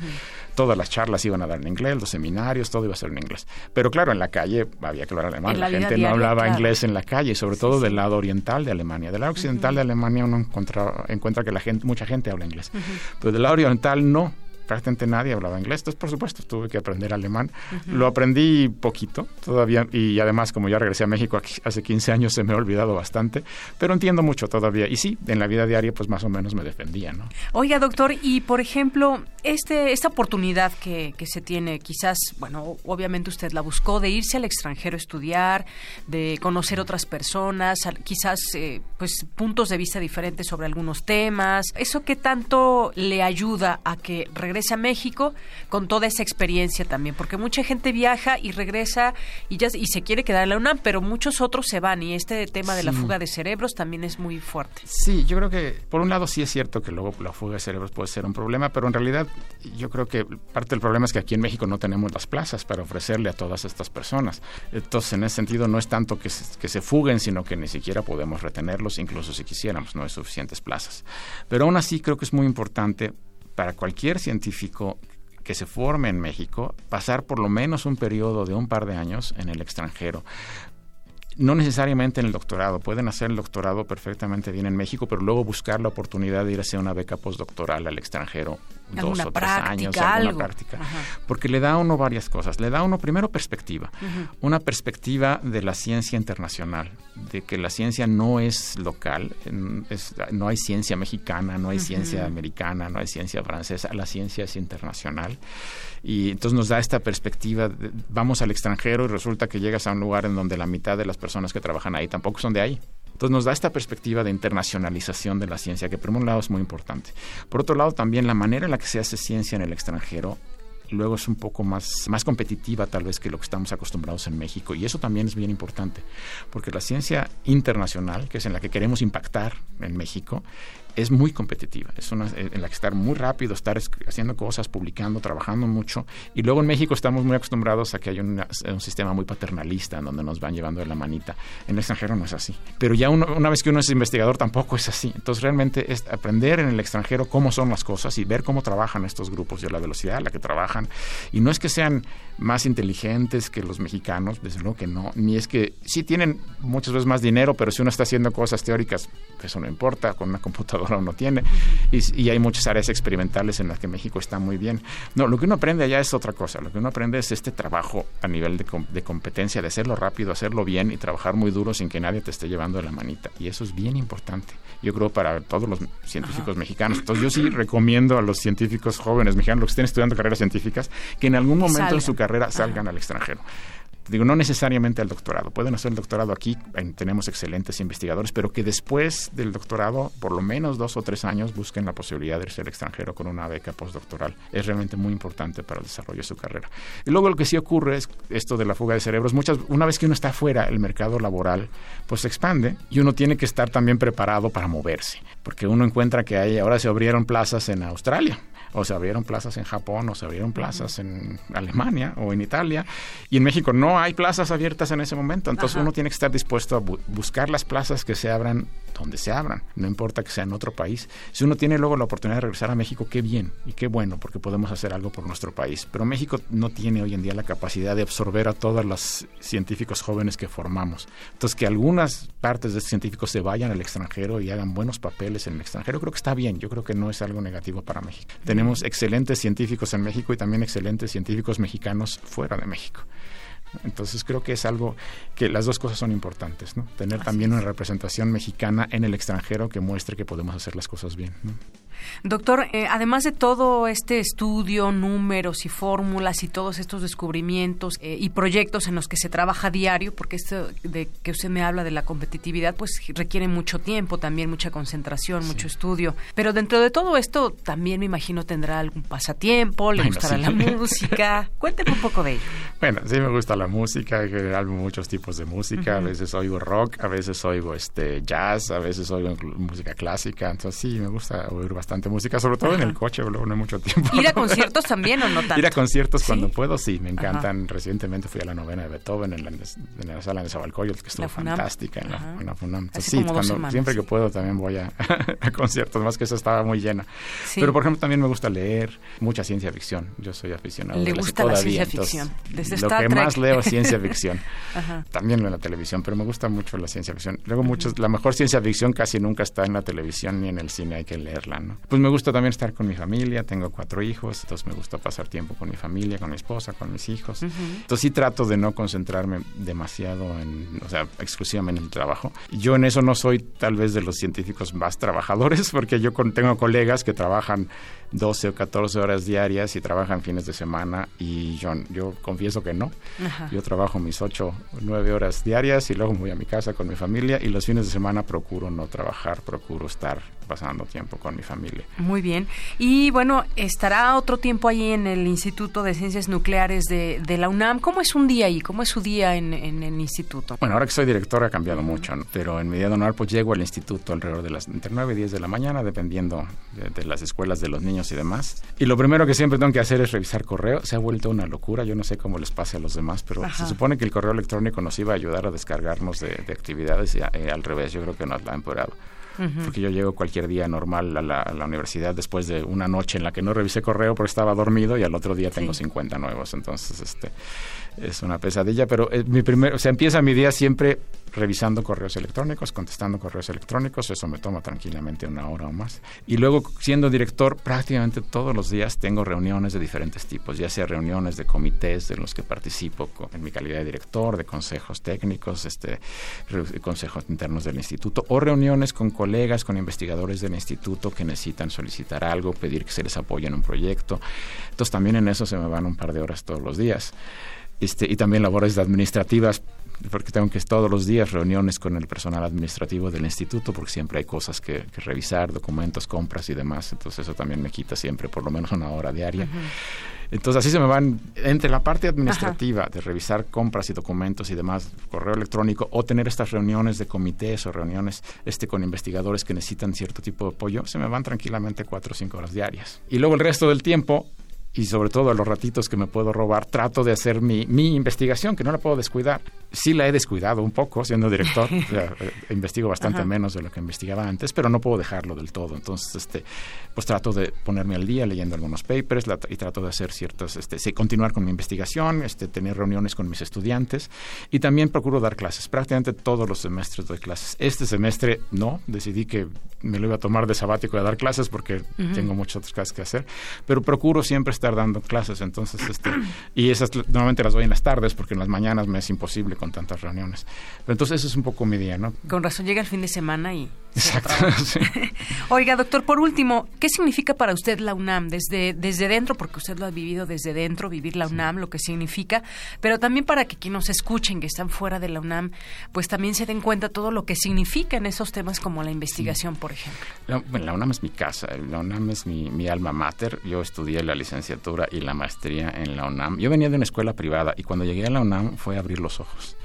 Speaker 50: Todas las charlas iban a dar en inglés, los seminarios, todo iba a ser en inglés. Pero claro, en la calle había que hablar alemán. La, gente no hablaba inglés en la calle, sobre todo del lado oriental de Alemania. Del lado occidental de Alemania uno encuentra, encuentra que la gente, mucha gente habla inglés. Pero del lado oriental no prácticamente nadie hablaba inglés, entonces por supuesto tuve que aprender alemán. Lo aprendí poquito todavía y además como ya regresé a México hace 15 años se me ha olvidado bastante, pero entiendo mucho todavía y sí, en la vida diaria pues más o menos me defendía, ¿no?
Speaker 1: Oiga, doctor, y por ejemplo, este esta oportunidad que, que se tiene, quizás, bueno, obviamente usted la buscó de irse al extranjero a estudiar, de conocer otras personas, quizás eh, pues puntos de vista diferentes sobre algunos temas, ¿eso qué tanto le ayuda a que regrese a México con toda esa experiencia también, porque mucha gente viaja y regresa y ya y se quiere quedar en la UNAM, pero muchos otros se van y este tema de la fuga de cerebros también es muy fuerte.
Speaker 50: Sí, yo creo que por un lado sí es cierto que luego la fuga de cerebros puede ser un problema, pero en realidad yo creo que parte del problema es que aquí en México no tenemos las plazas para ofrecerle a todas estas personas. Entonces, en ese sentido no es tanto que se, que se fuguen, sino que ni siquiera podemos retenerlos, incluso si quisiéramos, no hay suficientes plazas. Pero aún así creo que es muy importante para cualquier científico que se forme en México, pasar por lo menos un periodo de un par de años en el extranjero. No necesariamente en el doctorado, pueden hacer el doctorado perfectamente bien en México, pero luego buscar la oportunidad de ir a hacer una beca postdoctoral al extranjero dos o tres años, alguna práctica. Porque le da a uno varias cosas. Le da a uno primero perspectiva, una perspectiva de la ciencia internacional, de que la ciencia no es local, no hay ciencia mexicana, no hay ciencia americana, no hay ciencia francesa, la ciencia es internacional. Y entonces nos da esta perspectiva, vamos al extranjero y resulta que llegas a un lugar en donde la mitad de las personas que trabajan ahí tampoco son de ahí. Entonces nos da esta perspectiva de internacionalización de la ciencia, que por un lado es muy importante. Por otro lado, también la manera en la que se hace ciencia en el extranjero luego es un poco más, más competitiva tal vez que lo que estamos acostumbrados en México. Y eso también es bien importante, porque la ciencia internacional, que es en la que queremos impactar en México, es muy competitiva, es una eh, en la que estar muy rápido, estar haciendo cosas, publicando, trabajando mucho. Y luego en México estamos muy acostumbrados a que haya un sistema muy paternalista en donde nos van llevando de la manita. En el extranjero no es así. Pero ya una vez que uno es investigador tampoco es así. Entonces realmente es aprender en el extranjero cómo son las cosas y ver cómo trabajan estos grupos y la velocidad a la que trabajan. Y no es que sean más inteligentes que los mexicanos, desde luego que no, ni es que sí tienen muchas veces más dinero, pero si uno está haciendo cosas teóricas, eso no importa, con una computadora uno tiene, y, hay muchas áreas experimentales en las que México está muy bien. No, lo que uno aprende allá es otra cosa, lo que uno aprende es este trabajo a nivel de, de competencia, de hacerlo rápido, hacerlo bien y trabajar muy duro sin que nadie te esté llevando de la manita, y eso es bien importante. Yo creo, para todos los científicos mexicanos. Entonces yo sí recomiendo a los científicos jóvenes mexicanos, los que estén estudiando carreras científicas, que en algún momento en su carrera salgan al extranjero digo, no necesariamente al doctorado, pueden hacer el doctorado aquí, tenemos excelentes investigadores, pero que después del doctorado, por lo menos dos o tres años, busquen la posibilidad de irse al extranjero con una beca postdoctoral. Es realmente muy importante para el desarrollo de su carrera. Y luego lo que sí ocurre es esto de la fuga de cerebros. Muchas, una vez que uno está fuera, el mercado laboral pues se expande y uno tiene que estar también preparado para moverse, porque uno encuentra que hay, ahora se abrieron plazas en Australia o se abrieron plazas en Japón, o se abrieron plazas en Alemania o en Italia, y en México no hay plazas abiertas en ese momento, entonces uno tiene que estar dispuesto a buscar las plazas que se abran donde se abran, no importa que sea en otro país. Si uno tiene luego la oportunidad de regresar a México, qué bien y qué bueno, porque podemos hacer algo por nuestro país. Pero México no tiene hoy en día la capacidad de absorber a todos los científicos jóvenes que formamos. Entonces, que algunas partes de estos científicos se vayan al extranjero y hagan buenos papeles en el extranjero, creo que está bien, yo creo que no es algo negativo para México. Tenemos excelentes científicos en México y también excelentes científicos mexicanos fuera de México. Entonces creo que es algo que las dos cosas son importantes, ¿no? Tener también una representación mexicana en el extranjero que muestre que podemos hacer las cosas bien.
Speaker 1: Doctor, eh, además de todo este estudio, números y fórmulas y todos estos descubrimientos eh, y proyectos en los que se trabaja diario, porque esto de que usted me habla de la competitividad, pues requiere mucho tiempo, también mucha concentración, mucho estudio. Pero dentro de todo esto, también me imagino tendrá algún pasatiempo, le gustará la música. Cuénteme un poco de ello.
Speaker 50: Bueno, sí me gusta la música, hay muchos tipos de música. A veces oigo rock, a veces oigo este jazz, a veces oigo música clásica. Entonces sí, me gusta oír bastante bastante música, sobre todo en el coche, luego no hay mucho tiempo.
Speaker 1: ¿Ir a conciertos también o no tanto?
Speaker 50: Ir a conciertos cuando puedo, sí, me encantan. Recientemente fui a la novena de Beethoven en la, en la sala de Zabalcoyot, que estuvo fantástica en la, en la, FUNAM. sí, cuando, siempre que puedo también voy a, conciertos, más que eso estaba muy llena. Pero, por ejemplo, también me gusta leer mucha ciencia ficción. Yo soy aficionado.
Speaker 1: Le gusta la ciencia ficción. Desde
Speaker 50: lo que más leo es ciencia ficción. También en la televisión, pero me gusta mucho la ciencia ficción. Luego, muchos, la mejor ciencia ficción casi nunca está en la televisión ni en el cine, hay que leerla, ¿no? Pues me gusta también estar con mi familia, tengo cuatro hijos, entonces me gusta pasar tiempo con mi familia, con mi esposa, con mis hijos. Entonces sí trato de no concentrarme demasiado en, o sea, exclusivamente en el trabajo. Yo en eso no soy tal vez de los científicos más trabajadores, porque yo tengo colegas que trabajan 12 o 14 horas diarias y trabajan fines de semana y yo, yo confieso que no. Yo trabajo mis 8 9 horas diarias y luego voy a mi casa con mi familia y los fines de semana procuro no trabajar, procuro estar pasando tiempo con mi familia.
Speaker 1: Muy bien. Y bueno, estará otro tiempo ahí en el Instituto de Ciencias Nucleares de, la UNAM. ¿Cómo es un día ahí? ¿Cómo es su día en, el instituto?
Speaker 50: Bueno, ahora que soy director ha cambiado mucho, pero en de honor pues llego al instituto alrededor de las entre 9 y 10 de la mañana, dependiendo de las escuelas de los niños y demás. Y lo primero que siempre tengo que hacer es revisar correo. Se ha vuelto una locura. Yo no sé cómo les pase a los demás, pero se supone que el correo electrónico nos iba a ayudar a descargarnos de, actividades y eh, al revés, yo creo que nos la ha empeorado. Porque yo llego cualquier día normal a la, universidad después de una noche en la que no revisé correo porque estaba dormido y al otro día tengo 50 nuevos. Entonces, este es una pesadilla, pero eh, mi primer, o sea, empieza mi día siempre revisando correos electrónicos, contestando correos electrónicos, eso me toma tranquilamente una hora o más. Y luego, siendo director, prácticamente todos los días tengo reuniones de diferentes tipos, ya sea reuniones de comités de los que participo en mi calidad de director, de consejos técnicos, este, consejos internos del instituto, o reuniones con colegas, con investigadores del instituto que necesitan solicitar algo, pedir que se les apoye en un proyecto. Entonces, también en eso se me van un par de horas todos los días. Este, y también labores administrativas porque tengo que todos los días reuniones con el personal administrativo del instituto, porque siempre hay cosas que, revisar, documentos, compras y demás. Entonces eso también me quita siempre por lo menos una hora diaria. Entonces así se me van entre la parte administrativa de revisar compras y documentos y demás, correo electrónico, o tener estas reuniones de comités o reuniones este, con investigadores que necesitan cierto tipo de apoyo, se me van tranquilamente cuatro o cinco horas diarias. Y luego el resto del tiempo y sobre todo a los ratitos que me puedo robar, trato de hacer mi, mi investigación, que no la puedo descuidar. Sí la he descuidado un poco siendo director, eh, investigo bastante menos de lo que investigaba antes, pero no puedo dejarlo del todo. Entonces, este, pues trato de ponerme al día leyendo algunos papers y trato de hacer ciertos, este, sí, continuar con mi investigación, este, tener reuniones con mis estudiantes y también procuro dar clases. Prácticamente todos los semestres doy clases. Este semestre no, decidí que me lo iba a tomar de sabático de dar clases porque tengo muchas otras cosas que hacer, pero procuro siempre estar dando clases, entonces, este, y esas normalmente las doy en las tardes porque en las mañanas me es imposible con tantas reuniones. Pero entonces eso es un poco mi día, ¿no?
Speaker 1: Con razón llega el fin de semana y...
Speaker 50: Exacto.
Speaker 1: Oiga, doctor, por último, ¿qué significa para usted la UNAM desde, desde dentro? Porque usted lo ha vivido desde dentro, vivir la UNAM, lo que significa, pero también para que quienes nos escuchen, que están fuera de la UNAM, pues también se den cuenta todo lo que significa en esos temas como la investigación, por ejemplo.
Speaker 50: La, bueno, la UNAM es mi casa, la UNAM es mi, mi alma mater. Yo estudié la licenciatura y la maestría en la UNAM. Yo venía de una escuela privada y cuando llegué a la UNAM fue abrir los ojos.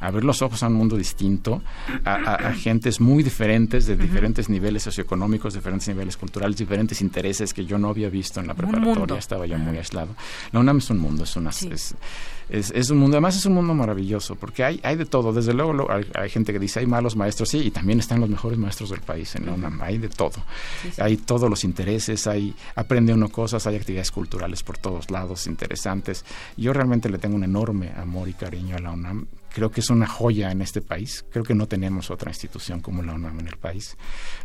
Speaker 50: Abrir los ojos a un mundo distinto, a, gentes muy diferentes, de diferentes niveles socioeconómicos, diferentes niveles culturales, diferentes intereses que yo no había visto en la preparatoria. Estaba yo muy aislado. La UNAM es un mundo, es una... Es, es, un mundo, además es un mundo maravilloso, porque hay, hay de todo. Desde luego hay, gente que dice hay malos maestros, sí, y también están los mejores maestros del país en la UNAM. Hay de todo. Hay todos los intereses, hay aprende uno cosas, hay actividades culturales por todos lados interesantes. Yo realmente le tengo un enorme amor y cariño a la UNAM creo que es una joya en este país. Creo que no tenemos otra institución como la UNAM en el país.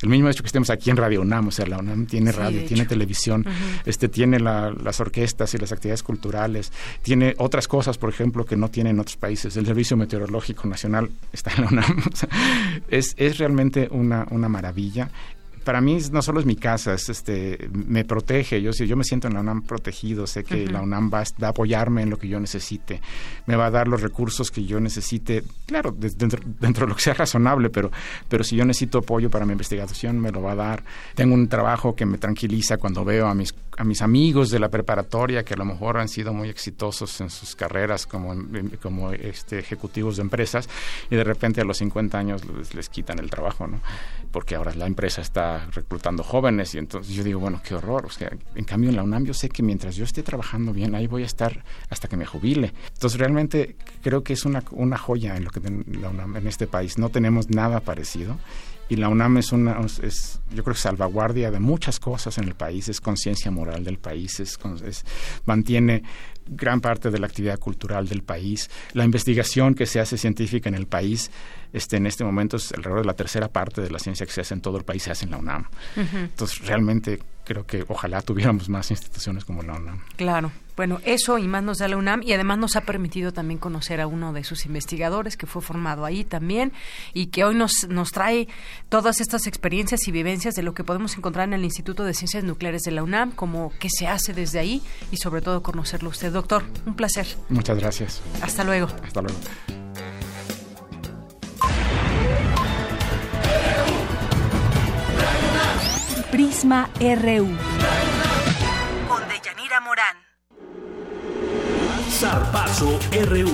Speaker 50: El mismo hecho que estemos aquí en Radio UNAM, o sea, la UNAM tiene radio, tiene televisión, este tiene las orquestas y las actividades culturales, tiene otras cosas, por ejemplo, que no tienen otros países. El Servicio Meteorológico Nacional está en la UNAM. es, es realmente una, una maravilla para mí no solo es mi casa, es este, me protege. Yo, si yo me siento en la UNAM protegido, sé que la UNAM va, a apoyarme en lo que yo necesite, me va a dar los recursos que yo necesite, claro, dentro, dentro de lo que sea razonable, pero, pero si yo necesito apoyo para mi investigación, me lo va a dar. Tengo un trabajo que me tranquiliza cuando veo a mis, a mis amigos de la preparatoria que a lo mejor han sido muy exitosos en sus carreras como, como este, ejecutivos de empresas y de repente a los 50 años les, les quitan el trabajo, ¿no? Porque ahora la empresa está reclutando jóvenes y entonces yo digo, bueno, qué horror. O sea, en cambio en la UNAM yo sé que mientras yo esté trabajando bien, ahí voy a estar hasta que me jubile. Entonces realmente creo que es una, una joya en lo que la UNAM en este país. No tenemos nada parecido y la UNAM es una, es, yo creo que salvaguardia de muchas cosas en el país, es conciencia moral del país, es, mantiene gran parte de la actividad cultural del país. La investigación que se hace científica en el país, este, en este momento es alrededor de la tercera parte de la ciencia que se hace en todo el país, se hace en la UNAM. Entonces, realmente creo que ojalá tuviéramos más instituciones como la UNAM.
Speaker 1: Claro. Bueno, eso y más nos da la UNAM y además nos ha permitido también conocer a uno de sus investigadores que fue formado ahí también y que hoy nos, nos trae todas estas experiencias y vivencias de lo que podemos encontrar en el Instituto de Ciencias Nucleares de la UNAM, como qué se hace desde ahí y sobre todo conocerlo usted, doctor. Un placer.
Speaker 50: Muchas gracias.
Speaker 1: Hasta luego.
Speaker 50: Hasta luego.
Speaker 3: Prisma RU.
Speaker 17: Con Deyanira Morán.
Speaker 39: Zarpazo RU.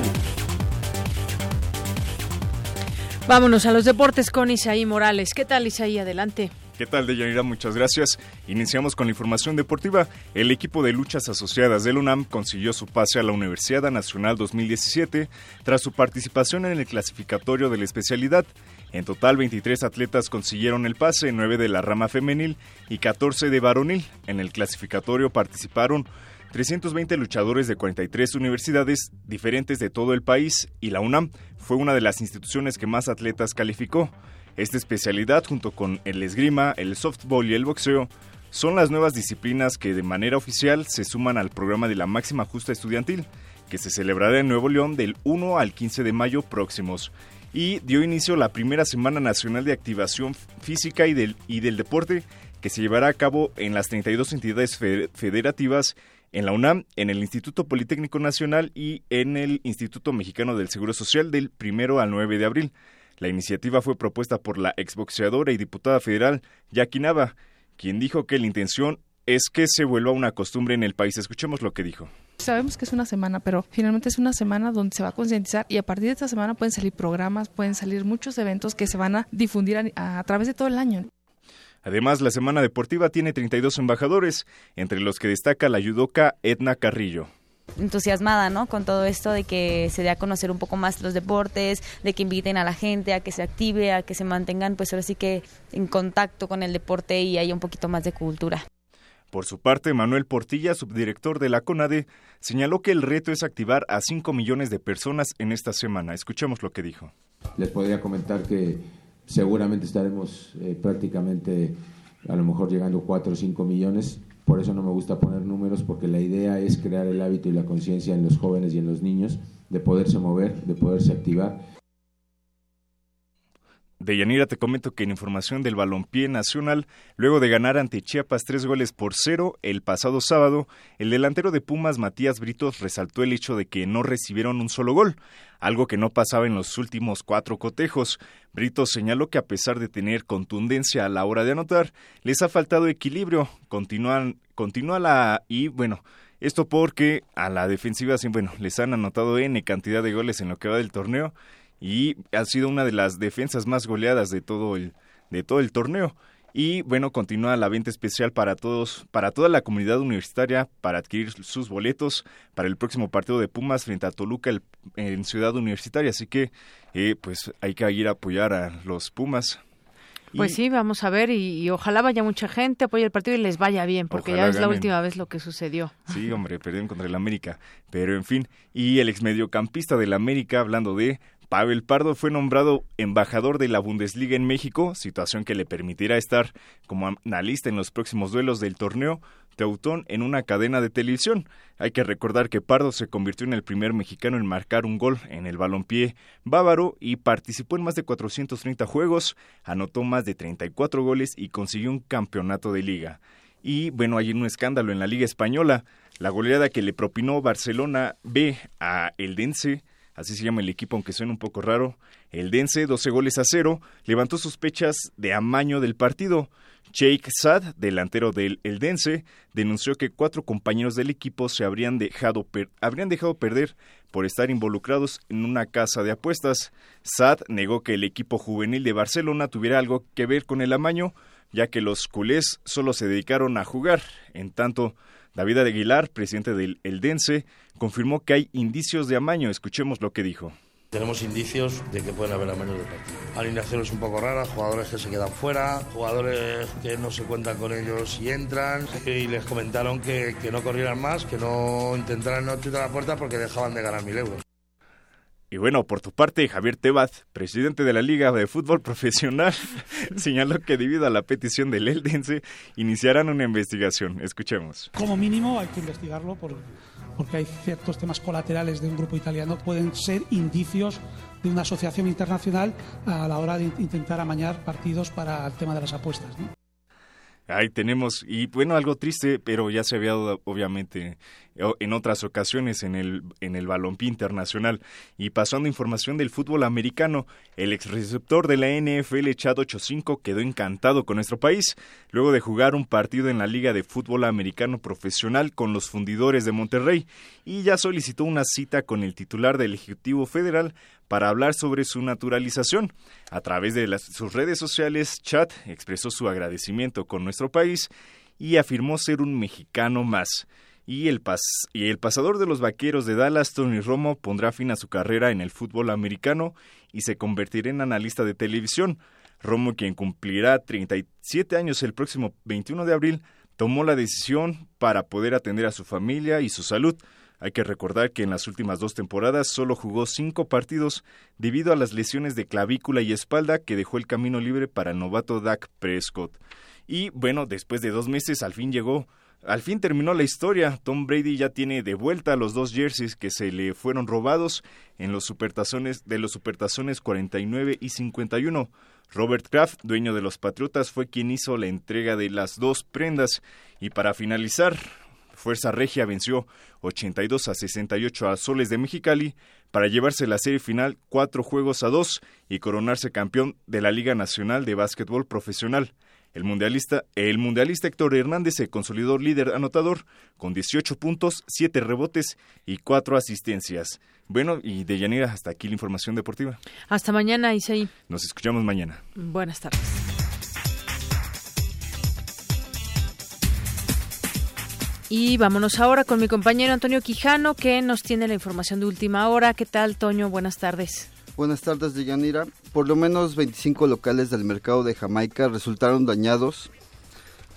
Speaker 1: Vámonos a los deportes con Isaí Morales. ¿Qué tal, Isaí? Adelante.
Speaker 51: ¿Qué tal, Deyanira? Muchas gracias. Iniciamos con la información deportiva. El equipo de luchas asociadas del UNAM consiguió su pase a la Universidad Nacional 2017 tras su participación en el clasificatorio de la especialidad. En total, 23 atletas consiguieron el pase, 9 de la rama femenil y 14 de varonil. En el clasificatorio participaron 320 luchadores de 43 universidades diferentes de todo el país y la UNAM fue una de las instituciones que más atletas calificó. Esta especialidad, junto con el esgrima, el softball y el boxeo, son las nuevas disciplinas que de manera oficial se suman al programa de la máxima justa estudiantil, que se celebrará en Nuevo León del 1 al 15 de mayo próximos y dio inicio la primera Semana Nacional de Activación Física y del, y del Deporte que se llevará a cabo en las 32 entidades federativas en la UNAM, en el Instituto Politécnico Nacional y en el Instituto Mexicano del Seguro Social del 1 al 9 de abril. La iniciativa fue propuesta por la exboxeadora y diputada federal Jackie Nava, quien dijo que la intención es que se vuelva una costumbre en el país. Escuchemos lo que dijo.
Speaker 52: Sabemos que es una semana, pero finalmente es una semana donde se va a concientizar y a partir de esta semana pueden salir programas, pueden salir muchos eventos que se van a difundir a, a través de todo el año.
Speaker 51: Además, la Semana Deportiva tiene 32 embajadores, entre los que destaca la yudoka Edna Carrillo
Speaker 53: entusiasmada, ¿no? Con todo esto de que se dé a conocer un poco más los deportes, de que inviten a la gente a que se active, a que se mantengan, pues ahora sí que en contacto con el deporte y haya un poquito más de cultura.
Speaker 51: Por su parte, Manuel Portilla, subdirector de la CONADE, señaló que el reto es activar a 5 millones de personas en esta semana. Escuchemos lo que dijo.
Speaker 54: Les podría comentar que seguramente estaremos eh, prácticamente a lo mejor llegando a 4 o 5 millones. Por eso no me gusta poner números, porque la idea es crear el hábito y la conciencia en los jóvenes y en los niños de poderse mover, de poderse activar
Speaker 51: de Yanira te comento que en información del balompié nacional, luego de ganar ante Chiapas tres goles por cero el pasado sábado, el delantero de Pumas Matías Britos resaltó el hecho de que no recibieron un solo gol, algo que no pasaba en los últimos cuatro cotejos. Britos señaló que a pesar de tener contundencia a la hora de anotar, les ha faltado equilibrio. Continúan, continúa la y bueno, esto porque a la defensiva, bueno, les han anotado N cantidad de goles en lo que va del torneo y ha sido una de las defensas más goleadas de todo el, de todo el torneo. Y bueno, continúa la venta especial para todos, para toda la comunidad universitaria, para adquirir sus boletos para el próximo partido de Pumas frente a Toluca en Ciudad Universitaria. Así que, eh, pues hay que ir a apoyar a los Pumas.
Speaker 1: Pues sí, vamos a ver y, ojalá vaya mucha gente, apoye el partido y les vaya bien, porque ya es la última vez lo que sucedió.
Speaker 51: Sí, hombre, perdieron contra el América. Pero en fin, y el exmediocampista del América, hablando de Pavel Pardo fue nombrado embajador de la Bundesliga en México, situación que le permitirá estar como analista en los próximos duelos del torneo Teutón en una cadena de televisión. Hay que recordar que Pardo se convirtió en el primer mexicano en marcar un gol en el balompié bávaro y participó en más de 430 juegos, anotó más de 34 goles y consiguió un campeonato de liga. Y bueno, hay un escándalo en la Liga Española. La goleada que le propinó Barcelona B a Eldense así se llama el equipo, aunque suena un poco raro. El Dense, 12 goles a cero, levantó sospechas de amaño del partido. Jake Sad, delantero del Eldense, denunció que cuatro compañeros del equipo se habrían dejado, habrían dejado perder por estar involucrados en una casa de apuestas. Sad negó que el equipo juvenil de Barcelona tuviera algo que ver con el amaño, ya que los culés solo se dedicaron a jugar. En tanto, David Aguilar, presidente del Eldense, confirmó que hay indicios de amaño. Escuchemos lo que dijo.
Speaker 55: Tenemos indicios de que pueden haber amaños de partido. Alineaciones un poco raras, jugadores que se quedan fuera, jugadores que no se cuentan con ellos y entran. Y les comentaron que, que no corrieran más, que no intentaran no tirar la puerta porque dejaban de ganar mil euros.
Speaker 51: Y bueno, por tu parte, Javier Tebas, presidente de la Liga de Fútbol Profesional, señaló que debido a la petición del Eldense, iniciarán una investigación. Escuchemos.
Speaker 56: Como mínimo hay que investigarlo por, porque hay ciertos temas colaterales de un grupo italiano, pueden ser indicios de una asociación internacional a la hora de intentar amañar partidos para el tema de las apuestas. ¿no?
Speaker 51: Ahí tenemos, y bueno, algo triste, pero ya se había obviamente, en otras ocasiones en el, en el balompié internacional. Y pasando información del fútbol americano, el ex receptor de la NFL, Chad 85, quedó encantado con nuestro país, luego de jugar un partido en la Liga de Fútbol Americano Profesional con los fundidores de Monterrey, y ya solicitó una cita con el titular del Ejecutivo Federal para hablar sobre su naturalización. A través de sus redes sociales, Chad expresó su agradecimiento con nuestro país y afirmó ser un mexicano más. Y el, y el pasador de los vaqueros de Dallas, Tony Romo, pondrá fin a su carrera en el fútbol americano y se convertirá en analista de televisión. Romo, quien cumplirá 37 años el próximo 21 de abril, tomó la decisión para poder atender a su familia y su salud. Hay que recordar que en las últimas dos temporadas solo jugó cinco partidos debido a las lesiones de clavícula y espalda que dejó el camino libre para el novato Dak Prescott. Y bueno, después de dos meses al fin llegó al fin terminó la historia. Tom Brady ya tiene de vuelta los dos jerseys que se le fueron robados en los supertazones de los supertazones 49 y 51. Robert Kraft, dueño de los Patriotas, fue quien hizo la entrega de las dos prendas. Y para finalizar, Fuerza Regia venció 82 a 68 a Soles de Mexicali para llevarse la serie final cuatro juegos a dos y coronarse campeón de la Liga Nacional de Básquetbol Profesional. El mundialista, el mundialista Héctor Hernández se consolidó líder anotador con 18 puntos, 7 rebotes y 4 asistencias. Bueno, y de Yanira, hasta aquí la información deportiva.
Speaker 1: Hasta mañana, Isaí.
Speaker 51: Nos escuchamos mañana.
Speaker 1: Buenas tardes. Y vámonos ahora con mi compañero Antonio Quijano, que nos tiene la información de última hora. ¿Qué tal, Toño? Buenas tardes.
Speaker 12: Buenas tardes, Deyanira. Por lo menos 25 locales del mercado de Jamaica resultaron dañados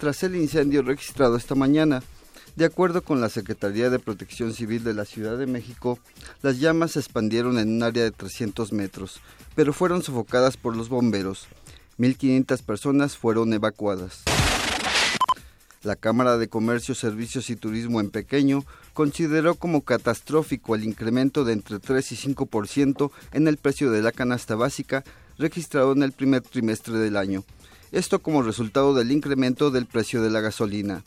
Speaker 12: tras el incendio registrado esta mañana. De acuerdo con la Secretaría de Protección Civil de la Ciudad de México, las llamas se expandieron en un área de 300 metros, pero fueron sofocadas por los bomberos. 1.500 personas fueron evacuadas. La Cámara de Comercio, Servicios y Turismo en Pequeño consideró como catastrófico el incremento de entre 3 y 5% en el precio de la canasta básica registrado en el primer trimestre del año. Esto como resultado del incremento del precio de la gasolina.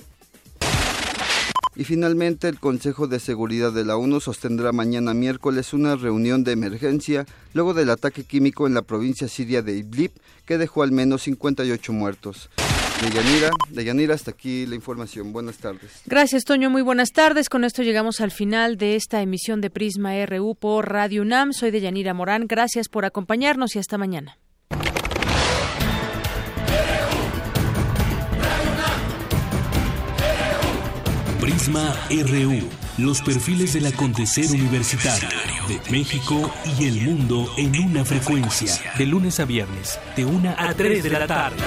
Speaker 12: Y finalmente, el Consejo de Seguridad de la ONU sostendrá mañana miércoles una reunión de emergencia luego del ataque químico en la provincia siria de Idlib que dejó al menos 58 muertos. Deyanira, Deyanira, hasta aquí la información. Buenas tardes.
Speaker 1: Gracias, Toño. Muy buenas tardes. Con esto llegamos al final de esta emisión de Prisma RU por Radio UNAM. Soy Deyanira Morán. Gracias por acompañarnos y hasta mañana.
Speaker 37: Prisma RU. Los perfiles del acontecer universitario de México y el mundo en una frecuencia.
Speaker 57: De lunes a viernes, de una a 3 de la tarde.